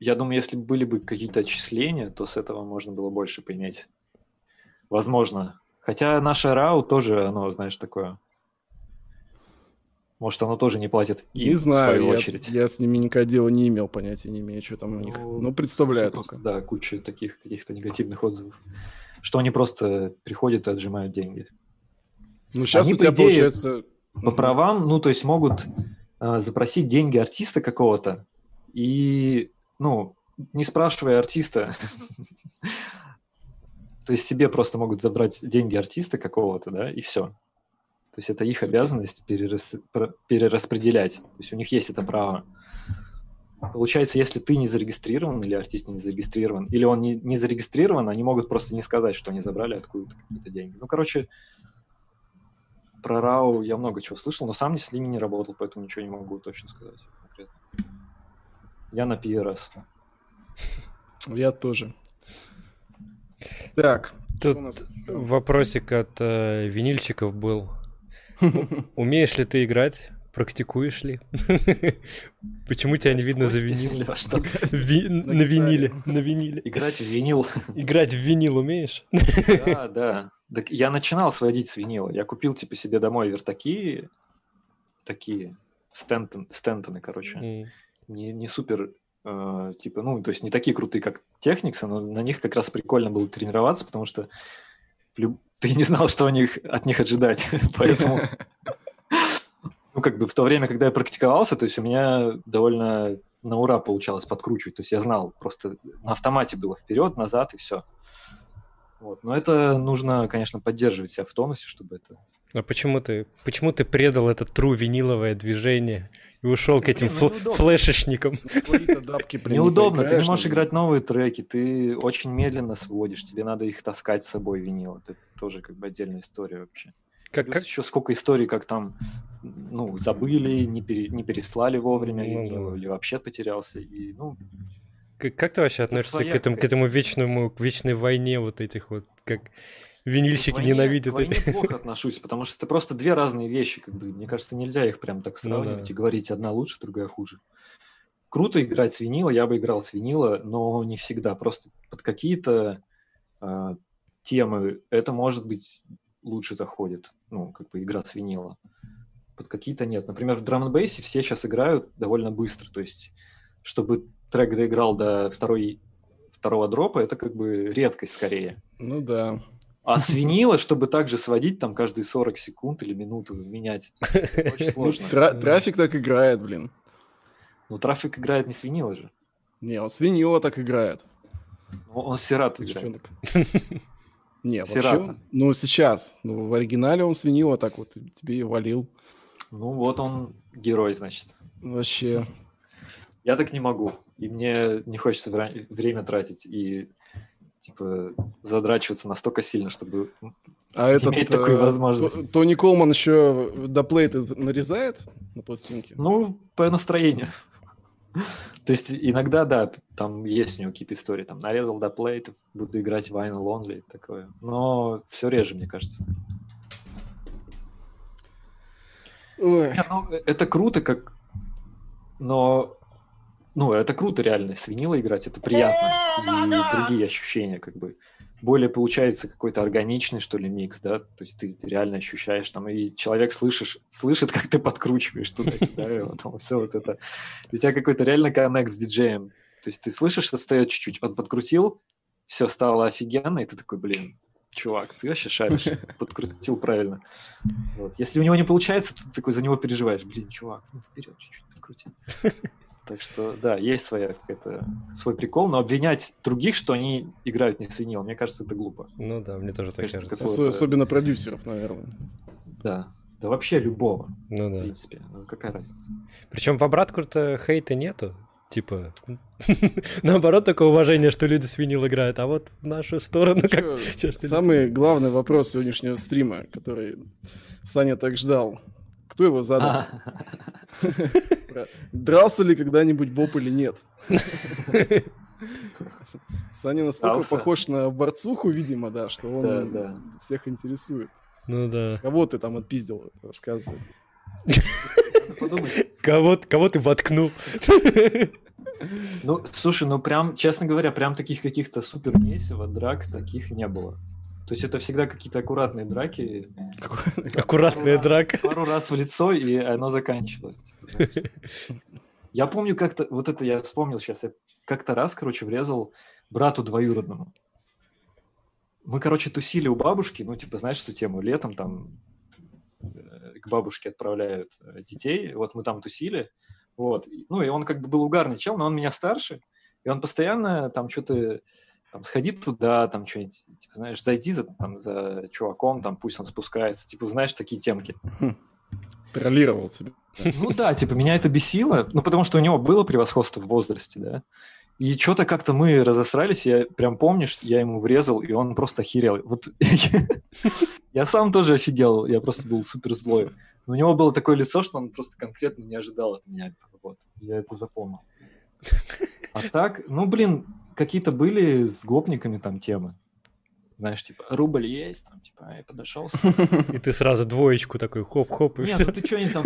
Я думаю, если были бы какие-то отчисления, то с этого можно было больше поиметь. Возможно. Хотя наша РАУ тоже, оно, знаешь, такое может, оно тоже не платит им, не знаю, в свою я, очередь. Я с ними никогда дела не имел, понятия не имею, что там у них. Ну, ну представляю просто, только. Да, куча таких каких-то негативных отзывов. Что они просто приходят и отжимают деньги. Ну, сейчас они, у тебя идее, получается... По правам, ну, то есть могут э, запросить деньги артиста какого-то и, ну, не спрашивая артиста, то есть себе просто могут забрать деньги артиста какого-то, да, и все. То есть это их обязанность перерас... перераспределять. То есть у них есть это право. Получается, если ты не зарегистрирован или артист не зарегистрирован, или он не, не зарегистрирован, они могут просто не сказать, что они забрали откуда-то какие-то деньги. Ну, короче, про РАУ я много чего слышал, но сам с ними не работал, поэтому ничего не могу точно сказать конкретно. Я на PRS. Я тоже. Так. Тут вопросик от э, винильщиков был. Умеешь ли ты играть? Практикуешь ли? Почему тебя не видно за винил? На виниле, на виниле. Играть в винил. Играть в винил умеешь? Да, да. Так я начинал сводить с винила. Я купил типа себе домой вертаки, такие Стентон, Стентоны, короче. Не, не супер, э, типа, ну, то есть не такие крутые, как Техниксы, но на них как раз прикольно было тренироваться, потому что ты не знал, что от них ожидать. Поэтому, ну, как бы в то время, когда я практиковался, то есть у меня довольно на ура получалось подкручивать. То есть я знал, просто на автомате было вперед, назад и все. Вот. Но это нужно, конечно, поддерживать себя в тонусе, чтобы это... А почему ты, почему ты предал это true виниловое движение и ушел к этим фл- флешечникам? Неудобно, ты не можешь играть новые треки, ты очень медленно сводишь, тебе надо их таскать с собой винил. Это тоже как бы отдельная история вообще. Как, как? еще сколько историй, как там, ну, забыли, не, пере, не переслали вовремя, ну, или, да. или вообще потерялся. И, ну, как, как ты вообще относишься к этому, к этому вечному, к вечной войне вот этих вот, как винильщики войне, ненавидят войне эти? плохо отношусь, потому что это просто две разные вещи, как бы, мне кажется, нельзя их прям так сравнивать ну, да. и говорить, одна лучше, другая хуже. Круто играть с винила, я бы играл с винила, но не всегда, просто под какие-то э, темы это может быть лучше заходит, ну, как бы игра с винила. Под какие-то нет. Например, в драм бейсе все сейчас играют довольно быстро, то есть чтобы трек доиграл до второй, второго дропа, это как бы редкость скорее. Ну да. А свинила, чтобы также сводить там каждые 40 секунд или минуту менять, очень сложно. Тра- трафик так играет, блин. Ну, трафик играет не свинила же. Не, он свинила так играет. Ну, он сират играет. Не, вообще, ну, сейчас. Ну, в оригинале он свинила так вот тебе и валил. Ну, вот он герой, значит. Вообще. Я так не могу. И мне не хочется время тратить и типа задрачиваться настолько сильно, чтобы а иметь этот, такую э, возможность. Тони Колман еще до плейта нарезает на пластинке? Ну, по настроению. То есть иногда, да, там есть у него какие-то истории, там нарезал до плейтов, буду играть Vinyl Only, такое. Но все реже, мне кажется. Ой. Ну, это круто, как... Но ну, это круто реально, с винила играть, это приятно. И другие ощущения, как бы. Более получается какой-то органичный, что ли, микс, да, то есть ты, ты реально ощущаешь там, и человек слышишь, слышит, как ты подкручиваешь туда-сюда, и вот все вот это. У тебя какой-то реально коннект с диджеем. То есть ты слышишь, что стоит чуть-чуть, он подкрутил, все стало офигенно, и ты такой, блин, чувак, ты вообще шаришь, подкрутил правильно. Вот. Если у него не получается, то ты такой за него переживаешь, блин, чувак, ну вперед чуть-чуть подкрути. Так что, да, есть своя какая-то, свой прикол, но обвинять других, что они играют не свинил, мне кажется, это глупо. Ну да, мне тоже так кажется. кажется. Особенно продюсеров, наверное. Да, да вообще любого, ну, да. в принципе. Ну, какая разница? Причем в обратку-то хейта нету. Типа, наоборот, такое уважение, что люди с винил играют, а вот в нашу сторону ну, как... Самый главный вопрос сегодняшнего стрима, который Саня так ждал. Кто его задал? Дрался ли когда-нибудь Боб или нет? Саня настолько Дрался. похож на борцуху, видимо, да, что он Да, да. всех интересует. Ну да. Кого ты там отпиздил, рассказывай. Кого, кого ты воткнул? Ну, слушай, ну прям, честно говоря, прям таких каких-то супер месиво драк таких не было. То есть это всегда какие-то аккуратные драки, Аккуратная драка. пару раз в лицо, и оно заканчивалось. Я помню как-то, вот это я вспомнил сейчас, я как-то раз, короче, врезал брату двоюродному. Мы, короче, тусили у бабушки, ну, типа, знаешь, эту тему, летом там э, к бабушке отправляют э, детей, вот мы там тусили, вот, ну, и он как бы был угарный чел, но он меня старше, и он постоянно там что-то, там, сходи туда, там, что-нибудь, типа, знаешь, зайди за, там, за чуваком, там, пусть он спускается, типа, знаешь, такие темки. Троллировал тебя. Ну да, типа меня это бесило, ну потому что у него было превосходство в возрасте, да. И что-то как-то мы разосрались, я прям помню, что я ему врезал, и он просто охерел. Вот я сам тоже офигел, я просто был супер злой. Но у него было такое лицо, что он просто конкретно не ожидал от меня этого. Вот. Я это запомнил. А так, ну блин, какие-то были с гопниками там темы. Знаешь, типа, рубль есть, там, типа, я подошел. И ты сразу двоечку такой хоп-хоп и Нет, все. ну ты что-нибудь там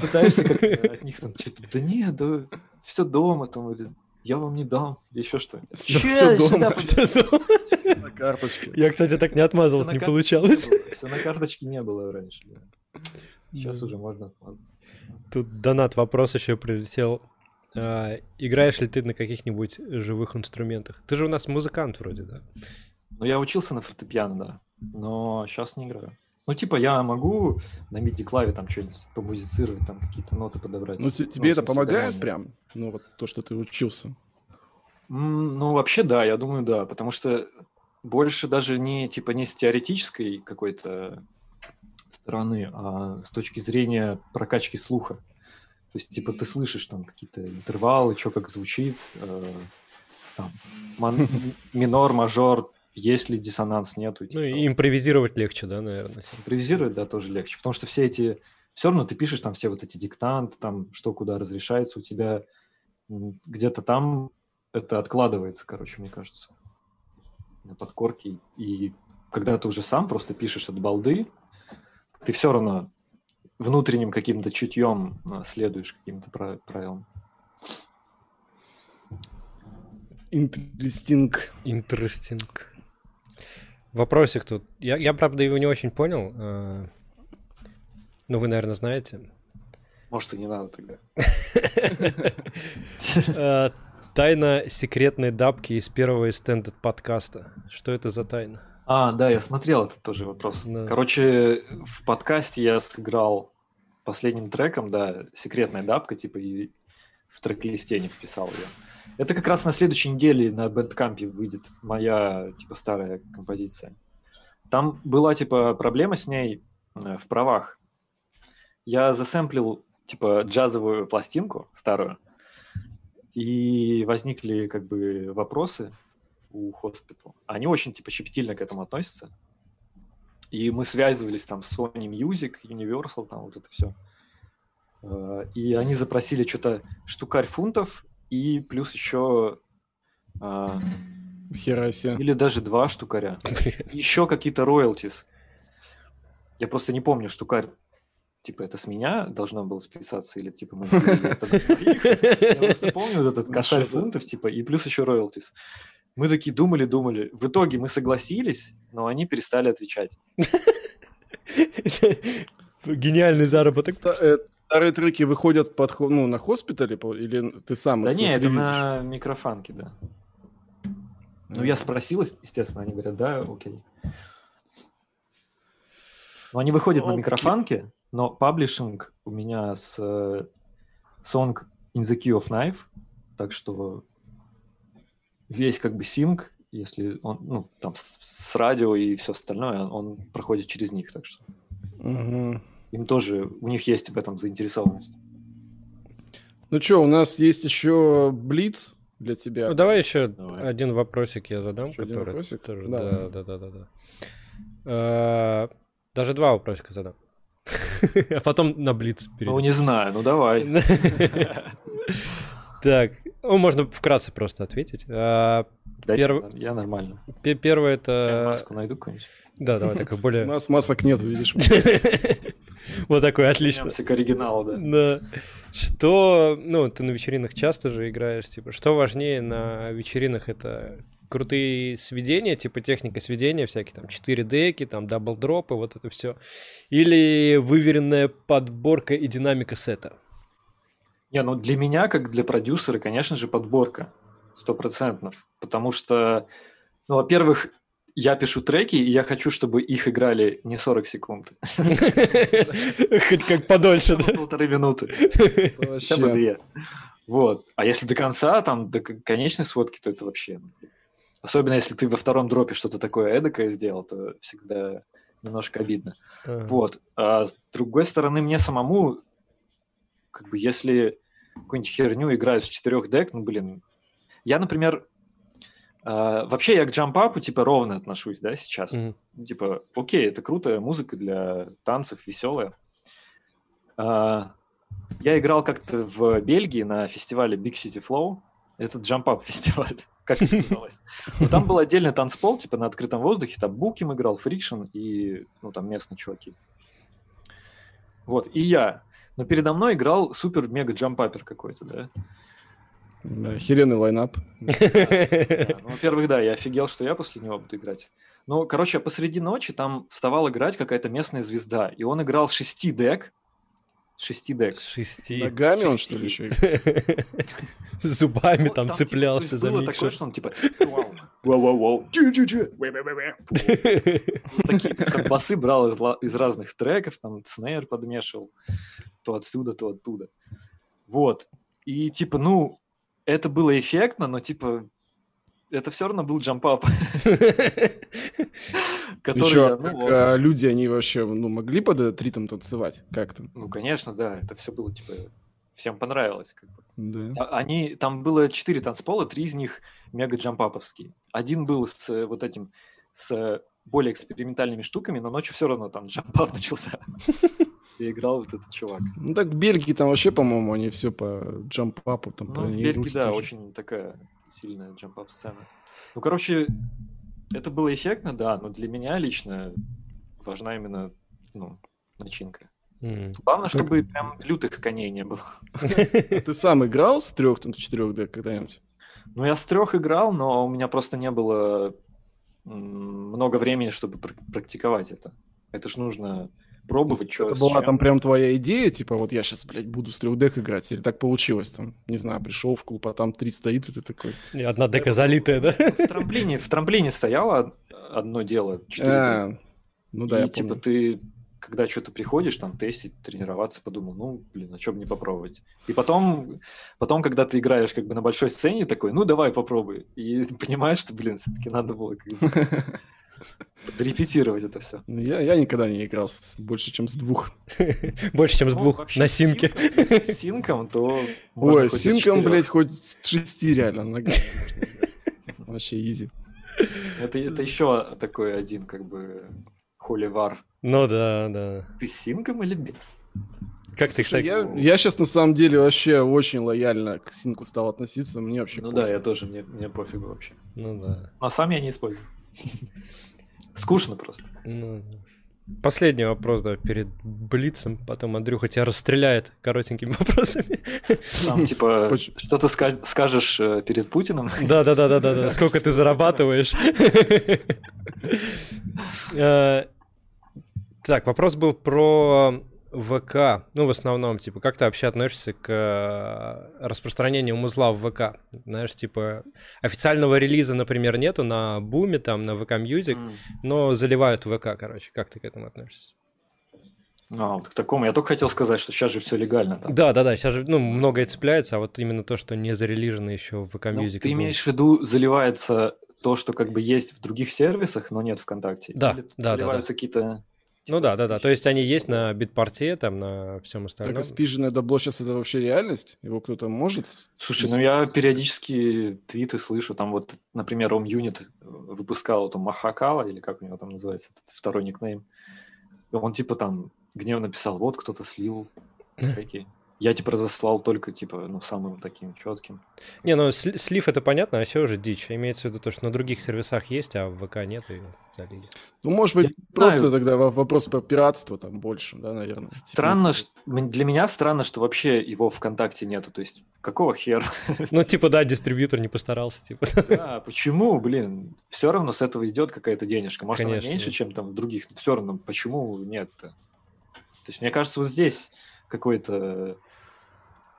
пытаешься как-то от них там что-то, да нет, да все дома там, или я вам не дам, еще что-нибудь. Чё, всё сюда дома. На карточке. Я, кстати, так не отмазывался, не получалось. Все на карточке не было раньше. Сейчас уже можно отмазаться. Тут донат вопрос еще прилетел. А, играешь ли ты на каких-нибудь живых инструментах? Ты же у нас музыкант вроде, да? Ну, я учился на фортепиано, да, но сейчас не играю. Ну, типа, я могу на MIDI-клаве там что-нибудь помузицировать, там какие-то ноты подобрать. Ну, те- тебе в это смысле, помогает прям? Ну, вот то, что ты учился. Ну, вообще, да, я думаю, да, потому что больше даже не, типа, не с теоретической какой-то стороны, а с точки зрения прокачки слуха. То есть, типа, ты слышишь там какие-то интервалы, что как звучит, э, там, мон- минор, мажор, есть ли диссонанс, нету. Ну, типа и того. импровизировать легче, да, наверное. Импровизировать, да, тоже легче, потому что все эти, все равно ты пишешь там все вот эти диктанты, там, что куда разрешается, у тебя где-то там это откладывается, короче, мне кажется, на подкорке. И когда ты уже сам просто пишешь от балды, ты все равно внутренним каким-то чутьем а, следуешь каким-то пра- правилам. Интересинг. Интересинг. Вопросик тут. Я, я, правда, его не очень понял. а, Ну, вы, наверное, знаете. Может, и не надо тогда. А, Тайна секретной дабки из первого стендат подкаста. Что это за тайна? А, да, я смотрел этот тоже вопрос. Да. Короче, в подкасте я сыграл последним треком, да, секретная дабка, типа, и в трек-листе не вписал ее. Это как раз на следующей неделе на Бэндкампе выйдет моя, типа, старая композиция. Там была, типа, проблема с ней э, в правах. Я засэмплил, типа, джазовую пластинку старую, и возникли, как бы, вопросы у Hospital. Они очень, типа, щепетильно к этому относятся. И мы связывались там с Sony Music, Universal, там вот это все. И они запросили что-то штукарь фунтов и плюс еще а, Хера себе. или даже два штукаря. Еще какие-то royalties. Я просто не помню, штукарь типа это с меня должно было списаться или типа мы. Я просто помню вот этот Ну, кошель фунтов, типа, и плюс еще роялтис. Мы такие думали, думали. В итоге мы согласились, но они перестали отвечать. Гениальный заработок. Э, Старые треки выходят под, ну, на хоспитале или ты сам Да не, это на микрофанке, да. Ну, я спросил, естественно, они говорят, да, окей. Но они выходят на микрофанке, но паблишинг у меня с э, Song in the Key of Knife, так что весь как бы синк, если он, ну, там с, с радио и все остальное, он, проходит через них, так что Мгм. им тоже, у них есть в этом заинтересованность. Ну что, у нас есть еще Блиц для тебя. Ну, давай еще Давай. один вопросик я задам, Еще один который вопросик? тоже- да, да, да, да, да. Э, Даже два вопросика задам. А потом на Блиц Ну, не знаю, ну давай. Так, ну, можно вкратце просто ответить. А, Да, Перв- Я нормально. пе- Первое Я это... маску найду какую-нибудь. Да, давай такой У более... нас масок нет, видишь. Вот такой, отлично. К оригиналу, да. Да. Что, ну, ты на вечеринках часто же играешь, типа, что важнее на вечеринках, это крутые сведения, типа техника сведения, всякие там 4 деки, там дабл-дропы, вот это все. Или выверенная подборка и динамика сета. Не, ну для меня, как для продюсера, конечно же, подборка. Сто процентов. Потому что, ну, во-первых, я пишу треки, и я хочу, чтобы их играли не 40 секунд. Хоть как подольше, да? Полторы минуты. Хотя бы Вообще. две. Вот. А если до конца, там, до конечной сводки, то это вообще... ну, Особенно если ты во втором дропе что-то такое эдакое сделал, то всегда немножко обидно. Вот. А с другой стороны, мне самому, как бы, если какую-нибудь херню играю с четырех дек, ну, блин, я, например, а, вообще я к jump up у, типа, ровно отношусь, да, сейчас. Ну, Типа, окей, это крутая музыка для танцев, веселая. А, я играл как-то в Бельгии на фестивале Big City Flow. Это jump up фестиваль, как это называлось. Но там был отдельный танцпол, типа на открытом воздухе. Там Букем играл, Friction и ну, там местные чуваки. Вот, и я. Но передо мной играл супер-мега jump up ер какой-то, да. Да, Охеренный лайнап. Да, Ну, во-первых, да, я офигел, что я после него буду играть. Ну, короче, посреди ночи там вставал играть какая-то местная звезда, и он играл шести дек. Шести дек. Шести. Ногами он, что ли, еще? зубами там типа, цеплялся за было такое, что он типа вау, вау, вау, вау, чу, чу, чу, вэ, вэ, вэ, вэ. Вот Такие басы брал из, из разных треков, там снейр подмешивал, то отсюда, то оттуда. Вот. И типа, ну, это было эффектно, но типа это все равно был джампап, ну, как, вот. а, люди, они вообще, ну, могли под этот ритм танцевать? Как там? Ну, конечно, да, это все было, типа, всем понравилось. Как бы. Да. А- Они, там было четыре танцпола, три из них мега джампаповские. Один был с э, вот этим, с э, более экспериментальными штуками, но ночью все равно там джампап начался. И играл вот этот чувак. Ну так в Бельгии там вообще, по-моему, они все по джампапу. Там, по Ну, в ней Бельгии, да, тоже. очень такая сильная джампап сцена. Ну, короче, это было эффектно, да, но для меня лично важна именно, ну, начинка. М. Главное, чтобы прям лютых коней не было. А ты сам играл с трех, там, четырех дек когда-нибудь? Ну, я с трех играл, но у меня просто не было много времени, чтобы пр- практиковать это. Это ж нужно пробовать, что Это была там прям твоя идея, типа, вот я сейчас, блядь, буду с трех дек играть, или так получилось там? Не знаю, пришел в клуб, а там три стоит, и ты такой... И одна дека залитая, да? В трамплине, в трамплине стояло од- одно дело. четыре А, ну да, и я типа ты, когда что-то приходишь, там, тестить, тренироваться, подумал, ну, блин, а что бы не попробовать? И потом, потом, когда ты играешь как бы на большой сцене, такой, ну, давай попробуй. И понимаешь, что, блин, все-таки надо было как бы репетировать это все. Ну, Я, я никогда не играл с- больше, чем с двух. Больше, чем с Ну, двух на синке. с синком, то Ой, с синком, блядь, хоть с шести реально. Вообще изи. Это, это еще такой один, как бы, холивар. Ну да, да. Ты с синком или без? Как ты, кстати... я, я сейчас на самом деле вообще очень лояльно к синку стал относиться. Мне вообще Ну пофиг. да, я тоже, мне, мне пофигу вообще. Ну да. А сам я не использую. Скучно просто. Ну. Последний вопрос, да, перед Блицем, потом Андрюха тебя расстреляет коротенькими вопросами. Там, типа, что ты ска- скажешь э, перед Путиным? Да-да-да-да-да, сколько ты зарабатываешь. Так, вопрос был про ВК. Ну, в основном, типа, как ты вообще относишься к э, распространению музла в ВК? Знаешь, типа, официального релиза, например, нету на Буме, там, на ВК Music, М. но заливают ВК, короче. Как ты к этому относишься? А, вот к такому. Я только хотел сказать, что сейчас же все легально. Там. Да, да, да, сейчас же, ну, многое цепляется, а вот именно то, что не зарелижено еще в ВК Ну, Music. ты имеешь в виду, заливается то, что как бы есть в других сервисах, но нет ВКонтакте? Да, Или да, да, заливаются какие-то... Ну типа, да, да, да. То есть они есть на битпорте, там, на всем Так остальном. а спиженное добло сейчас это вообще реальность? Его кто-то может? Слушай, ну я периодически твиты слышу, там вот, например, Ом Юнит выпускал там Махакала, или как у него там называется, этот второй никнейм. Он типа там гневно писал, вот кто-то слил треки. Я типа разослал только типа, ну, самым таким четким. Не, ну сли- слив это понятно, а все уже дичь. Имеется в виду то, что на других сервисах есть, а в ВК нет и залили. Ну, может быть, Я просто знаю. тогда во- вопрос про пиратство там больше, да, наверное. Странно, ш- м- для меня странно, что вообще его ВКонтакте нету. То есть, какого хера? Ну, типа, да, дистрибьютор не постарался, типа. Да, почему, блин? Все равно с этого идет какая-то денежка. Может, Конечно. она меньше, чем там в других, но все равно, почему нет-то? То есть, мне кажется, вот здесь какой-то...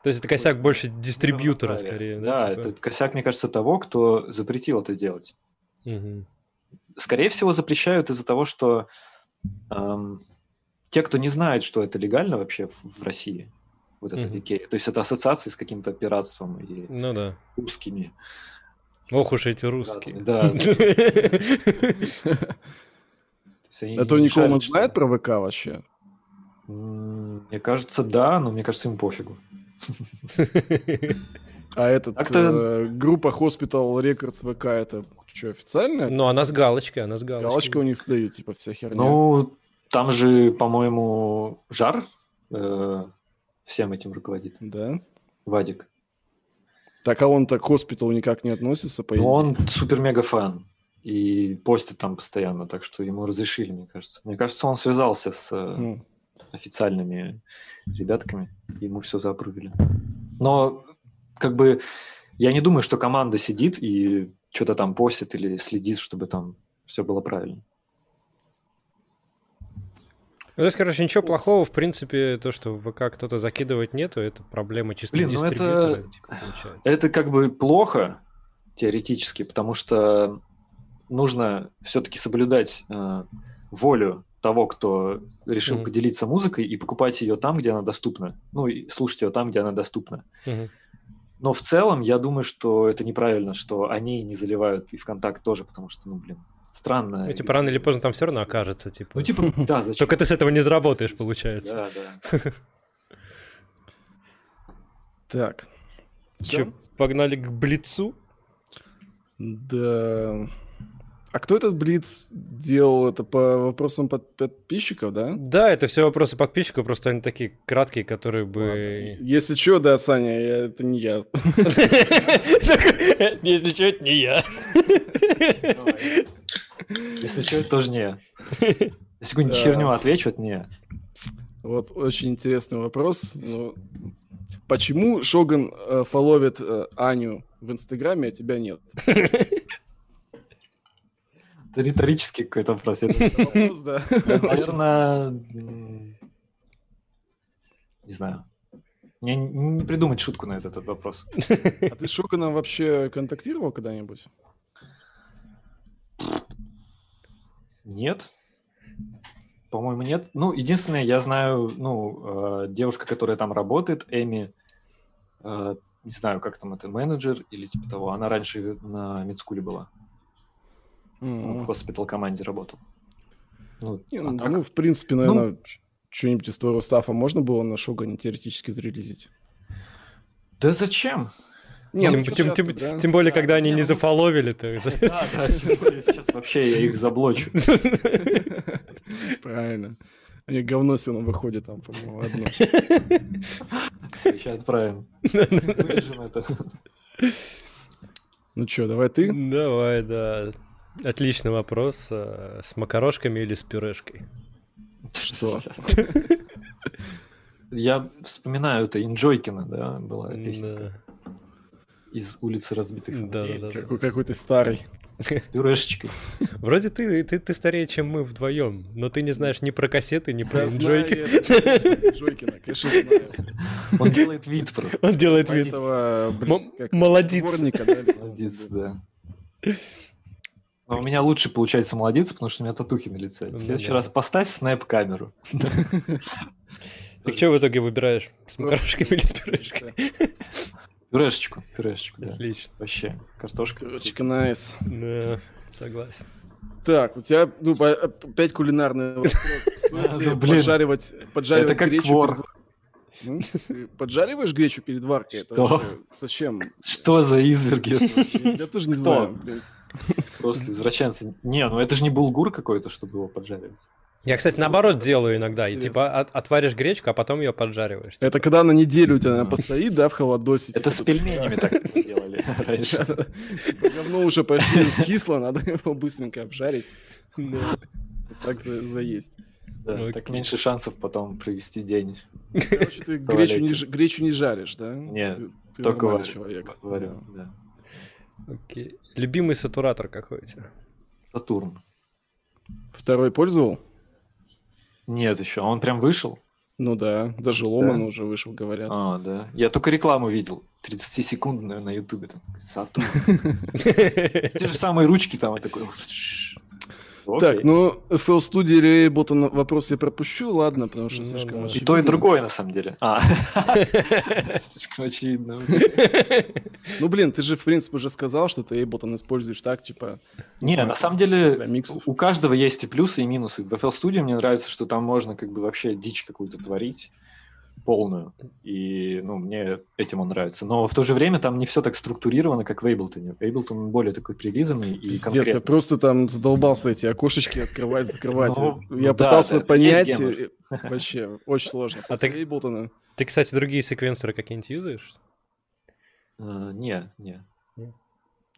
То есть это косяк больше дистрибьютора, неравноправие. скорее. Да, типа? это косяк, мне кажется, того, кто запретил это делать. Мгм. Скорее всего, запрещают из-за того, что эм, те, кто не знает, что это легально вообще в, в России, вот это Мгм. Викея, то есть это ассоциации с каким-то пиратством и Ну да. русскими. Ох уж эти русские. Да. То Это не Николман шарят, что- знает про ВК вообще? Мне кажется, да, но мне кажется, им пофигу. А этот э, группа Hospital Records ВК это что, официально? Ну, она с галочкой, она с галочкой. Галочка у них стоит, типа вся херня. Ну, там же, по-моему, Жар э, всем этим руководит. Да. Вадик. Так а он так к Hospital никак не относится, по Но идее? он супер-мега фан и постит там постоянно, так что ему разрешили, мне кажется. Мне кажется, он связался с Ну, официальными ребятками, и ему все заапрувили. Но, как бы, я не думаю, что команда сидит и что-то там постит или следит, чтобы там все было правильно. Ну, то есть, короче, ничего плохого, в принципе, то, что в ВК кто-то закидывать нету, это проблема чисто Блин, ну это- дистрибьютора, типа, получается. Это как бы плохо теоретически, потому что нужно все-таки соблюдать э, волю того, кто решил Мгм. поделиться музыкой и покупать ее там, где она доступна. Ну, и слушать ее там, где она доступна. Мгм. Но в целом, я думаю, что это неправильно, что они не заливают и ВКонтакт тоже, потому что, ну, блин, странно. Ну, типа, рано или поздно там все равно окажется, типа. Ну, типа, да, зачем? Только ты с этого не заработаешь, получается. Да, да. так. Че, погнали к Блицу? Да. А кто этот Блиц делал это по вопросам под- подписчиков, да? Да, это все вопросы подписчиков, просто они такие краткие, которые бы... Ладно. Если что, да, Саня, я- это не я. Если что, это не я. Если что, это тоже не я. Если какую-нибудь херню отвечу, это не я. Вот очень интересный вопрос. Ну, почему Шоган э, фоловит э, Аню в Инстаграме, а тебя нет? Риторический какой-то вопрос. Я. Наверное, не знаю. Мне не придумать шутку на этот вопрос. А ты с Шоганом вообще контактировал когда-нибудь? Нет. По-моему, нет. Ну, единственное, я знаю, ну, э, девушка, которая там работает, Эми, э, не знаю, как там это, менеджер или типа того. Она раньше на медскуле была. Ну, в хоспитал команде работал. Ну, Не, а ну, так- ну, в принципе, наверное, что-нибудь из твоего стафа можно было на Шогане теоретически зарелизить? Да зачем? Не, тем, ну, тем- сейчас-то, тем- да. тем более, Да, когда они не, не ну- зафоловили, то Да, да, тем более сейчас вообще я их заблочу. Правильно. Они говно все равно выходит там, по-моему, одно. Сейчас отправим. Вырежем это. Ну что, давай ты? Давай, да. Отличный вопрос. а, С макарошками или с пюрешкой? Что? Я вспоминаю, это Инджойкина, да, была песня Да. из улицы разбитых Да, фонарей. да, да. Какой, какой ты старый. С пюрешечкой. Вроде ты, ты, ты старее, чем мы вдвоем, но ты не знаешь ни про кассеты, ни про Джойкина, конечно, знаю. Он делает вид просто. Он делает вид. Молодец. да? Молодец, да. Но у меня лучше получается молодец, потому что у меня татухи на лице. В следующий раз поставь снэп-камеру. Так что в итоге выбираешь? С макарошками или с пюрешкой? Пюрешечку, пюрешечку, да. Отлично. Вообще, картошка. Короче, найс. Да, согласен. Так, у тебя, ну, опять кулинарный вопрос. Поджаривать, поджаривать Это как гречу ты поджариваешь гречу перед варкой? Это Что? вообще Зачем? Что за изверги? Я тоже не Кто? знаю. блин. Просто извращенцы. Не, ну это же не булгур какой-то, чтобы его поджаривать. Я, кстати, наоборот делаю иногда. И типа от- отваришь гречку, а потом ее поджариваешь. Это когда на неделю у тебя она постоит, да, в холодосе. Это с пельменями так делали раньше. Типа, говно уже почти скисло, надо его быстренько обжарить. Так за- заесть. Да, Окей. Так меньше шансов потом провести день. Короче, ты гречу не, гречу не жаришь, да? Нет, Ты- ты только варю. человек. Варю, Да. да. Окей. Любимый сатуратор какой у тебя? Сатурн. Второй пользовал? Нет еще, а он прям вышел? Ну да, даже Ломан уже вышел, говорят. А, да. Я только рекламу видел. 30-секундную на Ютубе. там, Сатурн. Те же самые ручки там. и такой... Так, Окей. ну, FL Studio или Ableton вопрос я пропущу, ладно, потому что Ну слишком да. И то, и очевидно. другое, на самом деле. А, слишком очевидно. Ну, блин, ты же, в принципе, уже сказал, что ты Ableton используешь так, типа... Не, знаю, на самом деле, у каждого есть и плюсы, и минусы. В FL Studio мне нравится, что там можно как бы вообще дичь какую-то творить полную. И, ну, мне этим он нравится. Но в то же время там не все так структурировано, как в Ableton. Ableton более такой прилизанный и Пиздец, я конкретный. просто там задолбался эти окошечки открывать, закрывать. Ну, я ну пытался да, понять, и- вообще, очень сложно. А ты- Ableton, Ты, кстати, другие секвенсоры какие-нибудь юзаешь? А, Не, не.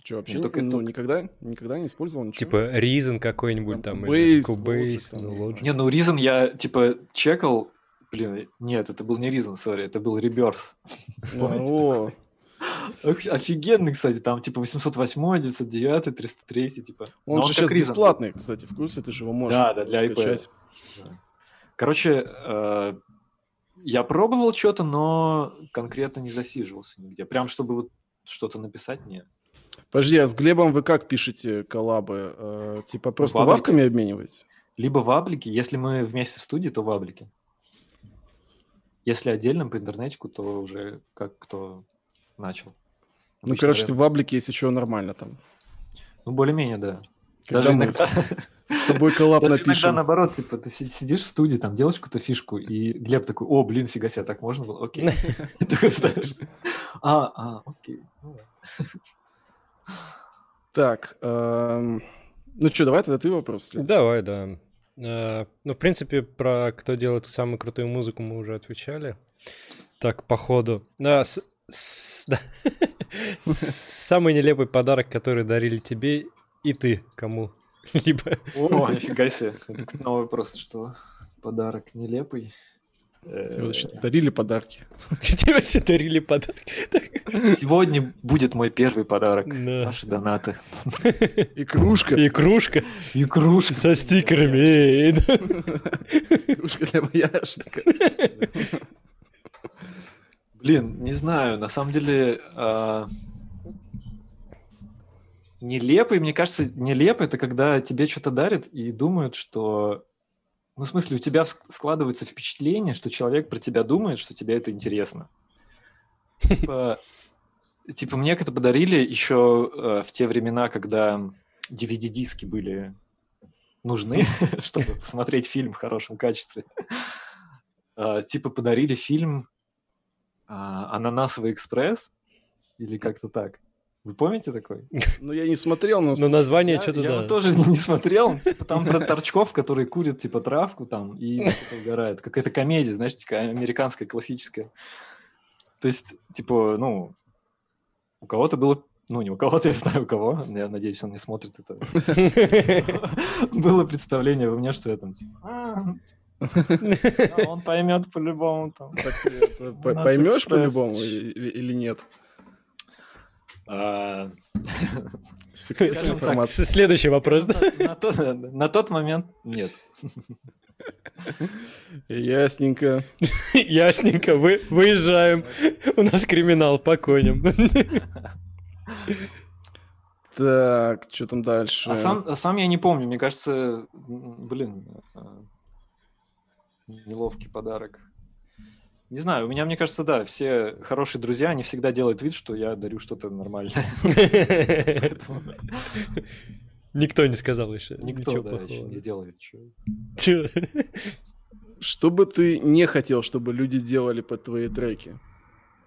что, вообще, Ну, только- ну, только- никогда, никогда не использовал ничего? Типа Reason какой-нибудь Там там, или Cubase, Cubase, там, ну. Logic. Не, ну Reason я, типа, чекал. Блин, нет, это был не Reason, сори, это был Reverse. А, О, Офигенный, кстати, там типа 808, 909, 303, типа. Он же сейчас Reason. бесплатный, кстати, в курсе, ты же его можешь Да, да, для iPad. скачать. Да. Короче, э, я пробовал что-то, но конкретно не засиживался нигде. Прям чтобы вот что-то написать, нет. Подожди, а с Глебом вы как пишете коллабы? Э, типа просто Бабки. вавками обмениваетесь? Либо в аблике, если мы вместе в студии, то в аблике. Если отдельно по интернетику, то уже как кто начал. Ну, Обычно короче, рэп. ты в аблике, если что, нормально там. Ну, более-менее, да. Когда Даже мы иногда, С тобой коллаб даже иногда напишем. наоборот, типа, ты си- сидишь в студии, там делаешь какую-то фишку, и Глеб такой, о, блин, фига себе, так можно было? Окей. А, а, окей. Ну. Так, эм, ну что, давай тогда ты вопрос. Давай, да. Э, Ну, в принципе, про кто делает ту самую крутую музыку мы уже отвечали. Так, по ходу. Да, с- с- да. Самый нелепый подарок, который дарили тебе и ты кому-либо. О, нифига себе. Это новый вопрос, что подарок нелепый. Э, Тебе вообще дарили подарки. Тебе все дарили подарки. Сегодня будет мой первый подарок. Да. Наши донаты. И кружка. И кружка И кружка. со стикерами. Кружка для боярышника. Блин, не знаю, на самом деле... а, Нелепый, мне кажется, нелепый это когда тебе что-то дарят и думают, что... Ну, в смысле, у тебя ск- складывается впечатление, что человек про тебя думает, что тебе это интересно. Типа, типа мне это подарили еще э, в те времена, когда DVD-диски были нужны, чтобы посмотреть фильм в хорошем качестве. А, Типа подарили фильм а, «Ананасовый экспресс» или как-то так. Вы помните такой? Ну, я не смотрел, но... Но название Я, что-то я да. вот тоже не смотрел. Типа, там про торчков, которые курят типа травку там и угорают. Какая-то комедия, знаешь, такая американская, классическая. То есть, типа, ну, у кого-то было... Ну, не у кого-то, я знаю у кого. Я надеюсь, он не смотрит это. Было представление во мне, что я там, типа, «А, он поймет по-любому У поймешь по-любому или нет? А, Секретная информация. Следующий вопрос, да? на, тот, момент нет. Ясненько. Ясненько, вы, выезжаем. У нас криминал по коням. Так, что там дальше? А сам, а сам я не помню, мне кажется, блин, а, неловкий подарок. Не знаю, у меня, мне кажется, да, все хорошие друзья, они всегда делают вид, что я дарю что-то нормальное. Никто не сказал еще. Никто, да, еще не сделает. Что бы ты не хотел, чтобы люди делали под твои треки?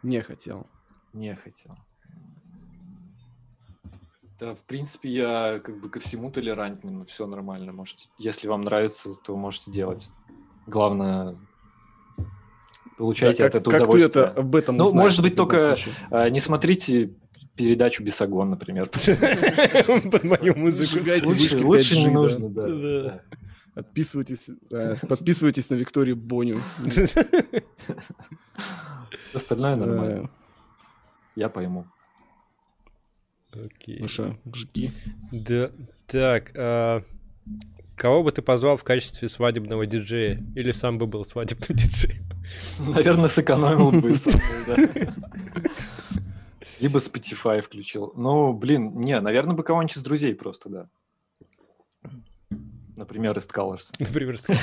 Не хотел. Не хотел. Да, в принципе, я как бы ко всему толерантен, но все нормально. Можете, если вам нравится, то можете делать. Главное, получайте Да, от как, этого как ты удовольствие. это об этом Ну, узнаешь может быть, только случае? а, не смотрите передачу Бесогон, например. Под мою музыку. Лучше, вышки лучше 5G, не нужно, да. Подписывайтесь, э, подписывайтесь на Викторию Боню. Остальное нормально. Э, Я пойму. Окей. Ну что, жги. Да, так, а, кого бы ты позвал в качестве свадебного диджея? Или сам бы был свадебным диджеем? Наверное, сэкономил бы. сам бы, да. Либо Spotify включил. Ну, блин, не, наверное, бы кого-нибудь из друзей просто, да. Например, из Colors. Например, сказать.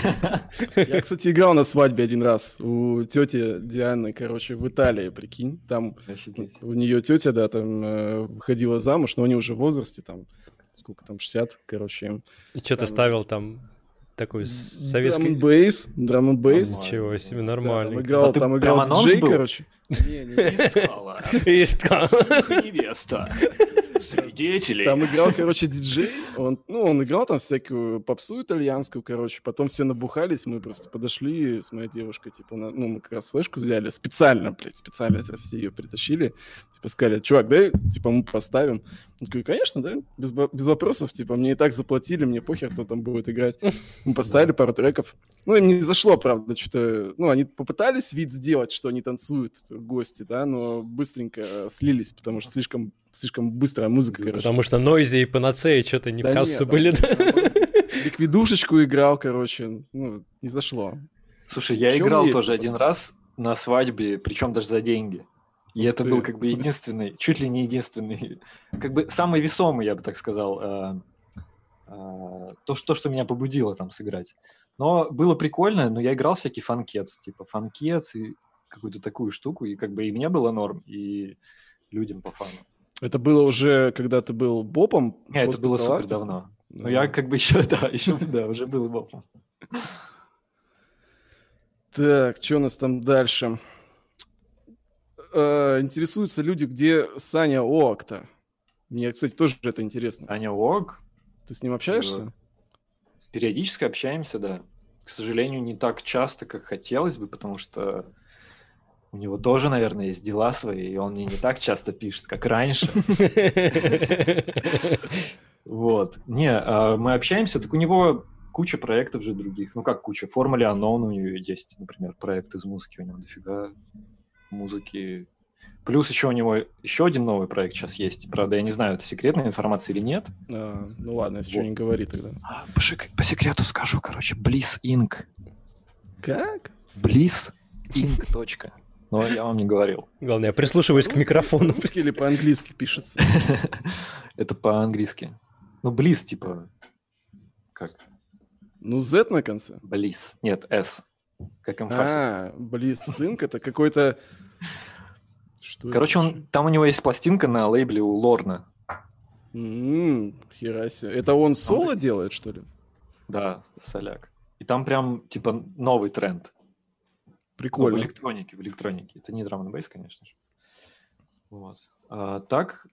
Я, кстати, играл на свадьбе один раз у тети Дианы, короче, в Италии, прикинь. Там Офигеть. у нее тетя, да, там э, выходила замуж, но они уже в возрасте, там, сколько там, 60, короче. им. И что ты Там- ставил там такой советский... бейс, драм бейс. Нормально. Ничего себе, там нормально. играл, А там играл диджей, короче. Не, не, Есть ка- Невеста. Свидетели. Там играл, короче, диджей. Он, ну, он играл там всякую попсу итальянскую, короче. Потом все набухались, мы просто подошли с моей девушкой, типа, на- ну, мы как раз флешку взяли. Специально, блядь, специально из России ее притащили. Типа, сказали, чувак, дай, типа, мы поставим. Он такой, конечно, да, без, без вопросов. Типа, мне и так заплатили, мне похер, кто там будет играть. Мы поставили пару треков. Ну, им не зашло, правда, что-то... Ну, они попытались вид сделать, что они танцуют, гости, да, но быстренько э, слились, потому что слишком, слишком быстрая музыка, короче. Потому что Нойзи и Панацеи что-то не в Да кассу нет, были, да? Ликвидушечку играл, короче, ну, не зашло. Слушай, я В играл есть тоже один раз на свадьбе, причем даже за деньги. И это ты. был как бы единственный, чуть ли не единственный, как бы самый весомый, я бы так сказал, э, э, то, что, то, что меня побудило там сыграть. Но было прикольно, но я играл всякий фанкетс, типа фанкетс и какую-то такую штуку, и как бы и мне было норм, и людям по фану. Это было уже, когда ты был бопом? Не, это было супер давно. Но Да. я как бы еще, да, еще, да, уже был бопом. Так, что у нас там дальше? Э, интересуются люди, где Саня Оак-то. Мне, кстати, тоже это интересно. Аня Ог, Ты с ним общаешься? Периодически общаемся, да. К сожалению, не так часто, как хотелось бы, потому что у него тоже, наверное, есть дела свои, и он мне не так часто пишет, как раньше. Вот. Не, а, мы общаемся, так у него куча проектов же других. Ну как куча? Формуле Unknown у него есть, например, проект из музыки, у него дофига музыки. Плюс еще у него еще один новый проект сейчас есть. Правда, я не знаю, это секретная информация или нет. А, ну ладно, если что, Вот. не говори тогда. А, по, шик- по секрету скажу, короче, Bliss Inc. Как? Bliss Inc. Но я вам не говорил. Главное, я прислушиваюсь к микрофону. По-русски или по-английски пишется? Это по-английски. Ну, Bliss, типа, как? Ну, Z на конце. Bliss. Нет, S. Как эмфасис. А, Блицинк это какой-то... Что Короче, он, там у него есть пластинка на лейбле у Лорна. М, хера себе. Это он соло делает, что ли? Да, соляк. И там прям, типа, новый тренд. Ну, в Прикольно. электронике, в электронике. Это не драм бейс, конечно же. Вот. А, так,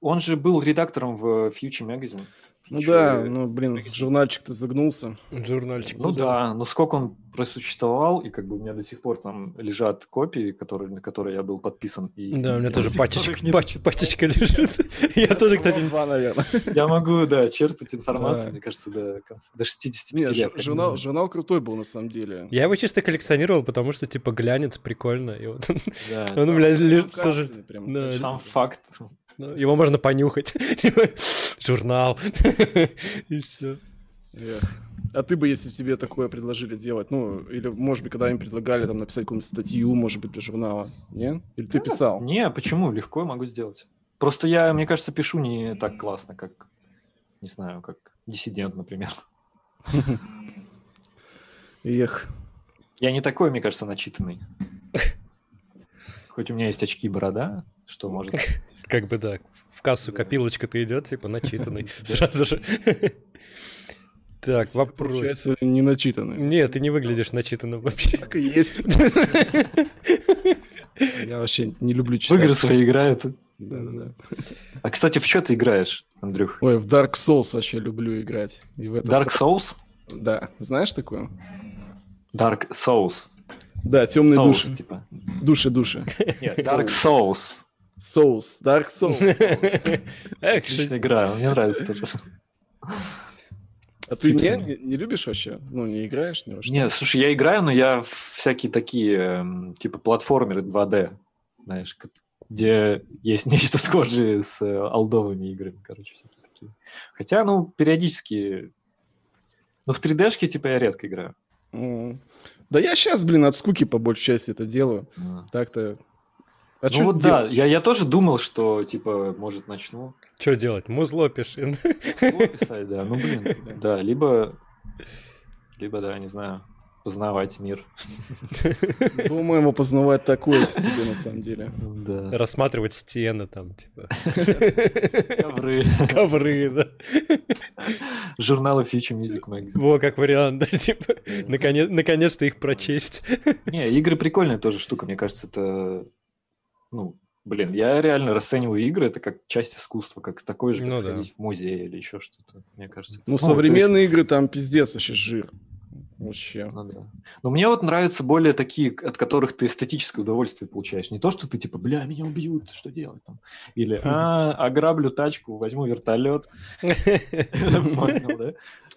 он же был редактором в Future Magazine. Ну Чё, да, э, ну блин, журнальчик-то загнулся. Журнальчик. Ну да, но сколько он просуществовал, и как бы у меня до сих пор там лежат копии, которые, на которые я был подписан. И Да, у меня тоже пачечка, не пач- пачечка лежит. Я тоже, кстати, Два, наверное. Я могу, да, черпать информацию, мне кажется, до, до 65 Нет, лет. журнал, журнал крутой был на самом деле. я его чисто коллекционировал, потому что, типа, глянец прикольно. И вот Да, он, блядь, Сам лежит тоже... Сам факт. Ну, Его можно понюхать. Журнал. И все. Эх. А ты бы, если тебе такое предложили делать, ну, или, может быть, когда им предлагали там написать какую-нибудь статью, может быть, для журнала, не? Или ты писал? Не, почему? Легко могу сделать. Просто я, мне кажется, пишу не так классно, как, не знаю, как диссидент, например. Эх. Я не такой, мне кажется, начитанный. Хоть у меня есть очки и борода, что может... Как бы, да, в кассу копилочка-то идет, типа, начитанный сразу же. Так, вопрос. Получается, не начитанный. Нет, ты не выглядишь начитанным вообще. Так и есть. Я вообще не люблю В читать. игры свои играет. Да-да-да. А, кстати, в что ты играешь? Андрюх? Ой, в Dark Souls вообще люблю играть. И в. Dark Souls? Да. Знаешь такое? Dark Souls. Да, темные души. типа. Души, души. Нет, Dark Souls. Souls. Dark Souls. Эх, Отличная игра, мне нравится тоже. А ты не, не, не любишь вообще? Ну, не играешь что? Не, слушай, я играю, но я всякие такие, эм, типа, платформеры 2D, знаешь, где есть нечто схожее с э, алдовыми играми, короче, всякие такие. Хотя, ну, периодически... Ну, в 3D-шке, типа, я редко играю. М. Да я сейчас, блин, от скуки по большей части это делаю. А. Так-то... А ну вот да, я, я тоже думал, что, типа, может, начну Что делать? Музло пиши. О, писать, да. Ну, блин, да, либо, либо, да, не знаю, познавать мир. По-моему, познавать такое себе на самом деле. Да. Рассматривать стены там, типа. Ковры. Ковры, да. Журналы Future Music Magazine. Во, как вариант, да, типа. Наконец- Наконец-то их прочесть. Не, игры прикольная тоже штука, мне кажется, это, ну, блин, я реально расцениваю игры, это как часть искусства, как такой же, как Ну да. сходить в музей или еще что-то, мне кажется. Ну, то современные игры там пиздец вообще жир. Вообще. Ну да. Но мне вот нравятся более такие, от которых ты эстетическое удовольствие получаешь. Не то, что ты типа, бля, меня убьют, что делать там? Или, а, ограблю тачку, возьму вертолет. Да?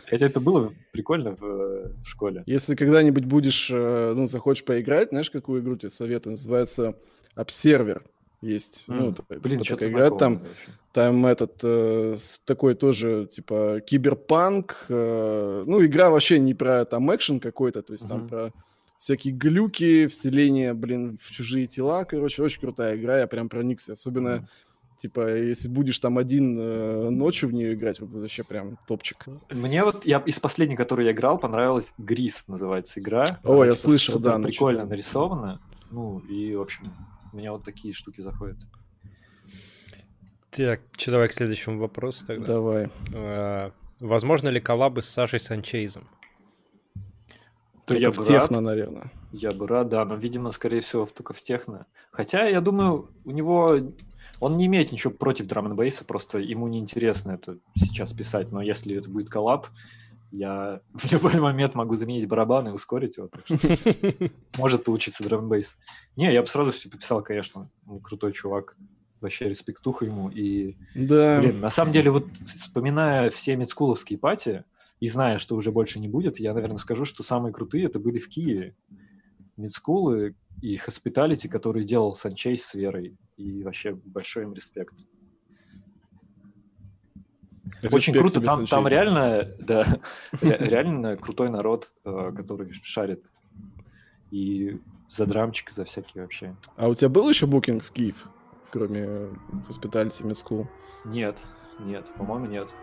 Хотя это было прикольно в, в школе. Если когда-нибудь будешь, э, ну, захочешь поиграть, знаешь, какую игру тебе советую? Называется Observer. Есть. Ну, М, т- Блин, типа такая игра. Там, вообще. там этот э, такой тоже, типа, киберпанк. э, ну, игра вообще не про там экшен какой-то, то есть там Мгм. про всякие глюки, вселение, блин, в чужие тела. Короче, очень крутая игра, я прям проникся. Особенно, типа, если будешь там один э, ночью в нее играть, вообще прям топчик. Мне вот, я из последней, которую я играл, понравилась Грис, называется игра. О, Она, я типа, слышал, да, ну, прикольно нарисована. Ну, и, в общем, мне вот такие штуки заходят. Так, что давай к следующему вопросу тогда. Давай. А, Возможно ли коллабы с Сашей Санчейзом? Только я в бы техно, рад. наверное. Я бы рад, да, но, видимо, скорее всего, только в техно. Хотя, я думаю, у него... Он не имеет ничего против драм бейса, просто ему неинтересно это сейчас писать. Но если это будет коллаб, я в любой момент могу заменить барабан и ускорить его. Может получиться драм-н-бейс. Не, я бы сразу все подписал, конечно. Он крутой чувак. Вообще респектуха ему. И, Да. блин, на самом деле, вот вспоминая все мидскуловские пати и зная, что уже больше не будет, я, наверное, скажу, что самые крутые это были в Киеве. Мидскулы и Hospitality, которые делал Санчейс с Верой. И вообще большой им респект. Очень Респект круто, тебе, там, там реально, да, ре- реально крутой народ, э, который шарит. И за драмчик, за всякие вообще. А у тебя был еще букинг в Киев, кроме Hospitality Med? Нет, нет, по-моему, нет.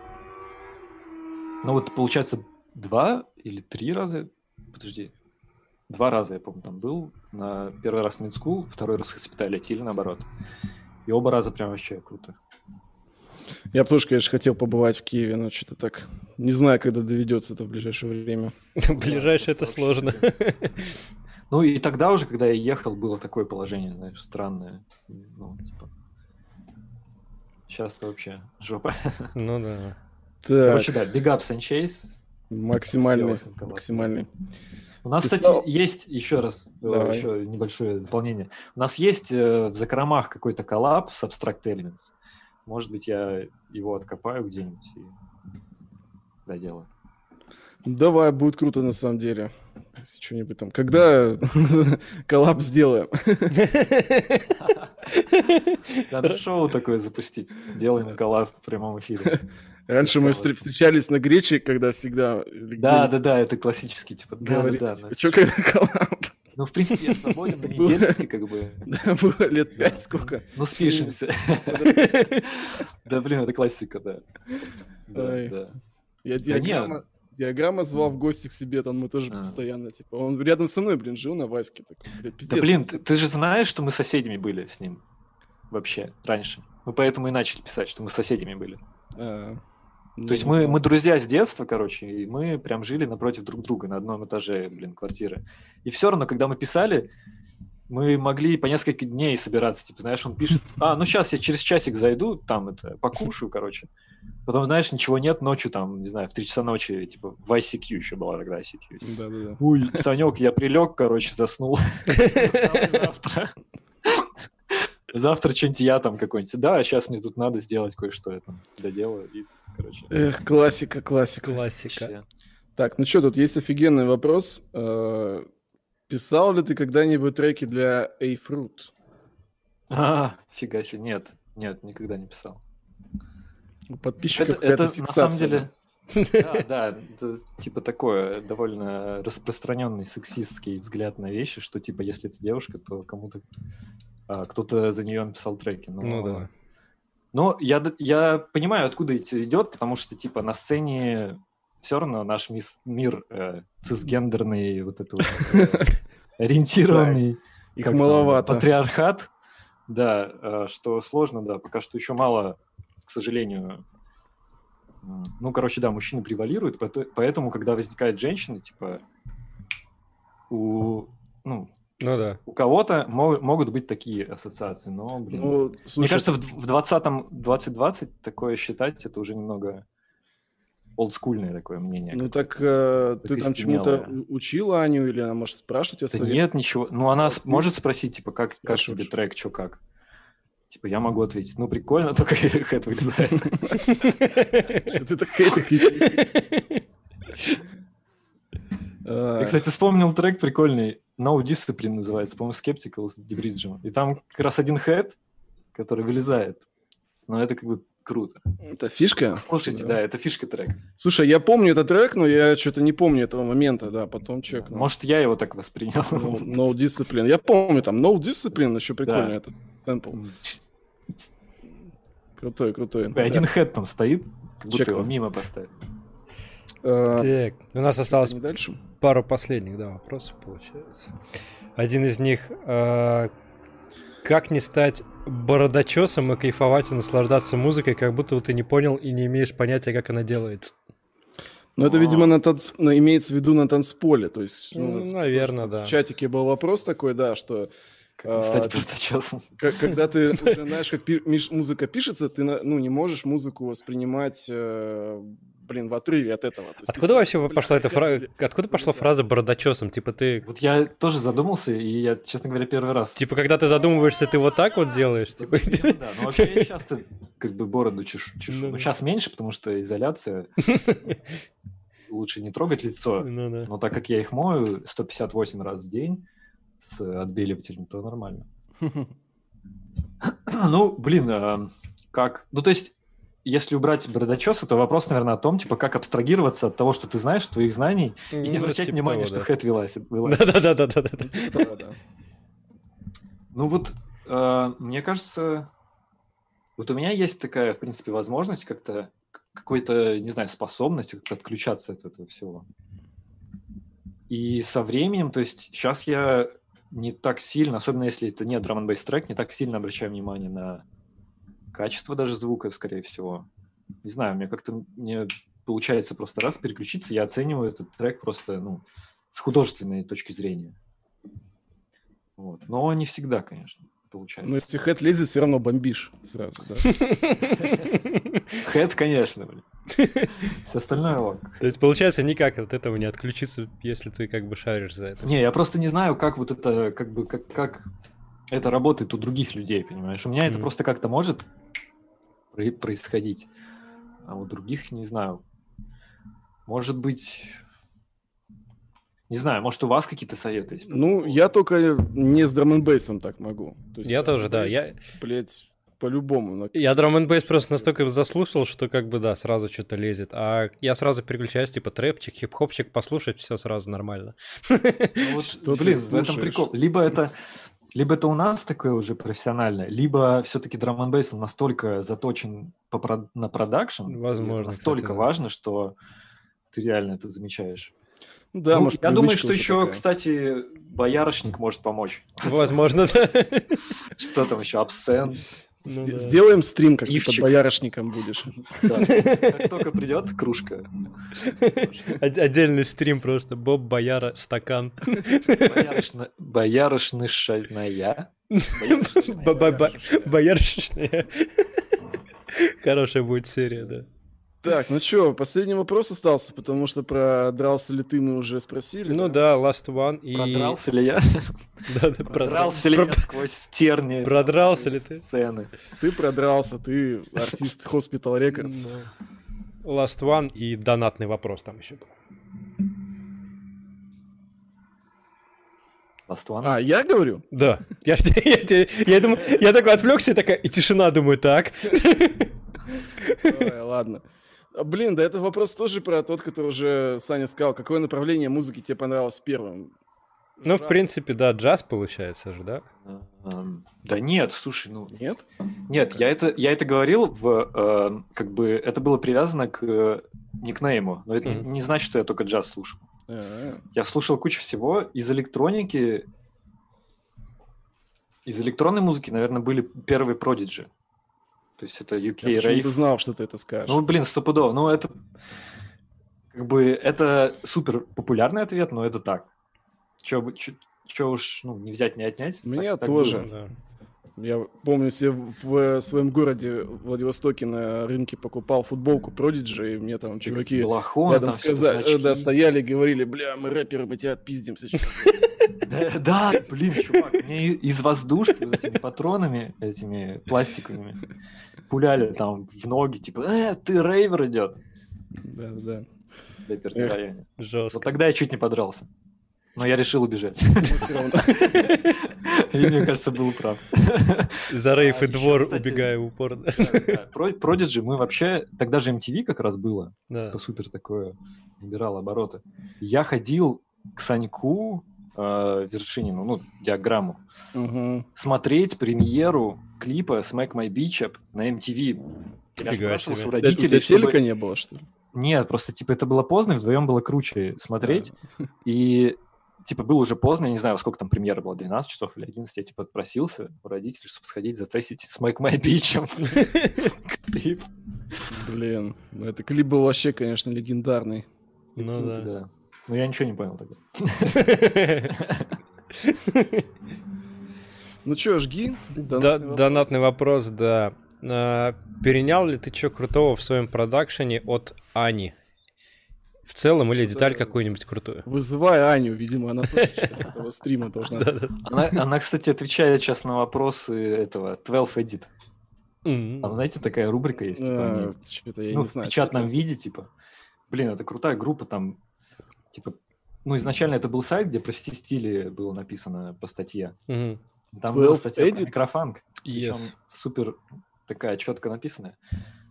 Ну вот, получается, два или три раза, подожди, два раза, я помню, там был. На первый раз Mid School, второй раз Hospitality или наоборот. И оба раза прям вообще круто. Я бы тоже, конечно, хотел побывать в Киеве, но что-то так... Не знаю, когда доведется это в ближайшее время. Ближайшее это сложно. Ну и тогда уже, когда я ехал, было такое положение, знаешь, странное. Ну, типа... Сейчас-то вообще жопа. Ну да. Так, Короче, да, Big Up Sanchez. максимальный, максимальный. У нас, Писал- кстати, есть еще раз, э, Давай. еще небольшое дополнение. У нас есть э, в закромах какой-то коллаб с Abstract Elements. Может быть, я его откопаю где-нибудь и доделаю. Давай, будет круто на самом деле. Если что-нибудь там. Когда коллаб сделаем? Надо шоу такое запустить. Делаем коллаб в прямом эфире. Раньше мы встречались на Грече, когда всегда... Да, да, да, это классический, типа, да, да, да. типа, «Чё, когда коллаб? Ну, в принципе, я свободен на недельке, как бы. Да, было лет пять, сколько. Ну, спишемся. Да, блин, это классика, да. Да. Я диаграмма, диаграмма звал в гости к себе, там мы тоже А. постоянно, типа, он рядом со мной, блин, жил на Ваське. Такой, блядь, Да, блин, ты, ты же знаешь, что мы соседями были с ним вообще раньше. Мы поэтому и начали писать, что мы соседями были. А, ну, То есть мы, мы друзья с детства, короче, и мы прям жили напротив друг друга на одном этаже, блин, квартиры. И все равно, когда мы писали, мы могли по несколько дней собираться, типа, знаешь, он пишет, а, ну сейчас я через часик зайду, там это, покушаю, короче. Потом, знаешь, ничего нет, ночью там, не знаю, в 3 часа ночи, типа, в ICQ еще была тогда ICQ. Да-да-да. Ой, Санек, я прилег, короче, заснул. Завтра. Завтра что-нибудь я там какой-нибудь. Да, сейчас мне тут надо сделать кое-что, я там доделаю. И, короче, Эх, классика, классика. Классика. вообще. Так, ну что, тут есть офигенный вопрос. Э, Писал ли ты когда-нибудь треки для A-Fruit? А, фига себе, нет, нет, никогда не писал. У подписчиков Это, это какая-то на самом фиксация, деле... Да, да, это типа такое довольно распространенный сексистский взгляд на вещи, что типа если это девушка, то кому-то а, кто-то за нее написал треки. Но, Ну да. но я, я понимаю, откуда это идет, потому что типа на сцене все равно наш мис- мир э, цисгендерный, вот это вот, э, ориентированный Их маловато. Патриархат, да, э, что сложно, да, пока что еще мало, к сожалению. Ну, короче, да, мужчины превалируют, поэтому, когда возникает женщина, типа, у, ну, Ну да. у кого-то мо- могут быть такие ассоциации, но, блин, Ну, мне слушай, кажется, в, в 20-м, 2020 такое считать, это уже немного олдскульное такое мнение. ну так э, ты там чему-то у- учила Аню или она может спрашивать тебя Да совет? нет, ничего. Ну, она Вот ты может спросить, типа, как, как тебе спрашиваешь. трек, что как. Типа, я могу ответить, ну, прикольно, только хэт вылезает. Что ты так хейтишь? Я, кстати, вспомнил трек прикольный, No Discipline называется, по-моему, Skeptical с Дебриджем. И там как раз один хэт, который вылезает. Но это как бы круто. Это фишка? Слушайте, да, это фишка трека. Слушай, я помню этот трек, но я что-то не помню этого момента, да, потом чекну. Может, я его так воспринял. No, no Discipline. Я помню, там No Discipline, еще прикольно Да. этот сэмпл. Крутой, крутой. И Один хэт там стоит, как будто Чекну. его мимо поставили. Да. Э, Так, у нас осталось дальше? Пару последних, да, вопросов, получается. Один из них, э, как не стать бородачесом и кайфовать и наслаждаться музыкой, как будто ты не понял и не имеешь понятия, как она делается. Ну, это, А. видимо, на танц... ну, имеется в виду на танцполе. То есть, Ну, у нас наверно, тоже да. В чатике был вопрос такой, да, что А, стать проточесом. к- когда ты уже знаешь, как музыка пишется, ты ну, не можешь музыку воспринимать, э, блин, в отрыве от этого. То есть ты Откуда вообще бля, пошла эта фраза? Откуда пошла фраза бородачесом? Типа ты, Вот я тоже задумался, и я, честно говоря, первый раз типа когда ты задумываешься, ты вот так вот делаешь, типа. Ну да, ну вообще я часто как бы бороду чешу. чешу. Ну Ну сейчас меньше, потому что изоляция. Лучше не трогать лицо. Ну да. Но так как я их мою 158 раз в день с отбеливателем, то нормально. Ну, блин, а, как... Ну, то есть, если убрать бородочеса, то вопрос, наверное, о том, типа, как абстрагироваться от того, что ты знаешь, твоих знаний, и не обращать типа внимания, того, что да. хэт вылазит. вылазит. Да-да-да-да-да. Ну, типа. Ну вот, э, мне кажется, вот у меня есть такая, в принципе, возможность как-то, какой-то, не знаю, способность как-то отключаться от этого всего. И со временем, то есть сейчас я не так сильно, особенно если это не драм н трек, не так сильно обращаю внимание на качество даже звука, скорее всего. Не знаю, мне как-то мне получается просто раз переключиться, я оцениваю этот трек просто, ну, с художественной точки зрения. Вот. Но не всегда, конечно, получается. Но если хэт лезет, все равно бомбишь сразу, да. Хэт, конечно, блин. Все остальное ок. То есть, получается, никак от этого не отключиться, если ты как бы шаришь за это. Не, я просто не знаю, как вот это, как бы, как, как это работает у других людей, понимаешь? У меня это Мгм. просто как-то может происходить, а у других не знаю. Может быть, не знаю, может у вас какие-то советы есть? Ну, я только не с драм бейсом так могу. То есть Я тоже, да. Я, Блять, по-любому. но- я драм н просто настолько заслушал, что как бы, да, сразу что-то лезет. А я сразу переключаюсь, типа, трэпчик, хип-хопчик послушать, все сразу нормально. Ну вот, Что ты блин, в этом прикол. Либо это, либо это у нас такое уже профессиональное, либо все-таки драм н настолько заточен по на продакшн, Возможно, настолько кстати, да. важно, что ты реально это замечаешь. Ну Да, Ну, может, я думаю, что еще, такая. кстати, боярышник может помочь. Возможно, да. Что там еще? Абсент. Ну да. Сделаем стрим, как ты под Ивчик. боярышником будешь. Как только придет кружка. Отдельный стрим просто. Боб Бояра, стакан. Ба- ба- Боярышная. Хорошая будет серия, да. Так, ну чё, последний вопрос остался, потому что про дрался ли ты мы уже спросили. Ну да, Last One и... Продрался ли я? Да, да, Продрался ли я сквозь стерни? Продрался ли ты? Сцены. Ты продрался, ты артист Hospital Records. Last One и донатный вопрос там еще был. Last One. А, я говорю? Да. Я, я, я, я думаю, я такой отвлекся, такая, и тишина, думаю, так. Ой, ладно. Блин, да это вопрос тоже про тот, который уже Саня сказал. Какое направление музыки тебе понравилось первым? Ну, в Джаз? принципе, да, джаз получается же, да? Эм, Да нет, слушай, ну Нет? Нет, я это, я это говорил в, э, как бы, это было привязано к э, никнейму, но это не- Мгм. не значит, что я только джаз слушал. А, Я слушал кучу всего из электроники, из электронной музыки, наверное, были первые Prodigy. То есть это UK Я почему-то Rave. знал, что ты это скажешь. Ну, блин, стопудово. Ну, это, как бы, это супер популярный ответ, но это так. Че, че уж, ну, не взять, не отнять. У меня так- так тоже. было. Да. Я помню, себе в в своем городе Владивостоке на рынке покупал футболку Prodigy, и мне там чуваки Балахон, рядом там сказали, значки. да, стояли и говорили, бля, мы рэперы, мы тебя отпиздим сейчас. Да, блин, чувак, мне из воздушки вот этими патронами, этими пластиковыми, пуляли там в ноги, типа, э, ты рейвер идет. Да, да. Дэперном Эх. районе. Вот Жестко. тогда я чуть не подрался. Но я решил убежать. Равно. И мне кажется, был прав. За рейф А, и двор убегаю в упор. да. Да, Про- Prodigy мы вообще... Тогда же MTV как раз было. Типа супер такое. Набирало обороты. Я ходил к Саньку э, Вершинину, ну, диаграмму, Мгм. смотреть премьеру клипа Smack My Beach Up на MTV. Я Фига у Это У родителей, тебя чтобы- телека не было, что ли? Нет, просто, типа, это было поздно, вдвоем было круче смотреть. И, типа, было уже поздно, я не знаю, сколько там премьера была, 12 часов или 11, я, типа, отпросился у родителей, чтобы сходить затестить Smack My Beach Up. Клип. Блин, ну это клип был вообще, конечно, легендарный. Ну да. Но я ничего не понял тогда. Ну чё, жги. Донатный вопрос, да. А, Перенял ли ты что крутого в своем продакшене от Ани? В целом или деталь какую-нибудь крутую? Вызывай Аню, видимо, она тоже часть этого стрима должна. Она, кстати, отвечает сейчас на вопросы этого 12 Edit. Там, знаете, такая рубрика есть, типа, они Что-то я ну, не в знаю. печатном что виде, типа. Блин, это крутая группа, там, типа, ну, изначально это был сайт, где про все стили было написано по статье. Мгм. Там была 12 статья про Edit? микрофанк, причем Yes. супер такая четко написанная.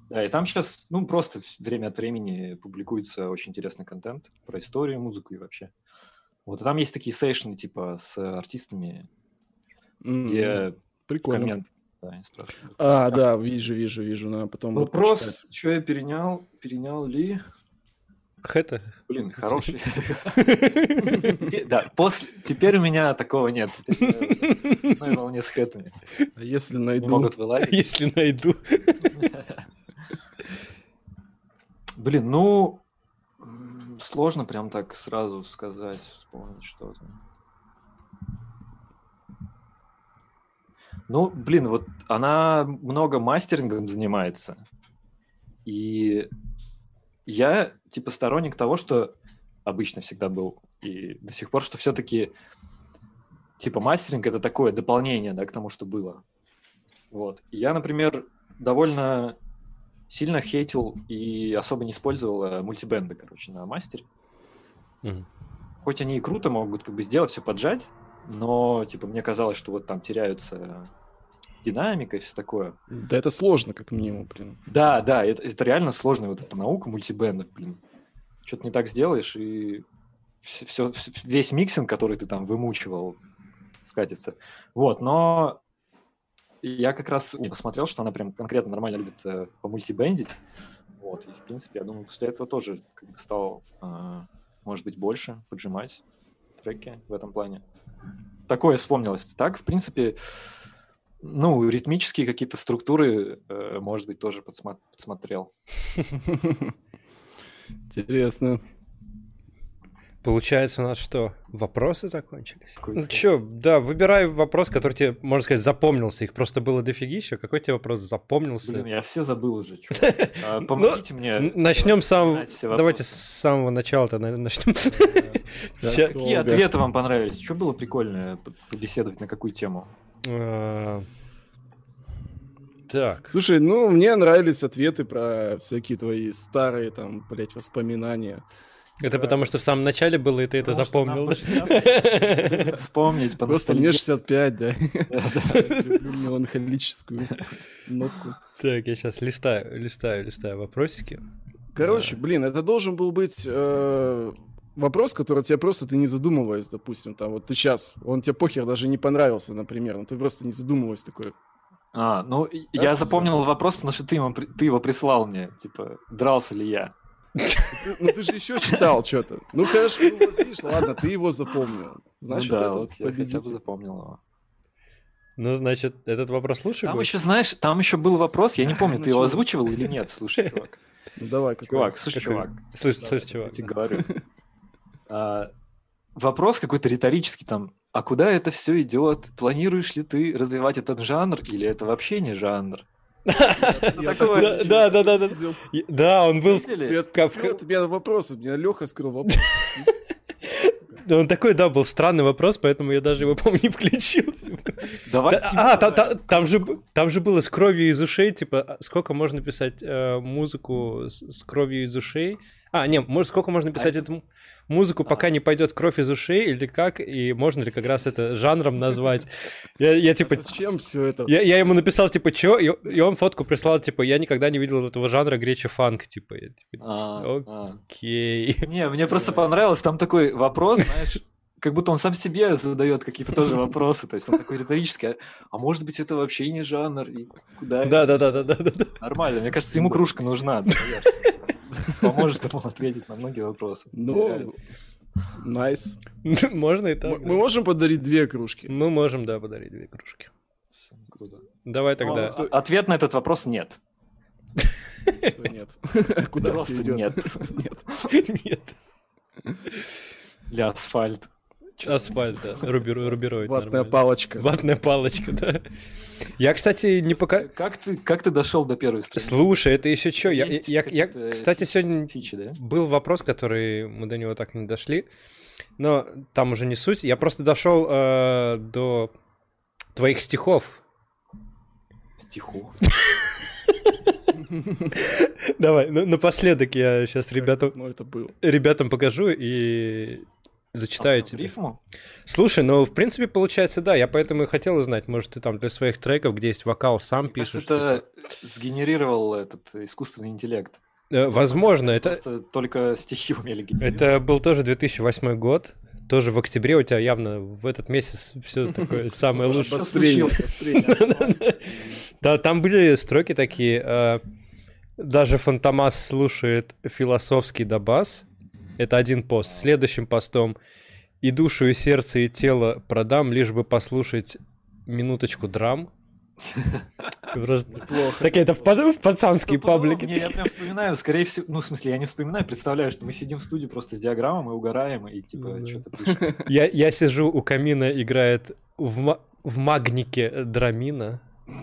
Да, и там сейчас, ну, просто время от времени публикуется очень интересный контент про историю, музыку и вообще. Вот, и там есть такие сейшны, типа, с артистами, М, где Прикольно. коммент, да, они спрашивают. А, да, вижу, вижу, вижу. Надо потом Вопрос, почитать. что я перенял, перенял ли? Это. Блин, хороший. Да, после... теперь у меня такого нет. На волне с хэтами. А если найду... могут вылазить. Если найду. Блин, ну, сложно прям так сразу сказать, вспомнить что-то. Ну, блин, вот она много мастерингом занимается. И я, типа, сторонник того, что обычно всегда был, и до сих пор, что все-таки, типа, мастеринг — это такое дополнение, да, к тому, что было. Вот. Я, например, довольно сильно хейтил и особо не использовал э, мультибенды, короче, на мастере. Мгм. Хоть они и круто могут как бы сделать, все поджать, но, типа, мне казалось, что вот там теряются динамика и все такое. Да это сложно, как минимум, блин. Да, да, это, это реально сложная вот эта наука мультибендов, блин. Что-то не так сделаешь, и все, весь миксинг, который ты там вымучивал, скатится. Вот, но я как раз посмотрел, что она прям конкретно нормально любит э, помультибендить. Вот, и, в принципе, я думаю, после этого тоже как бы стал, э, может быть, больше поджимать треки в этом плане. Такое вспомнилось. Так, в принципе, Ну, ритмические какие-то структуры, э, может быть, тоже подсмотрел. Интересно. Получается у нас что, вопросы закончились? Ну чё, да, выбирай вопрос, который тебе, можно сказать, запомнился. Их просто было дофигища. Какой тебе вопрос запомнился? Блин, я все забыл уже. чувак. А, Помогите мне. Начнем с самого... Давайте с самого начала-то начнем. Какие ответы вам понравились? Что было прикольное п- побеседовать на какую тему? А, Так. Слушай, ну, мне нравились ответы про всякие твои старые, там, блядь, воспоминания. Это потому что в самом начале было, и ты это Потому запомнил. по да? 60 Вспомнить, Просто мне поностальгировать. 65, да. Люблю меланхолическую нотку. Так, я сейчас листаю, листаю, листаю вопросики. Короче, блин, это должен был быть э, вопрос, который тебе просто ты не задумываясь, допустим, там вот ты сейчас, он тебе похер даже не понравился, например, но ты просто не задумываясь такой. А, ну, Да, я запомнил вопрос, потому что ты, при- ты его прислал мне. Типа, дрался ли я? Ну ты же еще читал что-то. Ну хорошо, ну вот видишь, ладно, ты его запомнил. Значит, ну да, это вот я хотя бы запомнил его. Ну, значит, этот вопрос лучше Там будет? еще, знаешь, там еще был вопрос, я не помню, ты его озвучивал или нет, слушай, чувак. Ну давай, какой? Чувак, слушай, чувак. Слышь, Давай, слышь, Я чувак. тебе говорю. А, Вопрос какой-то риторический там. А куда это все идет? Планируешь ли ты развивать этот жанр или это вообще не жанр? Да, да, да, да. Да, он был... Ты Как- открыл от меня вопросы, меня Леха скрыл вопрос. Он такой, да, был странный вопрос, поэтому я даже его, помню, не включил. Давай Да, Тиму А, та- добавим. та- там же там же было с кровью из ушей, типа, а сколько можно писать э, музыку с, с кровью из ушей? А, не, может, сколько можно писать это- эту м- музыку, пока А. не пойдет кровь из ушей, или как, и можно ли как раз это жанром назвать? Я, я типа, А Зачем все это? я, я ему написал, типа, чё? И, и он фотку прислал, типа, я никогда не видел этого жанра гречи фанк, типа, я, типа, А, а. окей. Не, мне просто понравилось, там такой вопрос, знаешь, как будто он сам себе задает какие-то тоже вопросы, то есть он такой риторический, а, а может быть это вообще не жанр, и куда это? Да, да, да, да, да, да. Нормально, мне кажется, ему кружка нужна. поможет ему ответить на многие вопросы. Ну, найс. Можно и так. мы можем подарить две кружки? Мы можем, да, подарить две кружки. Круто. Давай тогда. Ну, ответ на этот вопрос нет. Нет? Куда Просто все идет? нет. Нет. Нет. Для асфальт. Асфальт, да. Рубероид. Ватная нормально. палочка. Ватная палочка, да. Я, кстати, не пока... Как ты, как ты дошел до первой страницы? Слушай, это еще что? Я, я, я, кстати, сегодня Фичи, да? был вопрос, который мы до него так не дошли, но там уже не суть. Я просто дошел э, до твоих стихов. Стиху. Давай, ну, напоследок я сейчас ребятам, Ну, это было. ребятам покажу и зачитаю А, тебе. Рифму? Слушай, ну, в принципе, получается, да. Я поэтому и хотел узнать, может, ты там для своих треков, где есть вокал, сам Мне кажется, пишешь. типа. это сгенерировал этот искусственный интеллект. Э, Возможно, это, Просто только стихи умели генерировать. это был тоже 2008 год. Тоже в октябре у тебя явно в этот месяц все такое самое лучшее. Случилось. обострение. Да, там были строки такие. э, Даже Фантомас слушает философский добас. Это один пост. Следующим постом и душу, и сердце, и тело продам, лишь бы послушать минуточку драм. Просто... Плохо. Так это в, в пацанские паблики. Не, я прям вспоминаю, скорее всего, ну, в смысле, я не вспоминаю, представляю, что мы сидим в студии просто с диаграммой, угораем и, типа, Ну да. что-то пишем. Я, я сижу у камина, играет в, в магнике драмина.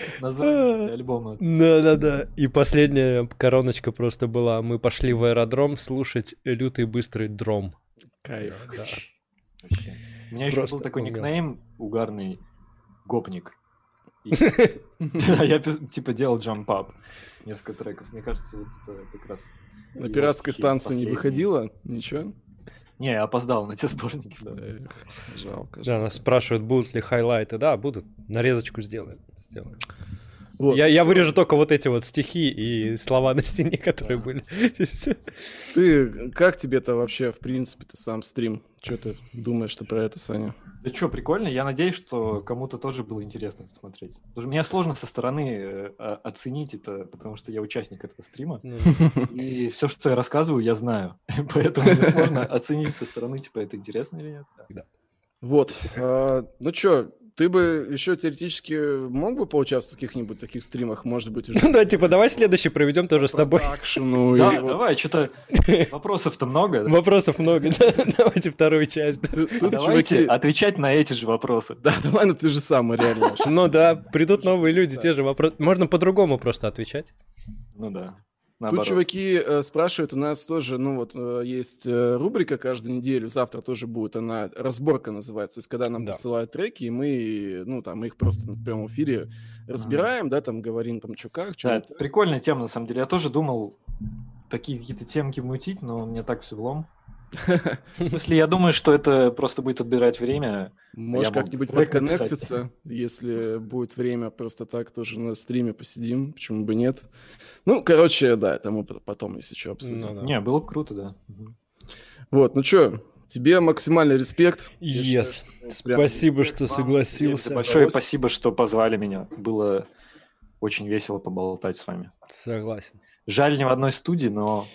Название для альбома. Да-да-да. И последняя короночка просто была. Мы пошли в аэродром слушать лютый быстрый дром. Кайф. Да. Вообще. У меня еще был такой никнейм угарный гопник. Да, я типа делал jump up несколько треков. Мне кажется, это как раз... На пиратской станции не выходило? Ничего? Не, я опоздал на те сборники. да. Эх, жалко. Да, нас спрашивают, будут ли хайлайты. Да, будут. Нарезочку сделаем. Сделаем. Вот. Я, я вырежу только вот эти вот стихи и слова на стене, которые Да. были. Ты, как тебе-то вообще, в принципе, ты сам стрим? Что ты думаешь ты про это, Саня? Да что, прикольно. Я надеюсь, что кому-то тоже было интересно это смотреть. Потому что мне сложно со стороны э, оценить это, потому что я участник этого стрима. Ну, И все, что я рассказываю, я знаю. Поэтому мне сложно оценить со стороны, типа, это интересно или нет. Да. Вот. А, ну что, ты бы еще теоретически мог бы поучаствовать в каких-нибудь таких стримах, может быть, уже... Ну да, типа, давай следующий проведем тоже с тобой. Да, давай, что-то вопросов-то много. Вопросов много, да? Давайте вторую часть. Давайте отвечать на эти же вопросы. Да, давай, ну ты же сам, реально. Ну да, придут новые люди, те же вопросы. Можно по-другому просто отвечать. Ну да. Тут Наоборот. чуваки э, спрашивают, у нас тоже, ну вот, э, есть э, рубрика каждую неделю, завтра тоже будет, она разборка называется, то есть когда нам Да. посылают треки, и мы, ну там, их просто в прямом эфире разбираем, да, там говорим, там, что как, что Да, прикольная тема, на самом деле. Я тоже думал такие какие-то темки мутить, но мне так все влом. В смысле, я думаю, что это просто будет отбирать время. Можешь как-нибудь подконнектиться, если будет время, просто так тоже на стриме посидим, почему бы нет. Ну, короче, да, это мы потом, если что, обсудим. Ну да. Не, было бы круто, да. Вот, ну что, тебе максимальный респект. Считаю, Yes. прям Спасибо, респект что вам. согласился. Большое Удалось. спасибо, что позвали меня. Было очень весело поболтать с вами. Согласен. Жаль, не в одной студии, но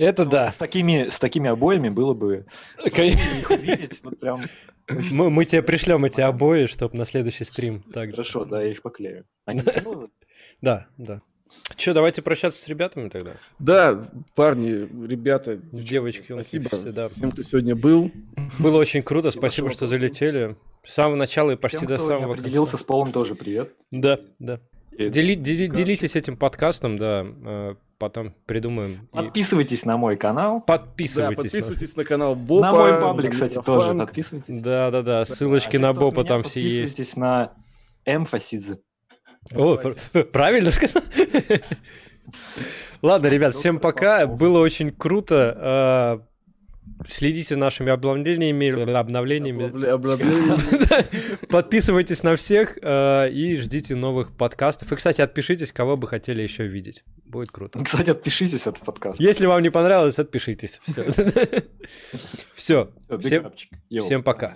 Это да. с, такими, с такими обоями было бы их увидеть. Вот прям Мы, мы тебе пришлем эти обои, чтобы на следующий стрим также. хорошо, да, я их поклею. Они Да, да. Че, давайте прощаться с ребятами тогда. Да, парни, ребята, Девочки, спасибо все, да. всем, кто сегодня был. Было очень круто, Спасибо, спасибо, что вопросы. залетели. С самого начала и почти Тем, до самого определился конца. с полом, тоже привет. Да, да. Дели- дели- делитесь этим подкастом, да. Потом придумаем. и Подписывайтесь на мой канал. Да, Подписывайтесь. на- подписывайтесь на канал Бопа. на мой паблик, кстати, тоже Мегафанк. подписывайтесь. Да, да, да. Ссылочки А на Бопа меня, там все есть. Подписывайтесь на Эмфасидзе. О, Подписывайтесь. пр- правильно сказал? Ладно, ребят, всем пока. Было очень круто. Следите за нашими обновлениями, обновлениями. Подписывайтесь на всех а, и ждите новых подкастов. И, кстати, отпишитесь, кого бы хотели еще видеть. Будет круто. Кстати, отпишитесь от подкаста. Если вам не понравилось, отпишитесь. Все. Всем, пока.